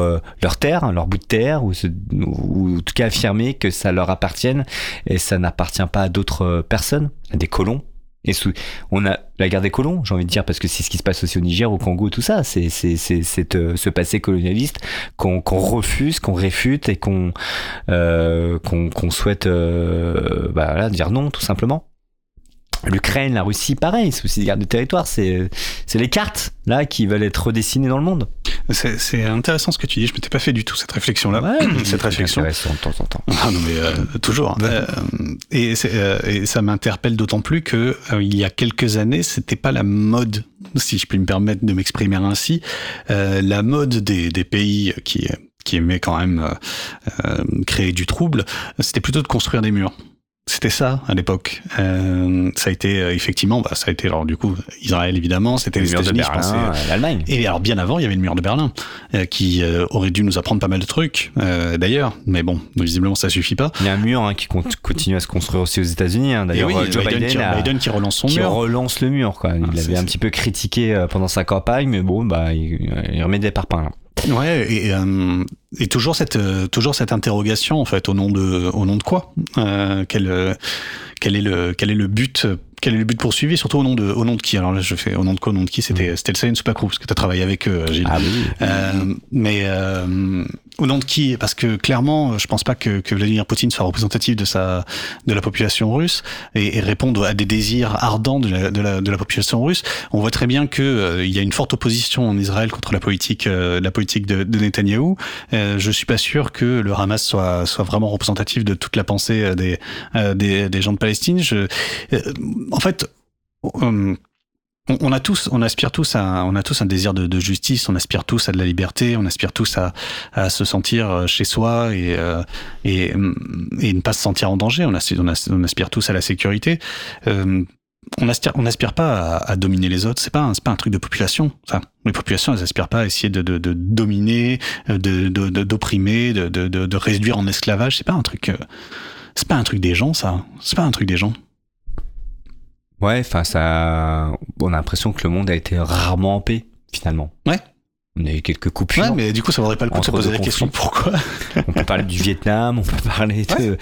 leur terre, leur de terre, ou, en tout cas affirmer que ça leur appartienne et ça n'appartient pas à d'autres euh, personnes, à des colons. Et sous, on a la guerre des colons, j'ai envie de dire, parce que c'est ce qui se passe aussi au Niger, au Congo, tout ça. C'est c'est c'est euh, ce passé colonialiste qu'on refuse, qu'on réfute et qu'on euh, qu'on souhaite bah, dire non, tout simplement. L'Ukraine, la Russie, pareil, c'est aussi des guerres de territoire. C'est c'est les cartes là qui veulent être redessinées dans le monde. C'est intéressant ce que tu dis. Je m'étais pas fait du tout cette réflexion-là. [COUGHS] cette réflexion. de temps en temps. Ah non mais euh, toujours. Euh, et, euh, et ça m'interpelle d'autant plus que euh, il y a quelques années, c'était pas la mode, si je puis me permettre de m'exprimer ainsi, euh, la mode des, des pays qui qui aimaient quand même euh, euh, créer du trouble, c'était plutôt de construire des murs. C'était ça à l'époque. Euh, ça a été euh, effectivement, bah, ça a été alors du coup Israël évidemment, c'était Le les mur de États-Unis, euh, l'Allemagne. Et alors bien avant, il y avait le mur de Berlin, euh, qui aurait dû nous apprendre pas mal de trucs, d'ailleurs. Mais bon, visiblement ça suffit pas. Il y a un mur hein, qui con- continue à se construire aussi aux États-Unis. hein. D'ailleurs, oui, Joe Biden, Biden, qui, a- Biden qui relance son qui mur. relance le mur. Quoi. Il Ah, c'est- avait un petit peu critiqué pendant sa campagne, mais bon, bah, il, il remet des parpaings. Là. Ouais, et, euh, et toujours cette euh, toujours cette interrogation en fait au nom de au nom de quoi euh, quel euh, quel est le quel est le but quel est le but poursuivi surtout au nom de au nom de qui? Alors là je fais au nom de quoi au nom de qui? C'était c'était le Science Supercrew parce que tu as travaillé avec eux Gilles. Ah oui. Euh, mais euh, au nom de qui? Parce que clairement, je pense pas que, que Vladimir Poutine soit représentatif de sa de la population russe et, et répondre à des désirs ardents de la, de la, de la population russe. On voit très bien que euh, il y a une forte opposition en Israël contre la politique euh, la politique de, de Netanyahou. Euh, je suis pas sûr que le Hamas soit soit vraiment représentatif de toute la pensée euh, des euh, des, des gens de Palestine. Je, euh, en fait. Euh, on, a tous, on aspire tous à, on a tous un désir de, de justice, on aspire tous à de la liberté, on aspire tous à, à se sentir euh, chez soi et, euh, et, hum, et ne pas se sentir en danger. On, aspire, on, as- on aspire tous à la sécurité. Euh, on aspire, on aspire pas à, à dominer les autres. C'est pas, un- pas un truc de population. Les populations, elles aspirent pas à essayer de, de, de dominer, de- d'opprimer, de, de réduire en esclavage. C'est pas un truc. euh, C'est pas un truc des gens, ça. C'est pas un truc des gens. Ouais, enfin, ça. On a l'impression que le monde a été rarement en paix, finalement. Ouais. On a eu quelques coupures. Ouais, mais du coup, ça vaudrait pas le coup de se poser la question pourquoi. [LAUGHS] On peut parler du Vietnam, on peut parler de,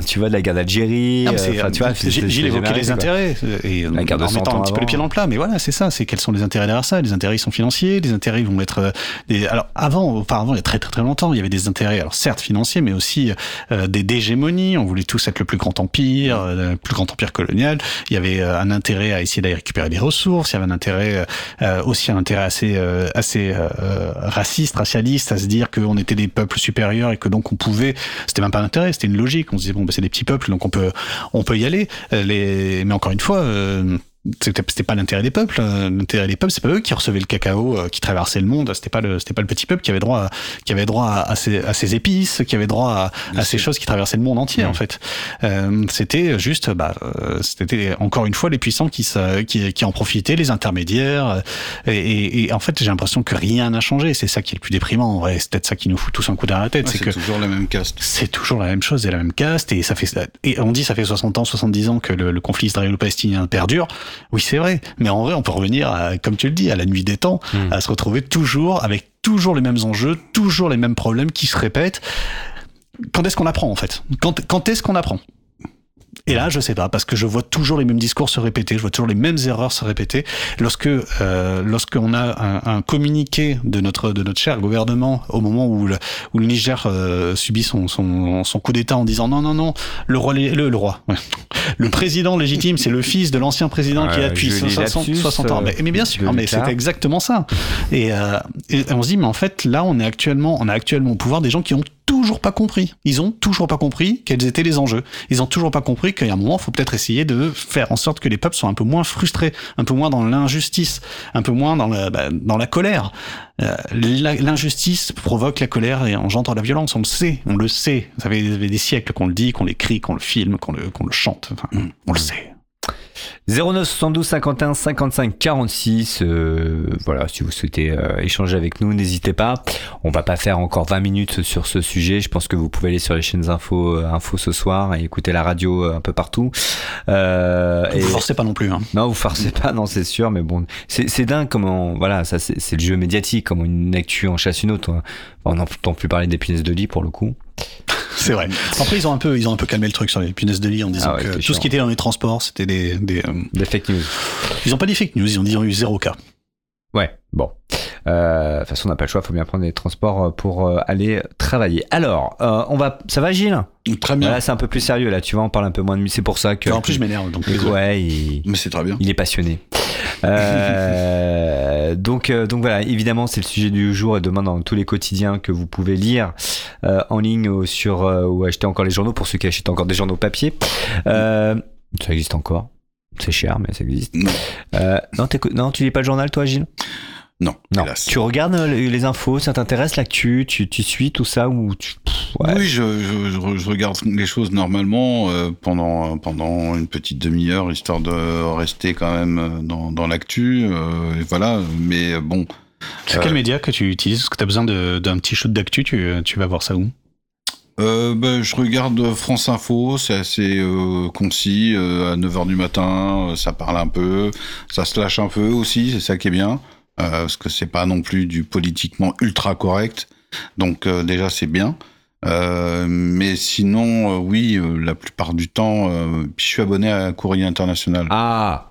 [LAUGHS] tu vois, de la guerre d'Algérie. Euh, Gilles, c'est évoquait les quoi. intérêts et La guerre en 100 mettant un petit peu les pieds dans le plat. Mais voilà, c'est ça, c'est quels sont les intérêts derrière ça. Les intérêts ils sont financiers, les intérêts ils vont être euh, des. Alors avant, auparavant, il y a très très très longtemps, il y avait des intérêts, alors certes financiers, mais aussi euh, des d'hégémonies. On voulait tous être le plus grand empire, euh, le plus grand empire colonial. Il y avait euh, un intérêt à essayer d'aller récupérer des ressources. Il y avait un intérêt euh, aussi un intérêt assez euh, assez euh, raciste, racialiste, à se dire qu'on était des peuples supérieurs et que donc on pouvait. C'était même pas un intérêt, c'était une logique. On se disait bon, bah, c'est des petits peuples, donc on peut on peut y aller. Euh, Les... Mais encore une fois. euh, c'était pas l'intérêt des peuples. euh, L'intérêt des peuples, c'est pas eux qui recevaient le cacao euh, qui traversait le monde. C'était pas le c'était pas le petit peuple qui avait droit à, qui avait droit à, ces, à ces épices, qui avait droit à, à ces choses qui traversaient le monde entier en fait. Euh, c'était juste bah euh, c'était encore une fois les puissants qui qui, qui en profitaient, les intermédiaires. Et, et- et en fait, j'ai l'impression que rien n'a changé. C'est ça qui est le plus déprimant. en vrai. C'est peut-être ça qui nous fout tous un coup derrière la tête. Ouais, c'est que toujours la même caste. c'est toujours la même chose et la même caste et ça fait et on dit ça fait 60 ans 70 ans que le, le conflit israélo-palestinien perdure oui c'est vrai. Mais en vrai on peut revenir à, comme tu le dis à la nuit des temps Mm. à se retrouver toujours avec toujours les mêmes enjeux toujours les mêmes problèmes qui se répètent. Quand est-ce qu'on apprend en fait? Quand, quand est-ce qu'on apprend? Et là, je sais pas, parce que je vois toujours les mêmes discours se répéter, je vois toujours les mêmes erreurs se répéter. Lorsque, euh, lorsqu'on a un, un communiqué de notre de notre cher gouvernement au moment où le, où le Niger euh, subit son, son, son coup d'État en disant non non non, le roi le, le roi, ouais. le président légitime, c'est le fils de l'ancien président qui a depuis joli 60, lapsus, 60 ans. Mais, mais bien sûr, mais c'est exactement ça. Et, euh, et on se dit mais en fait là on est actuellement on a actuellement au pouvoir des gens qui ont toujours pas compris. Ils ont toujours pas compris quels étaient les enjeux. Ils ont toujours pas compris a un moment, il faut peut-être essayer de faire en sorte que les peuples soient un peu moins frustrés, un peu moins dans l'injustice, un peu moins dans, le, bah, dans la colère. Euh, L'injustice provoque la colère et engendre la violence. On le sait, on le sait. Ça fait des siècles qu'on le dit, qu'on l'écrit, qu'on le filme, qu'on le, qu'on le chante. On le sait. 09 72 51 55 46. euh, voilà, si vous souhaitez euh, échanger avec nous, n'hésitez pas. On va pas faire encore 20 minutes sur ce sujet. Je pense que vous pouvez aller sur les chaînes info, euh, info ce soir et écouter la radio euh, un peu partout. Euh, Vous forcez pas non plus. Hein. Non, vous forcez pas, non, c'est sûr, mais bon, c'est c'est dingue comment, voilà, ça c'est c'est le jeu médiatique, comment une actu en chasse une autre. hein. On n'entend plus parler des punaises de lit pour le coup. [LAUGHS] C'est vrai. Après, ils ont un peu, ils ont un peu calmé le truc sur les punaises de lit en disant Ah ouais, que tout chiant. ce qui était dans les transports, c'était des, des euh, Des fake news. ils ont pas dit fake news, ils ont dit eu zéro cas. Ouais, bon. Euh, De toute façon, on n'a pas le choix, faut bien prendre les transports euh, pour euh, aller travailler. Alors, euh, on va, ça va, Gilles? Très bien. Là, c'est un peu plus sérieux. Là, tu vois, on parle un peu moins de. C'est pour ça que. en plus, je m'énerve. Donc. Ouais, il, Mais c'est très bien. il est passionné. Euh, [LAUGHS] donc, euh, donc voilà, évidemment, c'est le sujet du jour et demain dans tous les quotidiens que vous pouvez lire euh, en ligne ou sur euh, ou acheter encore les journaux pour ceux qui achètent encore des journaux papier. Euh, ça existe encore. C'est cher, mais ça existe. Non. Euh, non, non, tu lis pas le journal, toi, Gilles? Non, Non. hélas. Tu regardes euh, les, infos, ça t'intéresse l'actu, tu, tu suis tout ça ou tu. Pff, ouais. Oui, je, je, je re- je regarde les choses normalement euh, pendant pendant une petite demi-heure, histoire de rester quand même euh, dans, dans l'actu. euh, et voilà, mais euh, bon. C'est quel média que tu utilises? Est-ce que tu as besoin de- d'un petit shoot d'actu tu, tu vas voir ça où? Euh, ben, je regarde France Info, c'est assez euh, concis, euh, à 9h du matin, euh, ça parle un peu, ça se lâche un peu aussi, c'est ça qui est bien, euh, parce que c'est pas non plus du politiquement ultra correct, donc euh, déjà c'est bien. Euh, mais sinon, euh, oui, euh, la plupart du temps, euh, puis je suis abonné à Courrier International. Ah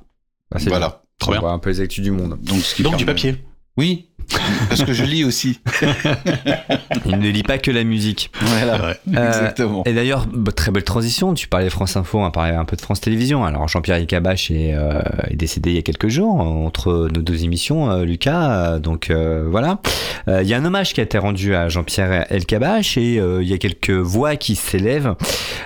Bah, c'est bien. voilà. Trop On bien. voit un peu les actus du monde. Donc, ce qui Donc du papier. Oui, parce que je lis aussi. [LAUGHS] Il ne lit pas que la musique. Voilà, Ouais. Euh, exactement. Et d'ailleurs, bah, très belle transition. Tu parlais de France Info, on parlait un peu de France Télévisions. Alors, Jean-Pierre Elkabach est, euh, est décédé il y a quelques jours, entre nos deux émissions, euh, Lucas. Donc, euh, voilà. Euh, Il y a un hommage qui a été rendu à Jean-Pierre Elkabach et euh, il y a quelques voix qui s'élèvent.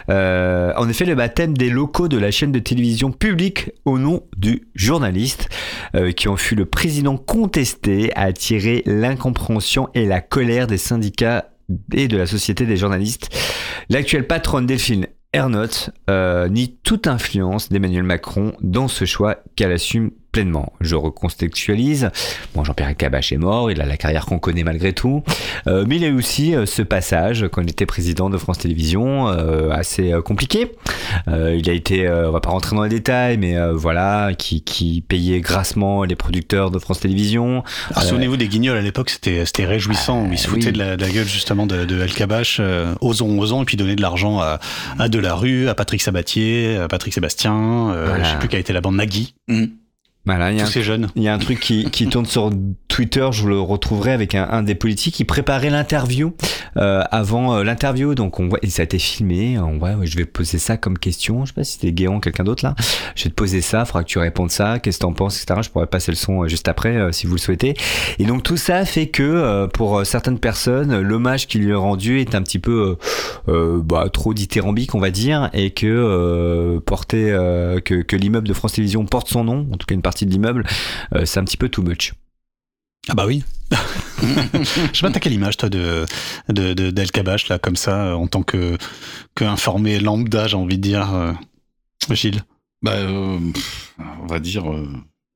Euh, en effet, le baptême des locaux de la chaîne de télévision publique au nom du journaliste, euh, qui ont fut le président contesté, a attiré l'incompréhension et la colère des syndicats et de la société des journalistes. L'actuelle patronne Delphine Ernotte euh, nie toute influence d'Emmanuel Macron dans ce choix qu'elle assume pleinement. Je recontextualise. Bon, Jean-Pierre Elkabbach est mort, il a la carrière qu'on connaît malgré tout. Euh, mais il y a eu aussi euh, ce passage quand il était président de France Télévisions, euh, assez euh, compliqué. Euh, il a été, euh, on va pas rentrer dans les détails, mais euh, voilà, qui, qui payait grassement les producteurs de France Télévisions. Euh, Souvenez-vous des guignols à l'époque, c'était c'était réjouissant. où ils se oui. foutaient de, la, de la gueule justement de, de El Kabbach, euh, osons, osons, et puis donner de l'argent à, à Delarue, à Patrick Sabatier, à Patrick Sébastien, euh, Voilà. je sais plus qui a été la bande Nagui, Voilà, il y a tous un ces jeunes. Il y a un truc qui, qui [LAUGHS] tourne sur Twitter, je le retrouverai avec un, un des politiques qui préparait l'interview euh, avant euh, l'interview. Donc on voit, et ça a été filmé. On voit, je vais poser ça comme question. Je sais pas si c'était Guéant, quelqu'un d'autre là. Je vais te poser ça. Faudra que tu répondes ça. Qu'est-ce que t'en penses, etc. Je pourrais passer le son euh, juste après euh, si vous le souhaitez. Et donc tout ça fait que euh, pour certaines personnes, l'hommage qui lui est rendu est un petit peu bah, trop dithyrambique, on va dire, et que euh, porter euh, que, que l'immeuble de France Télévisions porte son nom, en tout cas une partie de l'immeuble, euh, c'est un petit peu too much. Ah bah oui. [LAUGHS] Je sais pas, t'as quelle image, toi, de, de, de- d'El Kabash, là, comme ça, euh, en tant que, que informé lambda, j'ai envie de dire, euh, Gilles? Bah, euh, on va dire. euh,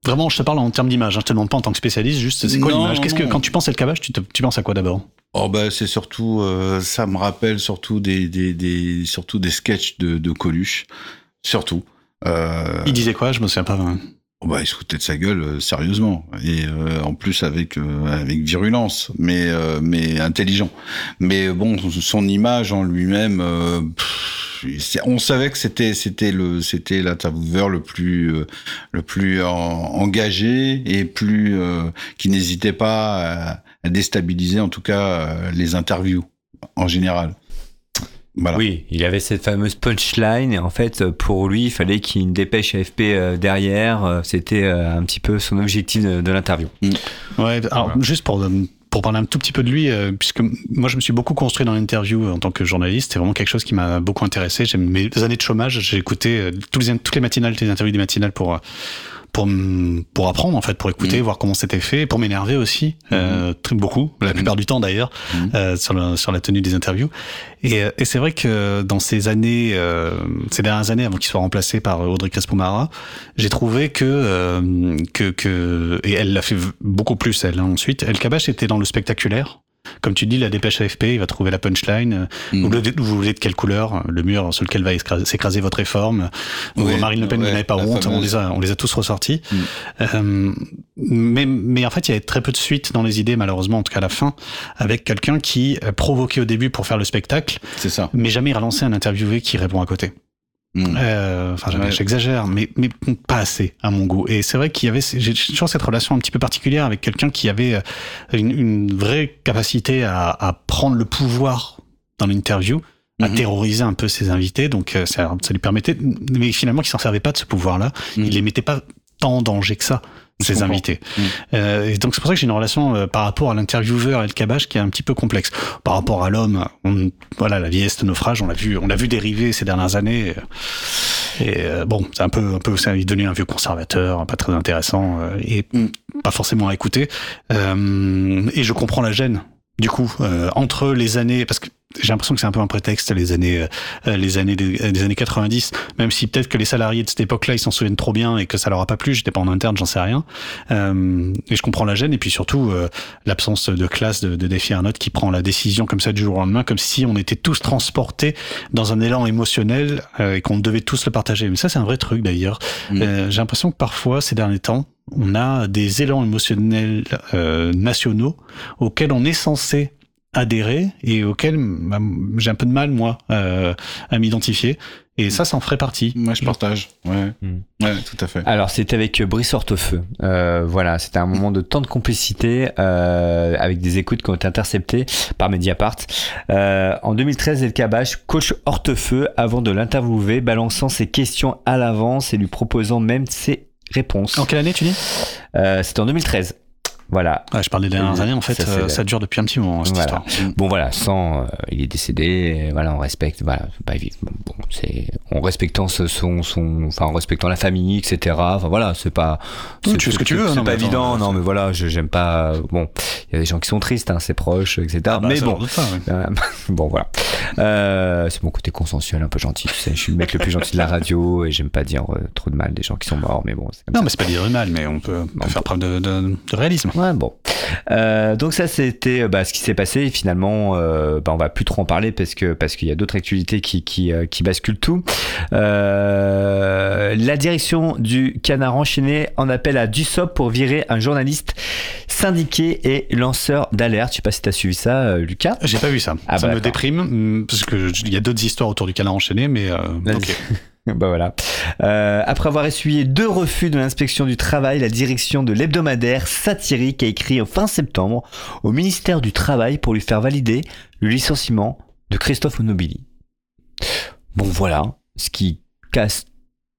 Vraiment, je te parle en termes d'image, hein, je te demande pas en tant que spécialiste, juste c'est quoi Non, l'image? Qu'est-ce que, non. quand tu penses El Kabash, tu, te- tu penses à quoi d'abord? Oh bah c'est surtout, euh, ça me rappelle surtout des, des, des surtout des sketchs de, de Coluche, surtout. Euh, Il disait quoi? Je me souviens pas. hein. Oh bah il se foutait de sa gueule euh, sérieusement et euh, en plus avec euh, avec virulence, mais euh, mais intelligent. Mais bon, son image en lui-même, euh, on savait que c'était c'était le c'était l'intervieweur le plus euh, le plus en- engagé et plus euh, qui n'hésitait pas à, déstabiliser en tout cas euh, les interviews en général. Voilà. Oui, il avait cette fameuse punchline et en fait pour lui il fallait qu'il y ait une dépêche AFP euh, derrière. Euh, C'était euh, un petit peu son objectif de, de l'interview. Ouais, alors juste pour, euh, pour parler un tout petit peu de lui, euh, puisque moi je me suis beaucoup construit dans l'interview euh, en tant que journaliste, c'est vraiment quelque chose qui m'a beaucoup intéressé. J'ai mes années de chômage, j'ai écouté euh, tous les, toutes les matinales, les interviews des matinales pour euh, pour pour apprendre en fait, pour écouter, Mhm. voir comment c'était fait, pour m'énerver aussi, euh, très beaucoup, la plupart du temps d'ailleurs, euh, sur la sur la tenue des interviews. Et, euh, et c'est vrai que dans ces années, euh, ces dernières années, avant qu'il soit remplacé par Audrey Crespo-Mara, j'ai trouvé que, euh, que, que, et elle l'a fait beaucoup plus, elle, hein, ensuite, El Kabash était dans le spectaculaire. Comme tu dis, la dépêche AFP, il va trouver la punchline. Euh, Mm. Vous, voulez, vous voulez de quelle couleur Le mur sur lequel va écraser- s'écraser votre réforme? Ou Ouais, Marine Le Pen, vous ouais, n'avez pas honte on les, a, on les a tous ressortis. Mm. Euh, mais, mais en fait, il y avait très peu de suite dans les idées, malheureusement, en tout cas à la fin, avec quelqu'un qui euh, provoquait au début pour faire le spectacle, C'est ça. mais jamais relancer un interviewé qui répond à côté. Mm. Euh, Enfin, Ouais. j'exagère, mais, mais pas assez à mon goût. Et c'est vrai qu'il y avait, j'ai toujours cette relation un petit peu particulière avec quelqu'un qui avait euh, une, une vraie capacité à, à prendre le pouvoir dans l'interview, à Mhm. terroriser un peu ses invités. Donc euh, ça, ça lui permettait, mais finalement, il s'en servait pas de ce pouvoir-là. Mhm. Il les mettait pas tant en danger que ça. Ses invités. Mhm. Euh, et donc c'est pour ça que j'ai une relation euh, par rapport à l'intervieweur et le cabage qui est un petit peu complexe. Par rapport à l'homme, on- voilà, la vieillesse de naufrage, on l'a vu, on l'a vu dériver ces dernières années. Et euh, bon, c'est un peu, un peu, ça, il devenait un vieux conservateur, pas très intéressant euh, et Mm. pas forcément à écouter. Euh, et je comprends la gêne. Du coup, euh, entre les années, parce que j'ai l'impression que c'est un peu un prétexte les années, euh, les années des, des années 90, même si peut-être que les salariés de cette époque-là ils s'en souviennent trop bien et que ça leur a pas plu. J'étais pas en interne, j'en sais rien. Euh, et je comprends la gêne et puis surtout euh, l'absence de classe de, de Défi Arnaud qui prend la décision comme ça du jour au lendemain, comme si on était tous transportés dans un élan émotionnel euh, et qu'on devait tous le partager. Mais ça, c'est un vrai truc d'ailleurs. Mm. Euh, j'ai l'impression que parfois, ces derniers temps, on a des élans émotionnels euh, nationaux auxquels on est censé adhérer et auxquels bah, j'ai un peu de mal, moi, euh, à m'identifier. Et ça, ça en ferait partie. Moi, je partage. Ouais. Mm. Ouais, tout à fait. Alors c'était avec Brice Hortefeux. Euh, voilà, c'était un moment de tant de complicité euh, avec des écoutes qui ont été interceptées par Mediapart. Euh, en 2013, El Kabash coach Hortefeux avant de l'interviewer, balançant ses questions à l'avance et lui proposant même ses réponses. En quelle année, tu dis? Euh, c'était en 2013. Voilà. ah, Je parlais des dernières Euh, années, en fait, ça, ça, dure depuis un petit moment, cette Voilà. histoire. Bon voilà, sans, euh, il est décédé, voilà, on respecte, voilà, évident. Bon, c'est, en respectant ce- son, son, enfin, en respectant la famille, etc. Enfin voilà, c'est pas, Oui, c'est- tu fais ce que tu veux, c'est pas attends, évident, euh, non, mais voilà, je, j'aime pas, bon, il y a des gens qui sont tristes, hein, c'est proche, etc. Ah bah, mais bon, pas, ouais. euh, [LAUGHS] bon voilà, euh, c'est mon côté consensuel, un peu gentil, tu sais, je suis le mec le plus gentil de la radio et j'aime pas dire euh, trop de mal des gens qui sont morts, mais bon, c'est comme Non, ça. mais c'est pas dire mal, mais on peut, on peut faire preuve de, de, de réalisme. Ouais, bon. Euh, donc ça, c'était euh, bah, ce qui s'est passé. Et finalement, euh, bah, on va plus trop en parler parce que parce qu'il y a d'autres actualités qui qui, euh, qui basculent tout. Euh, la direction du Canard enchaîné en appelle à Dussop pour virer un journaliste syndiqué et lanceur d'alerte. Je sais pas si tu as suivi ça, Lucas. J'ai pas vu ça. Ah ça bah, me déprime, hum, parce que il y a d'autres histoires autour du canard enchaîné, mais. [LAUGHS] [LAUGHS] bah voilà. Euh, après avoir essuyé deux refus de l'inspection du travail, la direction de l'hebdomadaire satirique a écrit en fin septembre au ministère du Travail pour lui faire valider le licenciement de Christophe Onobili. Bon voilà, ce qui casse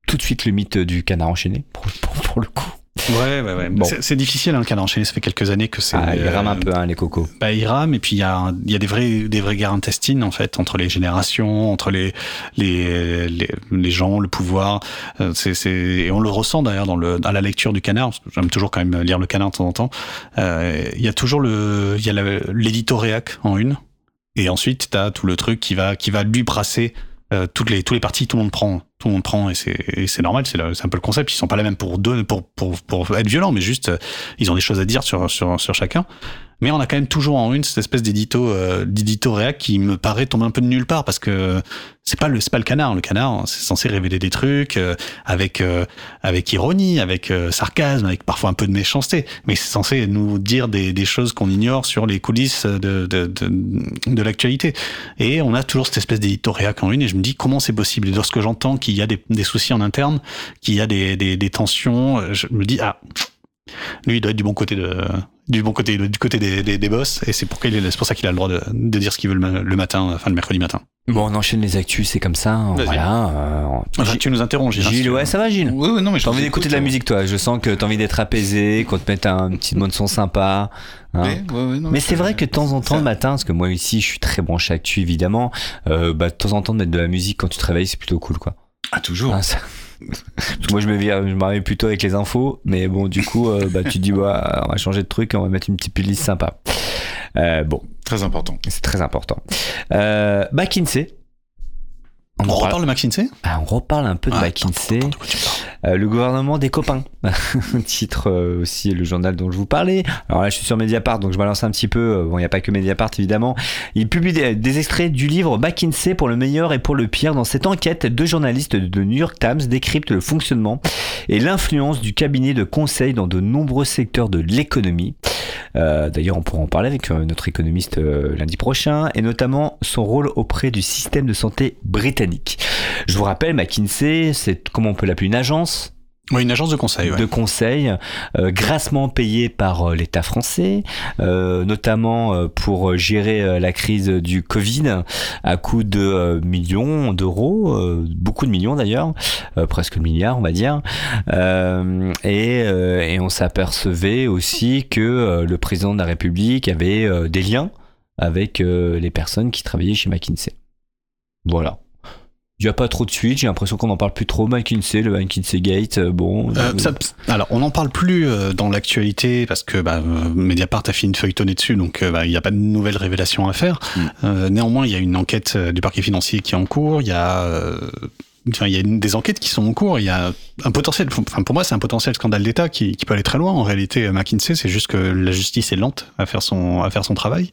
tout de suite le mythe du canard enchaîné, pour, le coup. Ouais, ouais, ouais. Bon. C'est- difficile, hein, Canard enchaîné. Ça fait quelques années que c'est. Ah, il rame un euh, peu, hein, les cocos. Bah, il rame, et puis il y a, y a des, vrais, des vraies guerres intestines, en fait, entre les générations, entre les, les, les, les gens, le pouvoir. Euh, c'est, c'est, et on le ressent d'ailleurs dans le, la lecture du canard, j'aime toujours quand même lire le canard de temps en temps. Euh, il y a toujours le, il y a le- l'édito réac en une, et ensuite t'as tout le truc qui va, qui va lui brasser euh, toutes les, tous les partis, tout le monde prend, tout le monde prend, et c'est, normal, c'est, c'est un peu le concept. Ils sont pas là même pour deux, pour, pour, pour être violents, mais juste, euh, ils ont des choses à dire sur, sur, sur chacun. Mais on a quand même toujours en une cette espèce d'édito, euh, d'édito réac qui me paraît tomber un peu de nulle part parce que c'est pas le, c'est pas le canard. Le canard, c'est censé révéler des trucs euh, avec, euh, avec ironie, avec euh, sarcasme, avec parfois un peu de méchanceté. Mais c'est censé nous dire des, des choses qu'on ignore sur les coulisses de, de, de, de l'actualité. Et on a toujours cette espèce d'édito réac en une et je me dis comment c'est possible. Et lorsque j'entends qu'il y a des, des soucis en interne, qu'il y a des, des, des tensions, je me dis ah lui, il doit être du bon côté de, du bon côté, du côté des, des, des boss, et c'est pour, pour ça qu'il a le droit de, de dire ce qu'il veut le, ma- le matin, enfin le mercredi matin. Bon, on enchaîne les actus, c'est comme ça. Voilà. euh, Enfin, tu nous interromps, Gilles. hein, Gilles, ouais, ça va, Gilles Oui, oui, non, mais je T'as envie d'écouter de la hein. musique, toi? Je sens que t'as envie d'être apaisé, qu'on te mette un petit mot de son sympa. hein. Non, Mais c'est vrai que de temps en temps le matin, parce que moi ici je suis très branché actu évidemment, euh, bah, de temps en temps de mettre de la musique quand tu te réveilles c'est plutôt cool quoi. Ah, toujours. Hein, ça- Parce que moi je me vire- je m'arrive plutôt avec les infos, mais bon du coup euh, bah, tu te dis bah, on va changer de truc, on va mettre une petite playlist sympa. Euh, bon, Très important. c'est très important. Euh, McKinsey. On reparle de McKinsey Ah, on reparle un peu de Ah, McKinsey. attends, attends. Euh, le gouvernement des copains. [LAUGHS] Titre euh, aussi le journal dont je vous parlais. Alors là, je suis sur Mediapart, donc je balance un petit peu. Euh, Bon, il n'y a pas que Mediapart, évidemment. Il publie des, des extraits du livre McKinsey pour le meilleur et pour le pire. Dans cette enquête, deux journalistes de New York Times décryptent le fonctionnement et l'influence du cabinet de conseil dans de nombreux secteurs de l'économie. Euh, D'ailleurs, on pourra en parler avec notre économiste lundi prochain, et notamment son rôle auprès du système de santé britannique. Je vous rappelle, McKinsey, c'est comment on peut l'appeler une agence? Oui, une agence de conseil, ouais. de conseil, euh, grassement payée par euh, l'État français, euh, notamment pour gérer la crise du Covid à coût de millions d'euros, beaucoup de millions d'ailleurs, presque le milliard on va dire. Et, et on s'apercevait aussi que le président de la République avait des liens avec les personnes qui travaillaient chez McKinsey. Voilà. Il n'y a pas trop de suite, j'ai l'impression qu'on n'en parle plus trop. McKinsey, le McKinsey Gate, euh, bon. Euh, ça- alors, on n'en parle plus euh, dans l'actualité parce que bah, euh, Mediapart a fait une feuilletonnée dessus, donc euh, bah, il n'y a pas de nouvelles révélations à faire. Mm. Euh, néanmoins, il y a une enquête euh, du parquet financier qui est en cours. Il y a, euh, il y a des enquêtes qui sont en cours. Il y a un potentiel. Enfin, pour moi, c'est un potentiel scandale d'État qui, qui peut aller très loin. En réalité, euh, McKinsey, c'est juste que la justice est lente à faire son à faire son travail.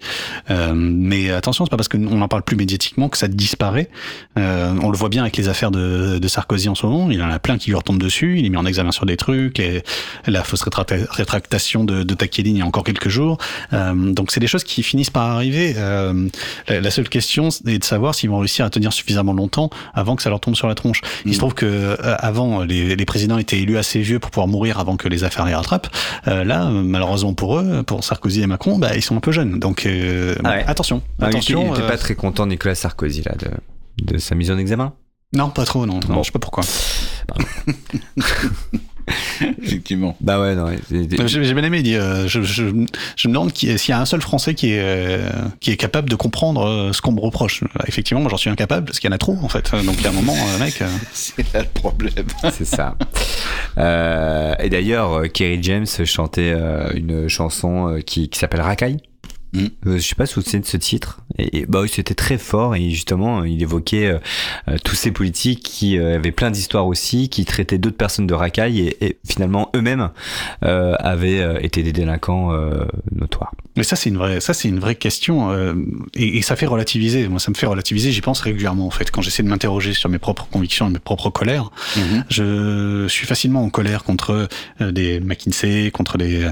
Euh, mais attention, c'est pas parce qu'on n'en parle plus médiatiquement que ça disparaît. Euh, on le voit bien avec les affaires de, de Sarkozy en ce moment. Il en a plein qui lui retombent dessus. Il est mis en examen sur des trucs. Les, la fausse rétracta- rétractation de, de Takedin il y a encore quelques jours. Euh, donc c'est des choses qui finissent par arriver. Euh, la, la seule question est de savoir s'ils vont réussir à tenir suffisamment longtemps avant que ça leur tombe sur la tronche. Il se trouve que euh, avant les, les présidents étaient élus assez vieux pour pouvoir mourir avant que les affaires les rattrapent. Euh, là, malheureusement pour eux, pour Sarkozy et Macron, bah, ils sont un peu jeunes. Donc euh, Ah ouais. attention, Ah, attention. il était euh, pas très content, Nicolas Sarkozy, là, de, de sa mise en examen. Non, pas trop, non. non Bon. Je sais pas pourquoi. [LAUGHS] [LAUGHS] Effectivement. Bah ouais, non. J'ai bien aimé, il dit, euh, je, je, je me demande s'il y a un seul Français qui est, euh, qui est capable de comprendre euh, ce qu'on me reproche. Bah, effectivement, moi j'en suis incapable parce qu'il y en a trop en fait. Donc il y a un moment, euh, mec. euh, [LAUGHS] C'est là le problème. [LAUGHS] C'est ça. Euh, et d'ailleurs, Kerry James chantait euh, une chanson euh, qui, qui s'appelle Racaille. Mm. Euh, je sais pas si vous de ce titre. Et, et, bah oui, c'était très fort et justement, il évoquait euh, euh, tous ces politiques qui euh, avaient plein d'histoires aussi, qui traitaient d'autres personnes de racaille et, et finalement eux-mêmes avaient été des délinquants notoires. Mais ça c'est une vraie, ça c'est une vraie question et, et ça fait relativiser. Moi ça me fait relativiser. J'y pense régulièrement en fait quand j'essaie de m'interroger sur mes propres convictions et mes propres colères. Mhm. Je suis facilement en colère contre des McKinsey, contre des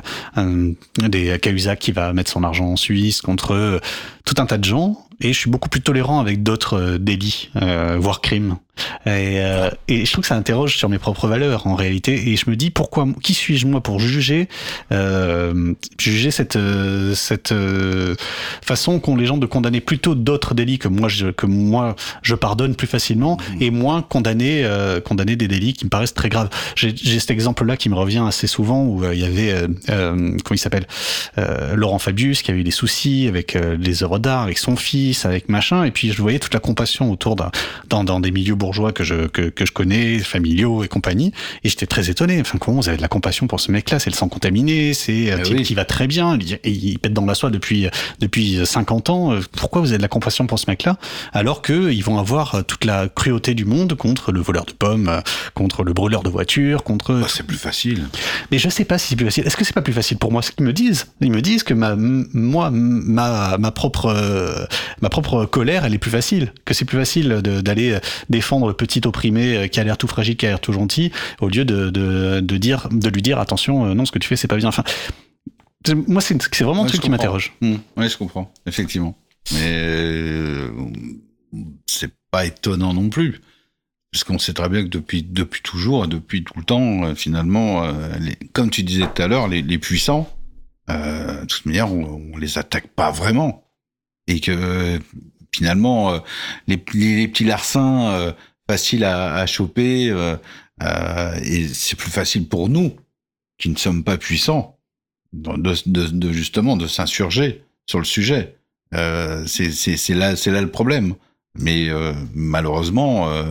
des Cahuzac qui va mettre son argent en Contre euh, tout un tas de gens. Et je suis beaucoup plus tolérant avec d'autres euh, délits, euh, voire crimes. Et, euh, et je trouve que ça interroge sur mes propres valeurs en réalité. Et je me dis pourquoi, qui suis-je moi pour juger, euh, juger cette euh, cette euh, façon qu'ont les gens de condamner plutôt d'autres délits que moi je, que moi je pardonne plus facilement et moins condamner euh, condamner des délits qui me paraissent très graves. J'ai cet exemple-là qui me revient assez souvent où euh, il y avait comment il s'appelle euh, Laurent Fabius qui a eu des soucis avec les œuvres d'art, avec son fils, avec machin, et puis je voyais toute la compassion autour d'un dans, dans des milieux bourgeois que je que, que je connais, familiaux et compagnie, et j'étais très étonné. Enfin, comment vous avez de la compassion pour ce mec-là? C'est le sang contaminé, c'est un type oui. qui va très bien, il- pète dans la soie depuis depuis 50 ans. Euh, Pourquoi vous avez de la compassion pour ce mec-là? Alors que ils vont avoir euh, toute la cruauté du monde contre le voleur de pommes, euh, contre le brûleur de voitures, contre Bah, c'est plus facile. mais je sais pas si c'est plus facile. Est-ce que c'est pas plus facile pour moi? Ce qu'ils me disent Ils me disent que ma, moi, ma, ma propre, ma propre colère, elle est plus facile. Que c'est plus facile d'aller défendre le petit opprimé euh, qui a l'air tout fragile, qui a l'air tout gentil, au lieu de, de, de dire, de lui dire attention, euh, non, ce que tu fais, c'est pas bien. Enfin, moi, c'est vraiment un Ouais, truc je qui m'interroge. Hmm, ouais, je comprends, effectivement. Mais euh, c'est pas étonnant non plus. Puisqu'on sait très bien que depuis, depuis toujours, depuis tout le temps, finalement, les- comme tu disais tout à l'heure, les, les puissants, euh, de toute manière, on, on les attaque pas vraiment. Et que finalement, euh, les, les, les petits larcins euh, faciles à, à choper, euh, et c'est plus facile pour nous, qui ne sommes pas puissants, de, de, de- de justement de s'insurger sur le sujet. C'est là, le problème. Mais euh, malheureusement, euh,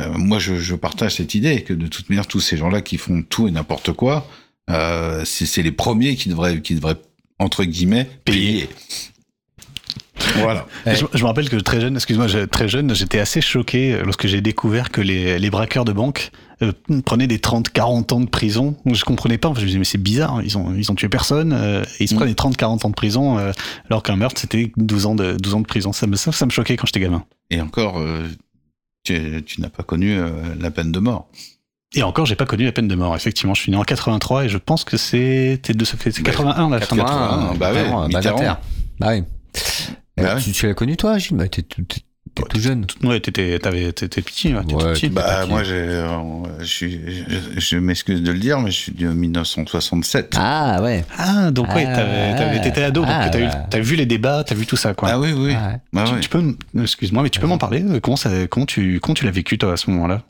euh, moi, je, je partage cette idée que de toute manière, tous ces gens-là qui font tout et n'importe quoi, c'est c'est les premiers qui devraient, qui devraient entre guillemets payer. Voilà. Ouais. Je, je me rappelle que très jeune, excuse-moi, très jeune, j'étais assez choqué euh, lorsque j'ai découvert que les, les braqueurs de banque euh, prenaient des 30-40 ans de prison. Je comprenais pas, je me disais mais c'est bizarre, ils ont, ils ont tué personne, euh, et ils se Mm. prenaient 30-40 ans de prison, euh, alors qu'un meurtre c'était 12 ans de, 12 ans de prison. Ça me, ça, ça me choquait quand j'étais gamin. Et encore, euh, tu, tu n'as pas connu euh, la peine de mort. Et encore, j'ai pas connu la peine de mort. Effectivement, je suis né en 83 et je pense que c'était de ce fait, c'est Bah, 81 la fin. 81, bah ouais, Mitterrand. Bah oui. Bah ouais. tu, tu l'as connu toi, Gilles? Bah, T'es tout, t'es tout jeune. Ouais, t'étais, petit, ouais, t'étais Ouais, tout petit. Bah, moi, euh, je, suis, je, je m'excuse de le dire, mais je suis de 1967. Ah ouais. Ah, donc ouais, Ah, t'avais, t'étais ado, donc ah, t'as, bah. vu les débats, t'as vu tout ça, quoi. Ah oui, oui. Ah ouais. Bah tu, tu peux, excuse-moi, mais tu peux m'en parler euh, Comment ça, comment tu, comment tu l'as vécu toi à ce moment-là?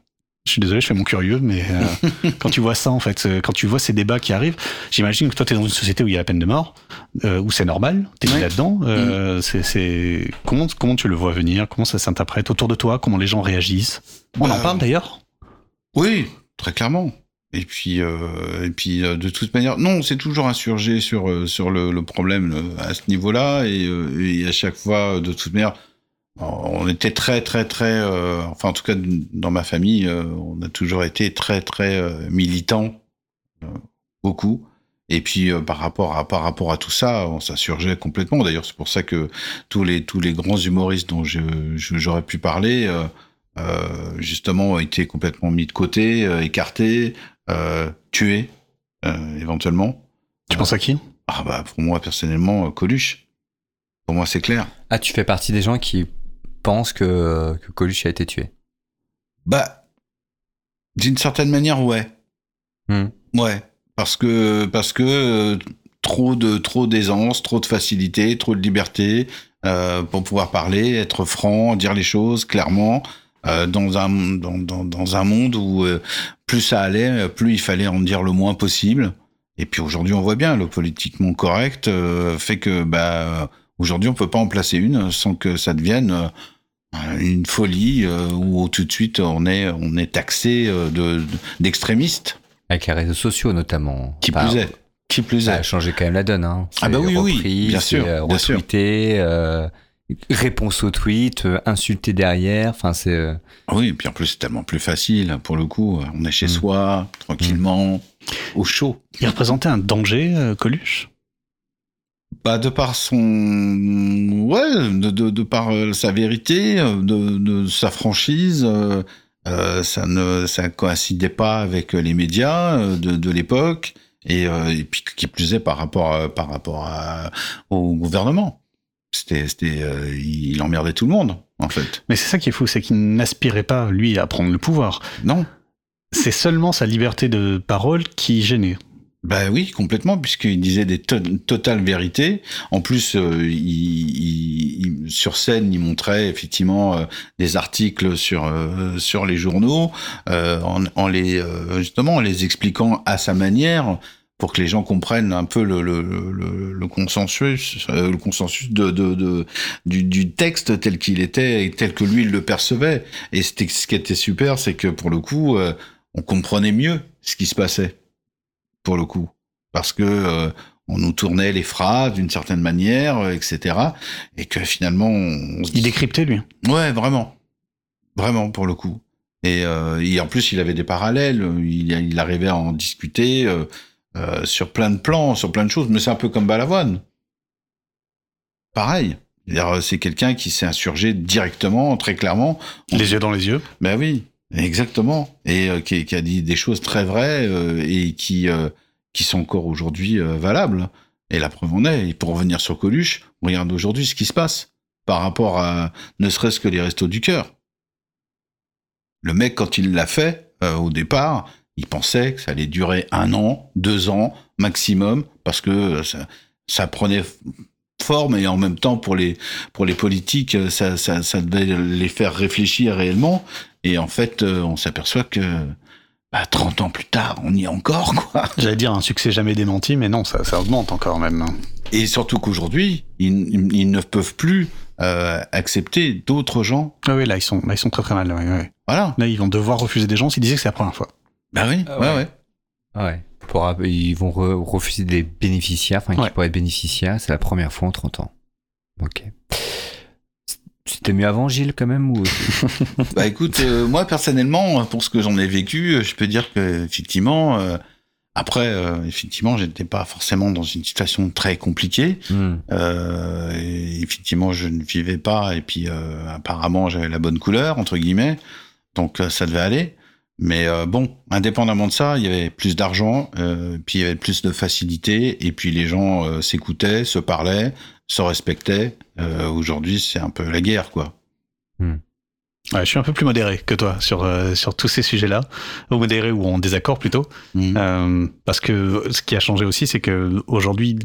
Je suis désolé, je fais mon curieux, mais euh, [LAUGHS] quand tu vois ça en fait, euh, quand tu vois ces débats qui arrivent, j'imagine que toi t'es dans une société où il y a la peine de mort, euh, où c'est normal, t'es mis Ouais. là-dedans. Euh, c'est comment, comment tu le vois venir? Comment ça s'interprète autour de toi? Comment les gens réagissent? On en Bah, parle d'ailleurs? Oui, très clairement. Et puis, euh, et puis euh, de toute manière, non, c'est toujours insurgé sur sur le, le problème à ce niveau-là, et, et à chaque fois, de toute manière, on était très très très, euh, enfin en tout cas dans ma famille, euh, on a toujours été très très euh, militants, euh, beaucoup. Et puis euh, par rapport à par rapport à tout ça, on s'insurgeait complètement. D'ailleurs, c'est pour ça que tous les tous les grands humoristes dont j'aurais pu parler. euh, euh, justement ont été complètement mis de côté, euh, écartés, euh, tués euh, éventuellement. Tu penses à qui? Ah bah pour moi personnellement Coluche. Pour moi c'est clair. Ah, tu fais partie des gens qui pensent que, que Coluche a été tué. Bah d'une certaine manière ouais. Hmm. Ouais parce que parce que euh, trop de trop d'aisance, trop de facilité, trop de liberté euh, pour pouvoir parler, être franc, dire les choses clairement. euh, dans un dans, dans, dans un monde où plus ça allait, plus il fallait en dire le moins possible. Et puis aujourd'hui, on voit bien le politiquement correct fait que bah aujourd'hui, on peut pas en placer une sans que ça devienne une folie euh, où tout de suite on est on est taxé euh, de de- d'extrémiste. Avec les réseaux sociaux notamment. Qui Enfin, plus est, qui plus Ça est. a changé quand même la donne. Hein. Ah bah C'est oui, oui, repris, bien c'est, sûr, euh, bien sûr. retweeté, euh, réponse au tweet, euh, insulté derrière. Enfin, c'est. euh, Oui, et puis en plus c'est tellement plus facile pour le coup. On est chez Mm. soi, tranquillement, au chaud. Il représentait un danger, euh, Coluche? Bah, de par son, ouais, de, de, de par euh, sa vérité, euh, de, de sa franchise, euh, ça ne, ça coïncidait pas avec les médias de, de l'époque, et, euh, et puis qui plus est par rapport, à, par rapport à, au gouvernement. C'était, c'était, euh, il emmerdait tout le monde. en fait. Mais c'est ça qui est fou, c'est qu'il n'aspirait pas, lui, à prendre le pouvoir. Non. C'est seulement sa liberté de parole qui gênait. Bah oui, complètement, puisqu'il disait des to- totales vérités. En plus, euh, il, il- sur scène, il montrait effectivement euh, des articles sur euh, sur les journaux, euh, en, en les justement en les expliquant à sa manière pour que les gens comprennent un peu le, le, le, le consensus, euh, le consensus de, de, de- du, du texte tel qu'il était et tel que lui il le percevait. Et ce qui était super, c'est que pour le coup, euh, on comprenait mieux ce qui se passait pour le coup, parce que euh, on nous tournait les phrases d'une certaine manière, euh, etc. Et que finalement, on, Il décryptait, lui. Ouais, vraiment. Vraiment, pour le coup. Et, euh, et en plus, il avait des parallèles. Il, il arrivait à en discuter euh, sur plein de plans, sur plein de choses. Mais c'est un peu comme Balavoine. Pareil. C'est quelqu'un qui s'est insurgé directement, très clairement. Les yeux dans les yeux. Ben oui, exactement. Et euh, qui, a dit des choses très vraies euh, et qui, euh, qui sont encore aujourd'hui valables. Et la preuve en est. Pour revenir sur Coluche, on regarde aujourd'hui ce qui se passe par rapport à ne serait-ce que les restos du cœur. Le mec, quand il l'a fait, au départ, il pensait que ça allait durer un an, deux ans maximum, parce que ça, prenait forme et en même temps pour les pour les politiques, ça, ça devait les faire réfléchir réellement. Et en fait, euh, on s'aperçoit que bah, 30 ans plus tard, on y est encore, [LAUGHS] quoi. J'allais dire un succès jamais démenti, mais non, ça, ça augmente encore même. Et surtout qu'aujourd'hui, ils, ils ne peuvent plus euh, accepter d'autres gens. Ah oui, là, ils sont, là, ils sont très très mal. ouais, ouais. Voilà. Là, ils vont devoir refuser des gens s'ils disaient que c'est la première fois. Bah oui, Ah ouais, ouais. ouais. Ouais. Pour, ils vont re- refuser des bénéficiaires, enfin, Ouais. qui pourraient être bénéficiaires. C'est la première fois en 30 ans. Ok. C'était mieux avant, Gilles, quand même ou... [LAUGHS] Bah écoute, euh, moi personnellement, pour ce que j'en ai vécu, euh, je peux dire que effectivement, euh, après, euh, effectivement, j'étais pas forcément dans une situation très compliquée. Hmm. Et effectivement, je ne vivais pas, et puis apparemment, j'avais la bonne couleur entre guillemets, donc ça devait aller. Mais euh, bon, indépendamment de ça, il y avait plus d'argent, euh, puis il y avait plus de facilité, et puis les gens euh, s'écoutaient, se parlaient, se respectaient. Aujourd'hui, c'est un peu la guerre, quoi. Ouais, je suis un peu plus modéré que toi sur, sur tous ces sujets-là. Ou modéré ou en désaccord plutôt. Euh, parce que ce qui a changé aussi, c'est que aujourd'hui,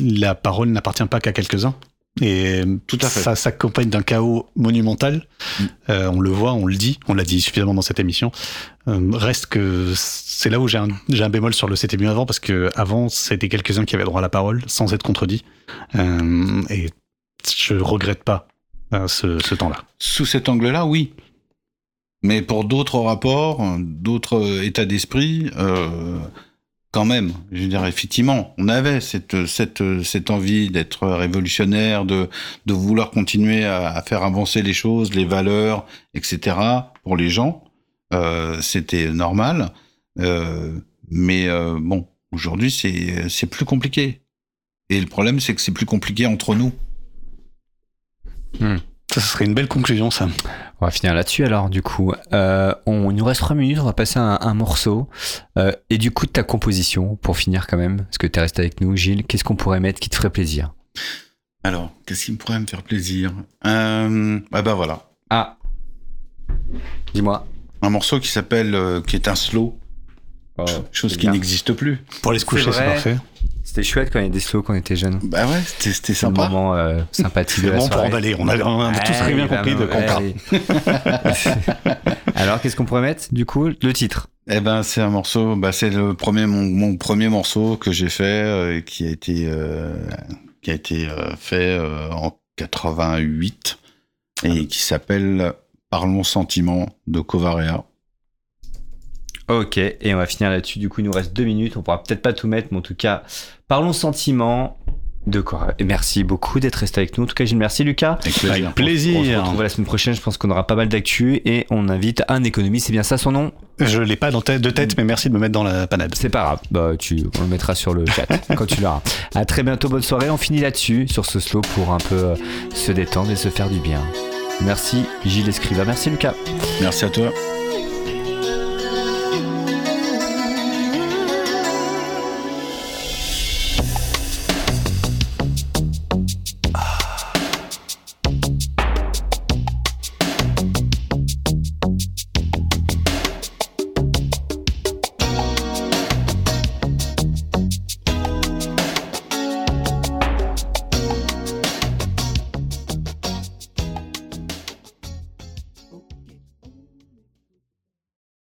la parole n'appartient pas qu'à quelques-uns. Et Tout à fait. ça s'accompagne d'un chaos monumental. Mm. Euh, on le voit, on le dit, on l'a dit suffisamment dans cette émission. Euh, reste que c'est là où j'ai un, bémol sur le c'était mieux avant, parce que avant c'était quelques-uns qui avaient droit à la parole sans être contredits. Euh, et je regrette pas euh, ce, ce temps-là. Sous cet angle-là, oui. Mais pour d'autres rapports, euh, d'autres euh, états d'esprit, euh, quand même, je veux dire, effectivement, on avait cette, cette, cette envie d'être révolutionnaire, de, de vouloir continuer à, faire avancer les choses, les valeurs, etc. pour les gens. Euh, C'était normal. Euh, mais euh, bon, aujourd'hui, c'est plus compliqué. Et le problème, c'est que c'est plus compliqué entre nous. Ça, ce serait une belle conclusion, ça. On va finir là-dessus alors, du coup. Euh, on, il nous reste 3 minutes, on va passer un, un morceau. Euh, et du coup, de ta composition, pour finir quand même, parce que tu es resté avec nous, Gilles, qu'est-ce qu'on pourrait mettre qui te ferait plaisir? Alors, qu'est-ce qui me pourrait me faire plaisir? Euh, Ah bah voilà, Ah Dis-moi. un morceau qui s'appelle, euh, qui est un slow, chose c'est qui n'existe plus. Pour aller se coucher, C'est parfait. C'était chouette quand il y a des slows quand on était jeunes. Bah ouais, c'était C'est sympa. moment euh, sympathique de la bon pour soirée. en aller. On a, on a tous très bien compris de quoi. [LAUGHS] Alors, qu'est-ce qu'on pourrait mettre, du coup Le titre? Eh ben, c'est un morceau, bah c'est le premier, mon, mon premier morceau que j'ai fait, euh, qui a été, euh, qui a été euh, fait en 88 et qui s'appelle Parlons sentiment de Covarea. Ok, et on va finir là-dessus. Du coup, il nous reste deux minutes. On pourra peut-être pas tout mettre, mais en tout cas, parlons sentiments de quoi. Et merci beaucoup d'être resté avec nous. En tout cas, Gilles, merci Lucas. Avec plaisir. Avec On se plaisir. retrouve la semaine prochaine. Je pense qu'on aura pas mal d'actu et on invite un économiste. C'est bien ça son nom? Je l'ai pas dans tête, de tête, mais merci de me mettre dans la panade. C'est pas grave. Bah, tu, on le mettra sur le chat [LAUGHS] quand tu l'auras. À très bientôt. Bonne soirée. On finit là-dessus sur ce slow pour un peu euh, se détendre et se faire du bien. Merci Gilles Escriva. Merci Lucas. Merci à toi.